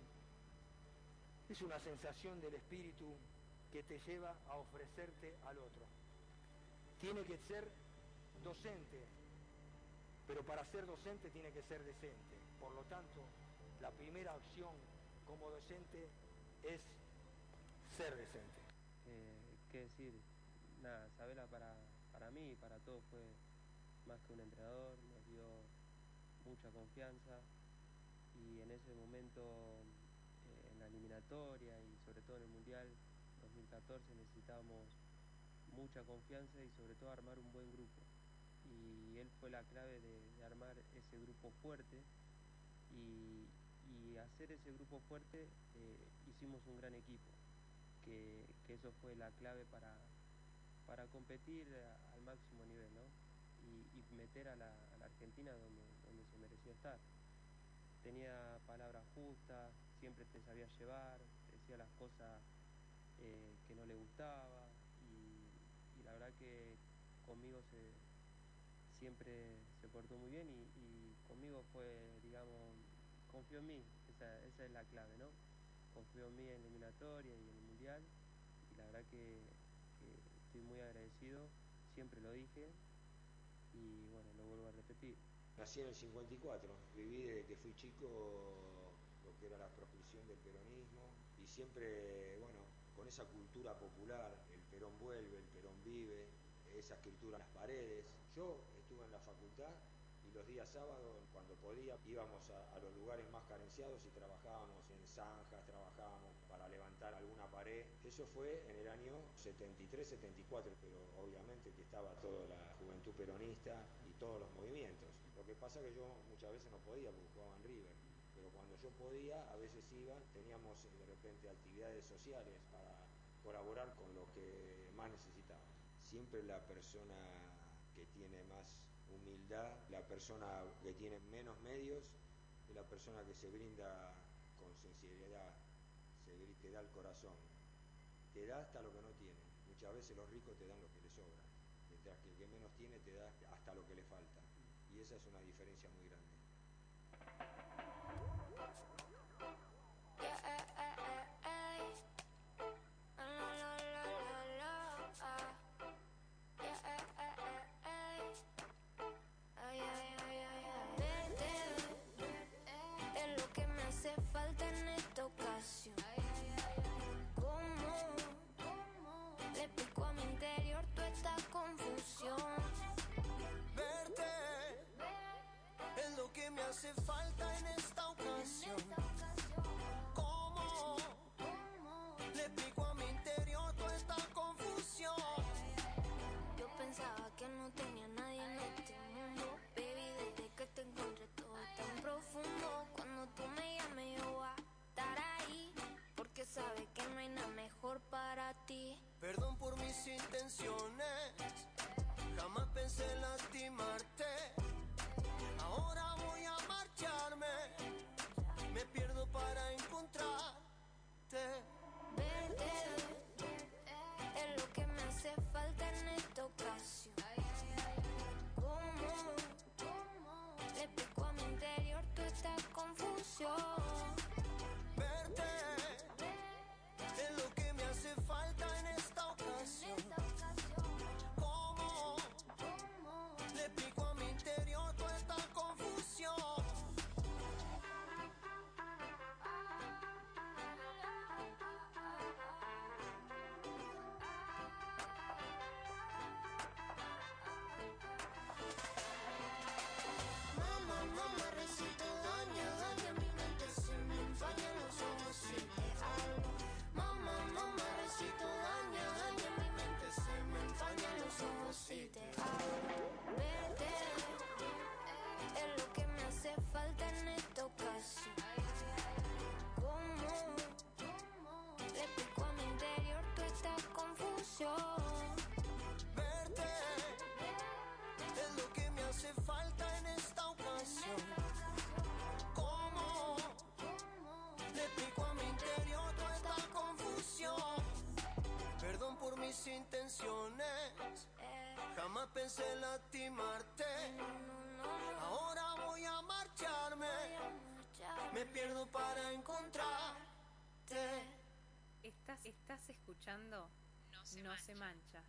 es una sensación del espíritu que te lleva a ofrecerte al otro tiene que ser docente, pero para ser docente tiene que ser decente. Por lo tanto, la primera acción como docente es ser decente. Eh, qué decir, nada, Sabela para, para mí y para todos fue más que un entrenador, nos dio mucha confianza y en ese momento eh, en la eliminatoria y sobre todo en el Mundial 2014 necesitábamos mucha confianza y sobre todo armar un buen grupo. Y él fue la clave de, armar ese grupo fuerte y, y hacer ese grupo fuerte eh, hicimos un gran equipo, que, que eso fue la clave para, para competir al máximo nivel, ¿no? Y, y meter a la, a la Argentina donde, donde se merecía estar. Tenía palabras justas, siempre te sabía llevar, decía las cosas eh, que no le gustaba y, la verdad que conmigo siempre se portó muy bien y, conmigo fue, digamos, confió en mí, esa, es la clave, ¿no? Confió en mí en la eliminatoria y en el mundial y la verdad que estoy muy agradecido, siempre lo dije y bueno, lo vuelvo a repetir. Nací en el 54, viví desde que fui chico lo que era la proscripción del peronismo y siempre, bueno, con esa cultura popular, el Perón vuelve, el Perón vive, esa escritura en las paredes. Yo estuve en la facultad y los días sábados, cuando podía, íbamos a, a los lugares más carenciados y trabajábamos en zanjas, trabajábamos para levantar alguna pared. Eso fue en el año 73-74, pero obviamente que estaba toda la juventud peronista y todos los movimientos. Lo que pasa que yo muchas veces no podía porque jugaba en River, pero cuando yo podía, a veces iba, teníamos eh, de repente actividades sociales para colaborar con lo que más necesitábamos. Siempre la persona que tiene más humildad, la persona que tiene menos medios, es la persona que se brinda con sinceridad, se te da el corazón, te da hasta lo que no tiene. Muchas veces los ricos te dan lo que les sobra, mientras que el que menos tiene te da hasta lo que le falta. Y esa es una diferencia muy grande. Verte que me hace falta en esta ocasión. ¿Cómo le explico a mi interior toda esta confusión? Yo pensaba que no tenía nadie en este mundo. Baby, desde que te encontré todo tan profundo. Cuando tú me llames, yo voy a estar ahí. Porque sabes que no hay nada mejor para ti. Perdón por mis intenciones, Mamá, intenciones, jamás pensé en lastimarte. Ahora voy a marcharme, me pierdo para encontrarte. Estás, estás escuchando No se, mancha.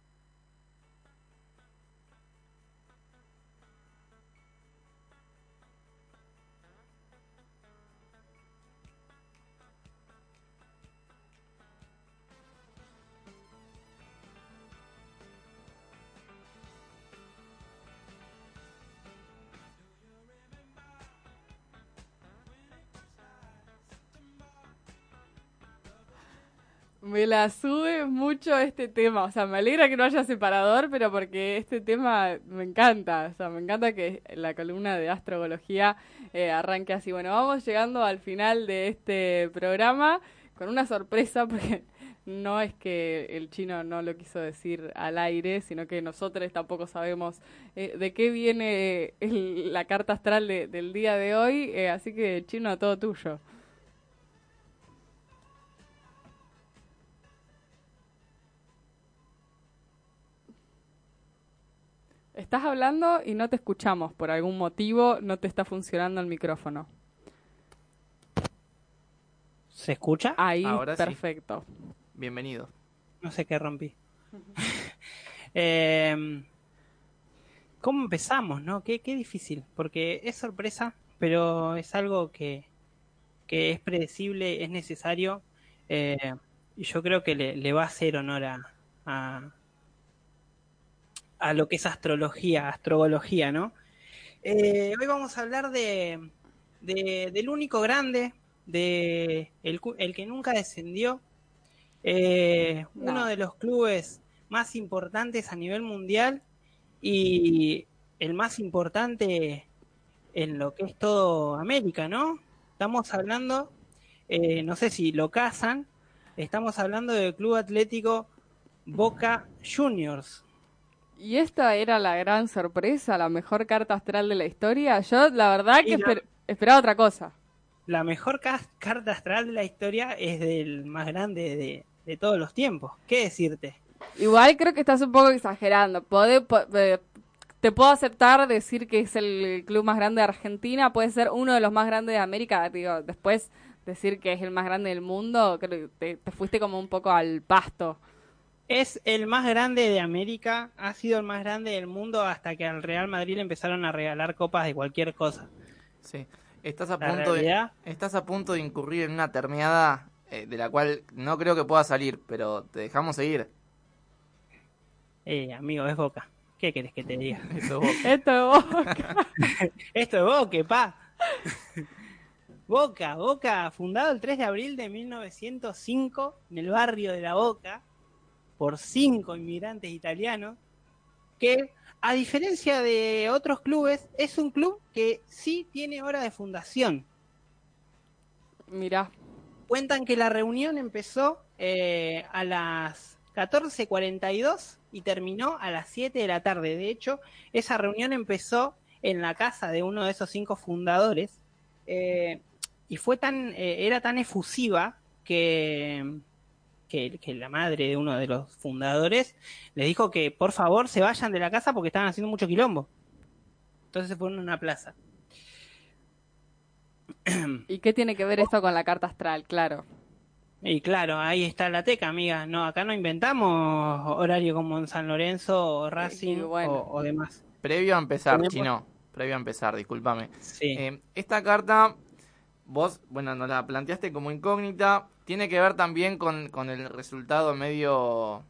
Me la sube mucho este tema. O sea, me alegra que no haya separador, pero porque este tema me encanta. O sea, me encanta que la columna de astrología eh, arranque así. Bueno, vamos llegando al final de este programa con una sorpresa, [laughs] porque no es que el chino no lo quiso decir al aire, sino que nosotros tampoco sabemos eh, de qué viene el- la carta astral de- del día de hoy. eh, así que, chino, todo tuyo. Estás hablando y no te escuchamos. Por algún motivo no te está funcionando el micrófono. ¿Se escucha? Ahí, Ahora sí. perfecto. Bienvenido. No sé qué rompí. [laughs] Eh, ¿Cómo empezamos, no? Qué, qué difícil, porque es sorpresa, pero es algo que, que es predecible, es necesario, eh, y yo creo que le, le va a hacer honor a, a, a lo que es astrología, astrología, ¿no? Eh, hoy vamos a hablar de, de- del único grande, de el, el que nunca descendió, eh, No. uno de los clubes más importantes a nivel mundial y el más importante en lo que es todo América, ¿no? Estamos hablando, eh, no sé si lo casan, estamos hablando del Club Atlético Boca Juniors. Y esta era la gran sorpresa, la mejor carta astral de la historia. Yo, la verdad, que esper- esperaba otra cosa. La mejor ca- carta astral de la historia es del más grande de, de todos los tiempos. ¿Qué decirte? Igual creo que estás un poco exagerando. Po- eh, te puedo aceptar decir que es el club más grande de Argentina, puede ser uno de los más grandes de América. Digo, después decir que es el más grande del mundo, creo que te, te fuiste como un poco al pasto. Es el más grande de América, ha sido el más grande del mundo hasta que al Real Madrid le empezaron a regalar copas de cualquier cosa. Sí. Estás a punto de, estás a punto de incurrir en una termeada eh, de la cual no creo que pueda salir, pero te dejamos seguir. Eh, amigo, es Boca. ¿Qué querés que te [laughs] diga? Eso es Boca. Esto es Boca. [laughs] Esto es Boca, pa. Boca, Boca, fundado el 3 de abril de 1905 en el barrio de La Boca por cinco inmigrantes italianos que, a diferencia de otros clubes, es un club que sí tiene hora de fundación. Mirá. Cuentan que la reunión empezó eh, a las 14.42 y terminó a las 7 de la tarde. De hecho, esa reunión empezó en la casa de uno de esos cinco fundadores eh, y fue tan, eh, era tan efusiva que, que, que la madre de uno de los fundadores les dijo que por favor se vayan de la casa porque estaban haciendo mucho quilombo. Entonces se fueron a una plaza. [clears throat] ¿Y qué tiene que ver esto con la carta astral? Claro. Y claro, ahí está la teca, amiga. No, acá no inventamos horario como en San Lorenzo o Racing o, o demás. Previo a empezar, Chino. Previo a empezar, discúlpame. Sí. Eh, esta carta, vos, bueno, nos la planteaste como incógnita. Tiene que ver también con, con el resultado medio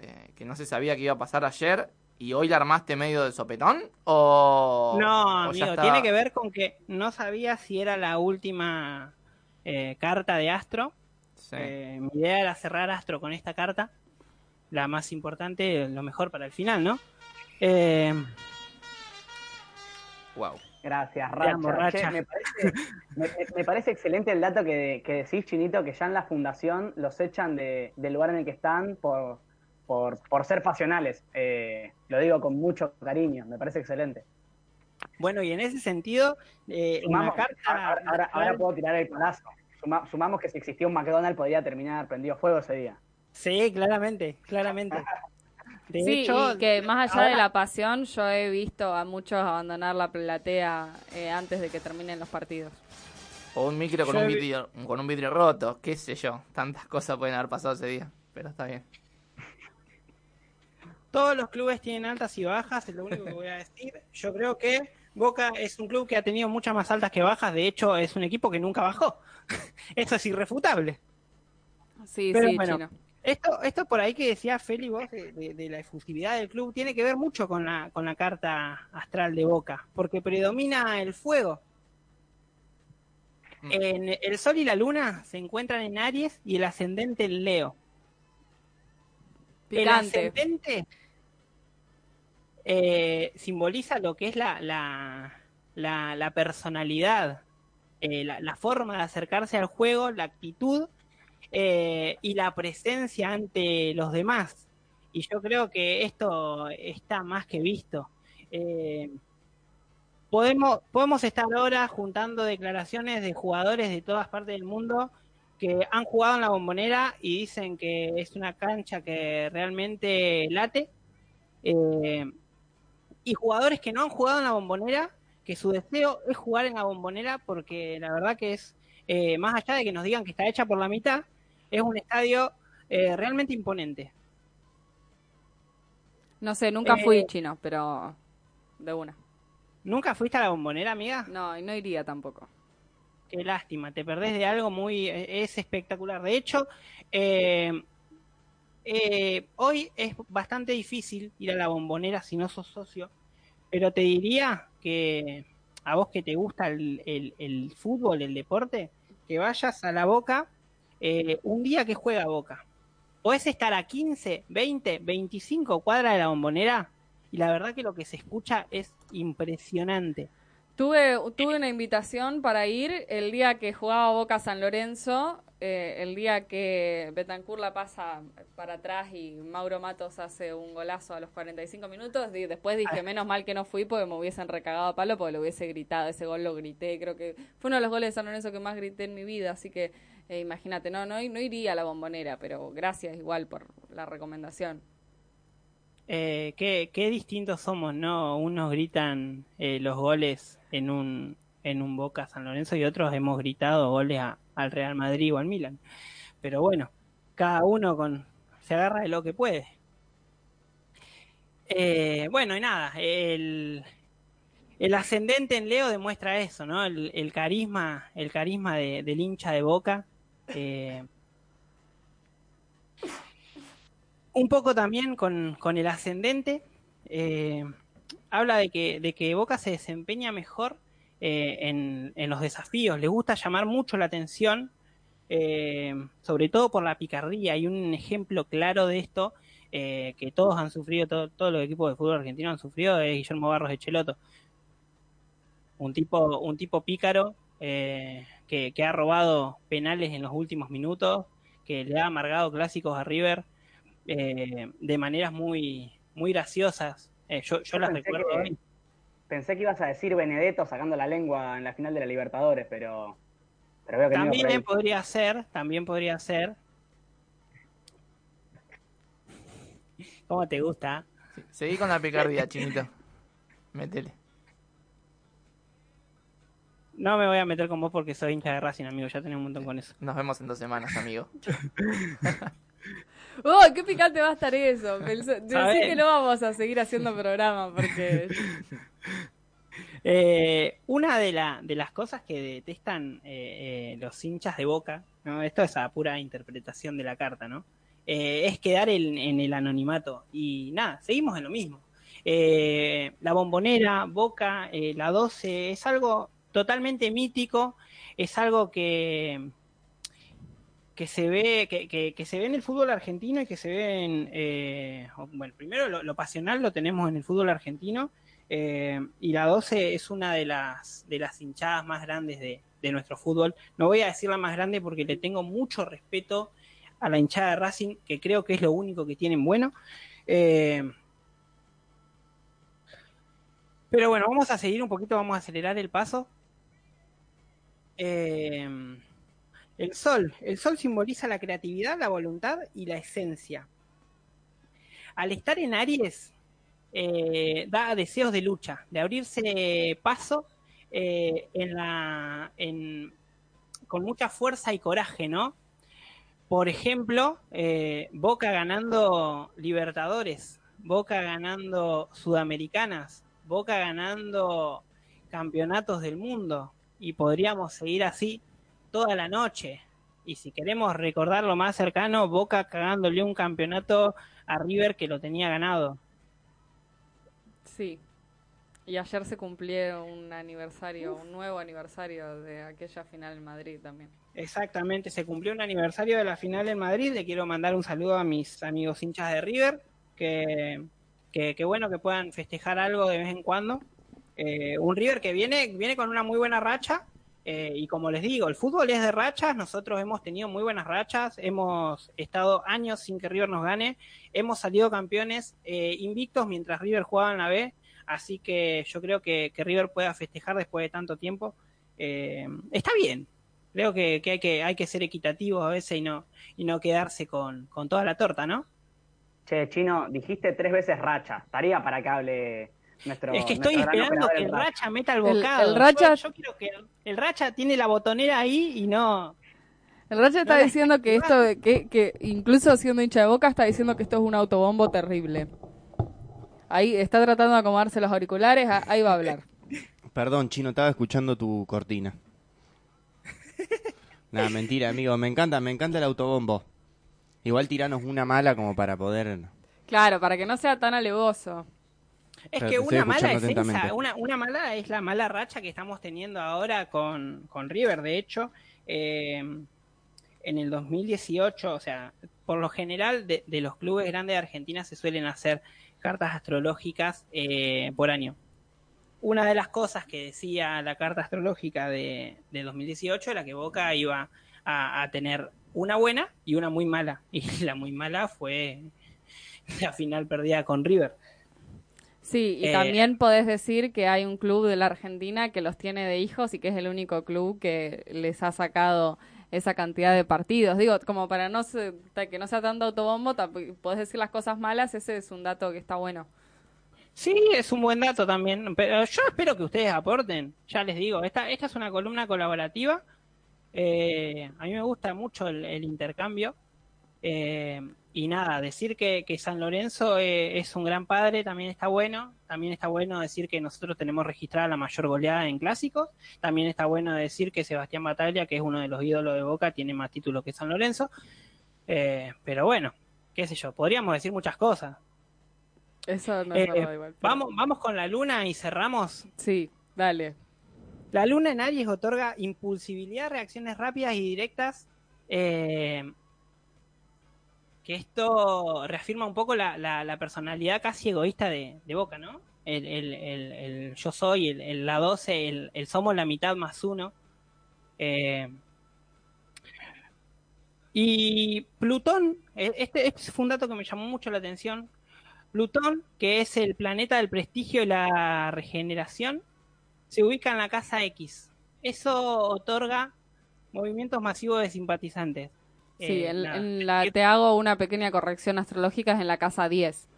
eh, que no se sabía que iba a pasar ayer y hoy la armaste medio de sopetón. ¿O, No, o amigo, estaba- tiene que ver con que no sabía si era la última eh, carta de Astro. Eh, mi idea era cerrar Astro con esta carta. La más importante, lo mejor para el final, ¿no? Eh, Wow. Gracias. Che, me, parece, me- me parece excelente el dato que, que decís, Chinito, que ya en la fundación los echan de- del lugar en el que están por, por, por ser pasionales. Eh, lo digo con mucho cariño, me parece excelente. bueno, y en ese sentido, eh, Sumamos- carta... ahora, ahora- ahora puedo tirar el palazo. Suma- sumamos que si existía un McDonald's podría terminar prendido fuego ese día. Sí, claramente, claramente. De sí, hecho, y que más allá de la pasión, yo he visto a muchos abandonar la platea eh, antes de que terminen los partidos. O un micro con Yo un, vi- vidrio, con un vidrio roto, qué sé yo. Tantas cosas pueden haber pasado ese día, pero está bien. Todos los clubes tienen altas y bajas, es lo único que voy a decir. Yo creo que Boca es un club que ha tenido muchas más altas que bajas, de hecho es un equipo que nunca bajó. [laughs] Esto es irrefutable. Sí, Pero sí, bueno, chino. Esto, esto por ahí que decía Feli vos de, de- de la efusividad del club tiene que ver mucho con la, con la carta astral de Boca, porque predomina el fuego. En el Sol y la Luna se encuentran en Aries y el ascendente en Leo. El ascendente eh, simboliza lo que es la, la, la, la personalidad, eh, la, la forma de acercarse al juego, la actitud eh, y la presencia ante los demás. Y yo creo que esto está más que visto. Eh, podemos, podemos estar ahora juntando declaraciones de jugadores de todas partes del mundo que han jugado en la bombonera y dicen que es una cancha que realmente late. Eh, y jugadores que no han jugado en la bombonera, que su deseo es jugar en la bombonera porque la verdad que es, eh, más allá de que nos digan que está hecha por la mitad, es un estadio eh, realmente imponente. No sé, nunca fui Eh, chino, pero de una. ¿Nunca fuiste a la bombonera, amiga? No, y no iría tampoco. Qué lástima, te perdés de algo muy... eh, es espectacular. De hecho, eh, eh, hoy es bastante difícil ir a la bombonera si no sos socio, pero te diría que a vos que te gusta el, el- el fútbol, el deporte, que vayas a la Boca eh, un día que juega Boca. Podés estar a 15, 20, 25 cuadras de la bombonera y la verdad que lo que se escucha es impresionante. Tuve, tuve una invitación para ir el día que jugaba Boca San Lorenzo, eh, el día que Betancourt la pasa para atrás y Mauro Matos hace un golazo a los 45 minutos. Y después dije, menos mal que no fui porque me hubiesen recagado a palo porque lo hubiese gritado. Ese gol lo grité, creo que fue uno de los goles de San Lorenzo que más grité en mi vida. Así que eh, imagínate, no, no, no iría a la bombonera, pero gracias igual por la recomendación. Eh, qué, qué distintos somos, ¿no? Unos gritan eh, los goles en un, en un Boca San Lorenzo y otros hemos gritado goles a- al Real Madrid o al Milan. Pero bueno, cada uno con se agarra de lo que puede. Eh, bueno, y nada, el, el ascendente en Leo demuestra eso, ¿no? El, el carisma, el carisma de- del hincha de Boca. Eh, un poco también con, con el ascendente. eh, habla de que, de que Boca se desempeña mejor eh, en, en los desafíos. Le gusta llamar mucho la atención, sobre todo por la picardía. Hay un ejemplo claro de esto que todos han sufrido, todo- todos los equipos de fútbol argentino han sufrido, es Guillermo Barros de Cheloto. Un tipo, un tipo pícaro que, que ha robado penales en los últimos minutos, que le ha amargado clásicos a River eh, de maneras muy, muy graciosas. Eh, yo, yo las pensé recuerdo que- hoy. Pensé que ibas a decir Benedetto sacando la lengua en la final de la Libertadores, pero, pero veo que También podría ser, también podría ser. ¿Cómo te gusta? Seguí con la picardía, chinito. Métele. No me voy a meter con vos porque soy hincha de Racing, amigo. Ya tenés un montón con eso. Nos vemos en dos semanas, amigo. [laughs] ¡Oh, qué picante va a estar eso! Pensé- [laughs] Decí que no vamos a seguir haciendo programa porque... [laughs] Eh, una de, la, de las cosas que detestan eh, eh, los hinchas de Boca, ¿no? esto es a pura interpretación de la carta, ¿no? Eh, es quedar en, en el anonimato. Y nada, seguimos en lo mismo. Eh, la bombonera, Boca, eh, la 12, es algo totalmente mítico, es algo que, que se ve que, que- se ve en el fútbol argentino y que se ve en eh, bueno primero lo, lo pasional lo tenemos en el fútbol argentino eh, y la 12 es una de las de las hinchadas más grandes de, de nuestro fútbol. No voy a decir la más grande porque le tengo mucho respeto a la hinchada de Racing que creo que es lo único que tienen bueno Eh, pero bueno vamos a seguir un poquito vamos a acelerar el paso Eh, el sol. El sol simboliza la creatividad, la voluntad y la esencia. Al estar en Aries, eh, da deseos de lucha, de abrirse paso eh, en la, con mucha fuerza y coraje, ¿no? Por ejemplo, eh, Boca ganando Libertadores, Boca ganando Sudamericanas, Boca ganando campeonatos del mundo, y podríamos seguir así toda la noche. Y si queremos recordar lo más cercano, Boca cagándole un campeonato a River que lo tenía ganado. Sí. Y ayer se cumplió un aniversario, un nuevo aniversario de aquella final en Madrid también. Exactamente, se cumplió un aniversario de la final en Madrid. Le quiero mandar un saludo a mis amigos hinchas de River, que, que, que bueno que puedan festejar algo de vez en cuando. Eh, un River que viene, viene con una muy buena racha. eh, y como les digo, el fútbol es de rachas. Nosotros hemos tenido muy buenas rachas. Hemos estado años sin que River nos gane. Hemos salido campeones eh, invictos mientras River jugaba en la B. Así que yo creo que, que River pueda festejar después de tanto tiempo. Está bien. Creo que, que hay que hay que ser equitativos a veces y no y no quedarse con, con toda la torta, ¿no? Che, Chino, dijiste tres veces racha. Estaría para que hable nuestro. es que estoy esperando que el racha. Racha meta el bocado. el Racha- Yo, yo quiero que el, Racha tiene la botonera ahí y no. El Racha está diciendo que esto, que, que incluso siendo hincha de boca, está diciendo que esto es un autobombo terrible. Ahí está tratando de acomodarse los auriculares, ahí va a hablar. [laughs] Perdón, Chino, estaba escuchando tu cortina. [laughs] Nada, mentira, amigo. Me encanta, me encanta el autobombo. Igual tiranos una mala como para poder... Claro, para que no sea tan alevoso. Es que una mala es esa, una, una mala es la mala racha que estamos teniendo ahora con, con River. De hecho, eh, en el 2018, o sea, por lo general de, de los clubes grandes de Argentina se suelen hacer cartas astrológicas eh, por año. Una de las cosas que decía la carta astrológica de, de 2018 era que Boca iba a, a tener una buena y una muy mala. [laughs] Y la muy mala fue la final perdida con River. Sí, y Eh, también podés decir que hay un club de la Argentina que los tiene de hijos y que es el único club que les ha sacado esa cantidad de partidos. Digo, como para no se- que no sea tanto autobombo, podés decir las cosas malas, ese es un dato que está bueno. Sí, es un buen dato también, pero yo espero que ustedes aporten. Ya les digo, esta, esta es una columna colaborativa. Eh, a mí me gusta mucho el, el intercambio. Eh, y nada, decir que, que San Lorenzo eh, es un gran padre también está bueno. También está bueno decir que nosotros tenemos registrada la mayor goleada en clásicos. También está bueno decir que Sebastián Bataglia, que es uno de los ídolos de Boca, tiene más títulos que San Lorenzo. Eh, pero bueno, qué sé yo, podríamos decir muchas cosas. Eso no es verdad igual. pero- vamos, vamos con la luna y cerramos. Sí, dale. La luna en Aries otorga impulsibilidad, reacciones rápidas y directas. eh, que esto reafirma un poco la, personalidad casi egoísta de, Boca, ¿no? El, yo soy, el, la 12, el, somos la mitad más uno. Eh, y Plutón, eh, este, este fue un dato que me llamó mucho la atención. Plutón, que es el planeta del prestigio y la regeneración, se ubica en la casa X. Eso otorga movimientos masivos de simpatizantes. Sí, Eh, en, la, te hago una pequeña corrección astrológica, es en la casa 10.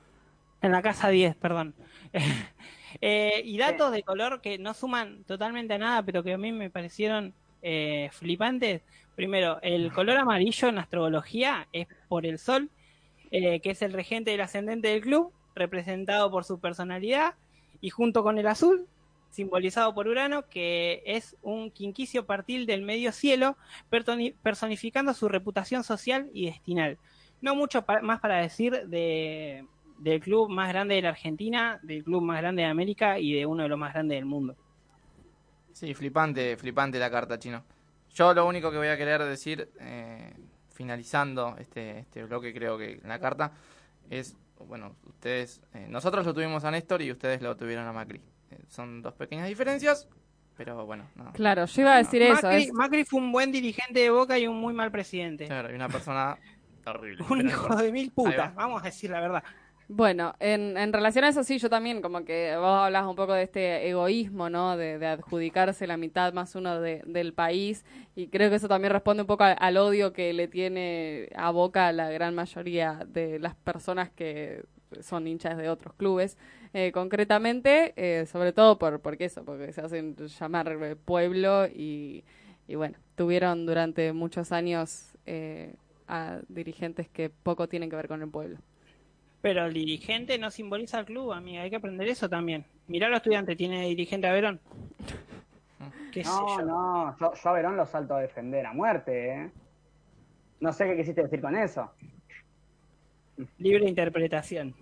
En la casa 10, perdón. [laughs] Eh, y datos de color que no suman totalmente a nada, pero que a mí me parecieron eh, flipantes. Primero, el color amarillo en astrología es por el sol, eh, que es el regente del ascendente del club, representado por su personalidad, y junto con el azul, simbolizado por Urano, que es un quinquicio partil del medio cielo, personificando su reputación social y destinal. No mucho pa- más para decir de, del club más grande de la Argentina, del club más grande de América y de uno de los más grandes del mundo. Sí, flipante, flipante la carta, chino. Yo lo único que voy a querer decir, eh, finalizando este, este bloque, creo que la carta, es, bueno, ustedes, eh, nosotros lo tuvimos a Néstor y ustedes lo tuvieron a Macri. Eh, son dos pequeñas diferencias, pero bueno, no. Claro, yo iba a decir eso. Macri, es- Macri fue un buen dirigente de Boca y un muy mal presidente. Claro, y una persona [laughs] horrible. Un hijo de mil putas, va. vamos a decir la verdad. Bueno, en, en relación a eso sí, yo también como que vos hablas un poco de este egoísmo, ¿no? De, de adjudicarse la mitad más uno de- del país y creo que eso también responde un poco al, al odio que le tiene a Boca la gran mayoría de las personas que son hinchas de otros clubes. Eh, concretamente, eh, sobre todo por porque eso, porque se hacen llamar eh, pueblo y, y bueno, tuvieron durante muchos años eh, a dirigentes que poco tienen que ver con el pueblo. Pero el dirigente no simboliza al club, amiga, hay que aprender eso también. Mirá los estudiantes, tiene dirigente a Verón. [laughs] ¿Qué sé No, yo? no, yo, yo a Verón lo salto a defender a muerte, ¿eh? No sé qué quisiste decir con eso. Libre interpretación.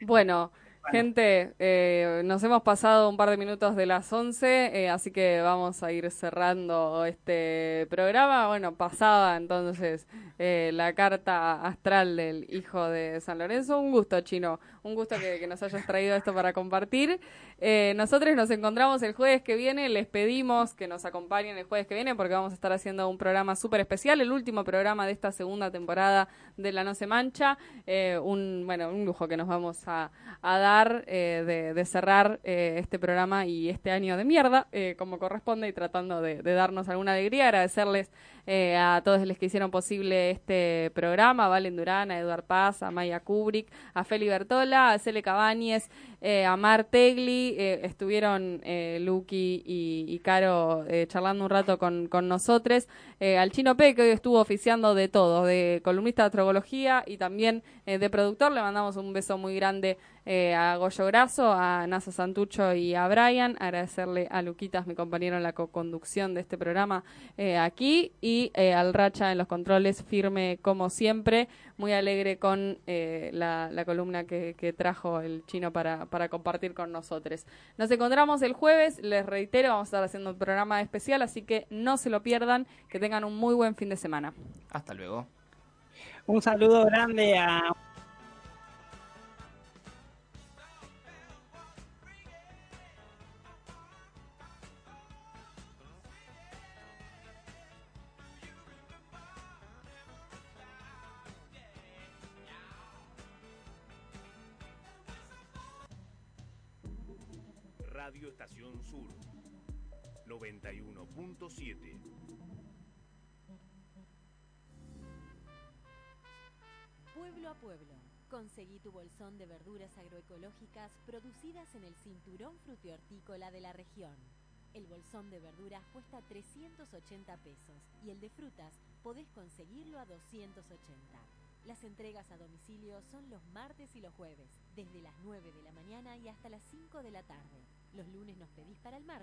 Bueno, Gente, eh, nos hemos pasado un par de minutos de las 11, eh, así que vamos a ir cerrando este programa. Bueno, pasaba entonces eh, la carta astral del hijo de San Lorenzo. Un gusto, Chino. Un gusto que, nos hayas traído esto para compartir. Eh, nosotros nos encontramos el jueves que viene. Les pedimos que nos acompañen el jueves que viene porque vamos a estar haciendo un programa súper especial, el último programa de esta segunda temporada de La No Se Mancha. Eh, un, bueno, un lujo que nos vamos a, dar eh, de, cerrar eh, este programa y este año de mierda eh, como corresponde y tratando de darnos alguna alegría. Agradecerles eh, a todos los que hicieron posible este programa, a Valen Durán, a Eduard Paz, a Maya Kubrick, a Feli Bertola, a Cele Cabañez, eh, a Mar Tegli, eh, estuvieron eh, Lucky y, y Caro eh, charlando un rato con, con nosotros, eh, al Chino P, que hoy estuvo oficiando de todo, de columnista de astrología y también de productor, le mandamos un beso muy grande eh, a Goyo Graso, a Nasa Santucho y a Brian, agradecerle a Luquitas, mi compañero en la co-conducción de este programa eh, aquí, y eh, al Racha en los controles, firme como siempre, muy alegre con eh, la, la columna que, que trajo el chino para, para compartir con nosotros. Nos encontramos el jueves, les reitero, vamos a estar haciendo un programa especial, así que no se lo pierdan, que tengan un muy buen fin de semana. Hasta luego. Un saludo grande a 91.7 Pueblo a pueblo. Conseguí tu bolsón de verduras agroecológicas producidas en el cinturón frutihortícola de la región. El bolsón de verduras cuesta 380 pesos y el de frutas podés conseguirlo a 280. Las entregas a domicilio son los martes y los jueves, desde las 9 de la mañana y hasta las 5 de la tarde. Los lunes nos pedís para el martes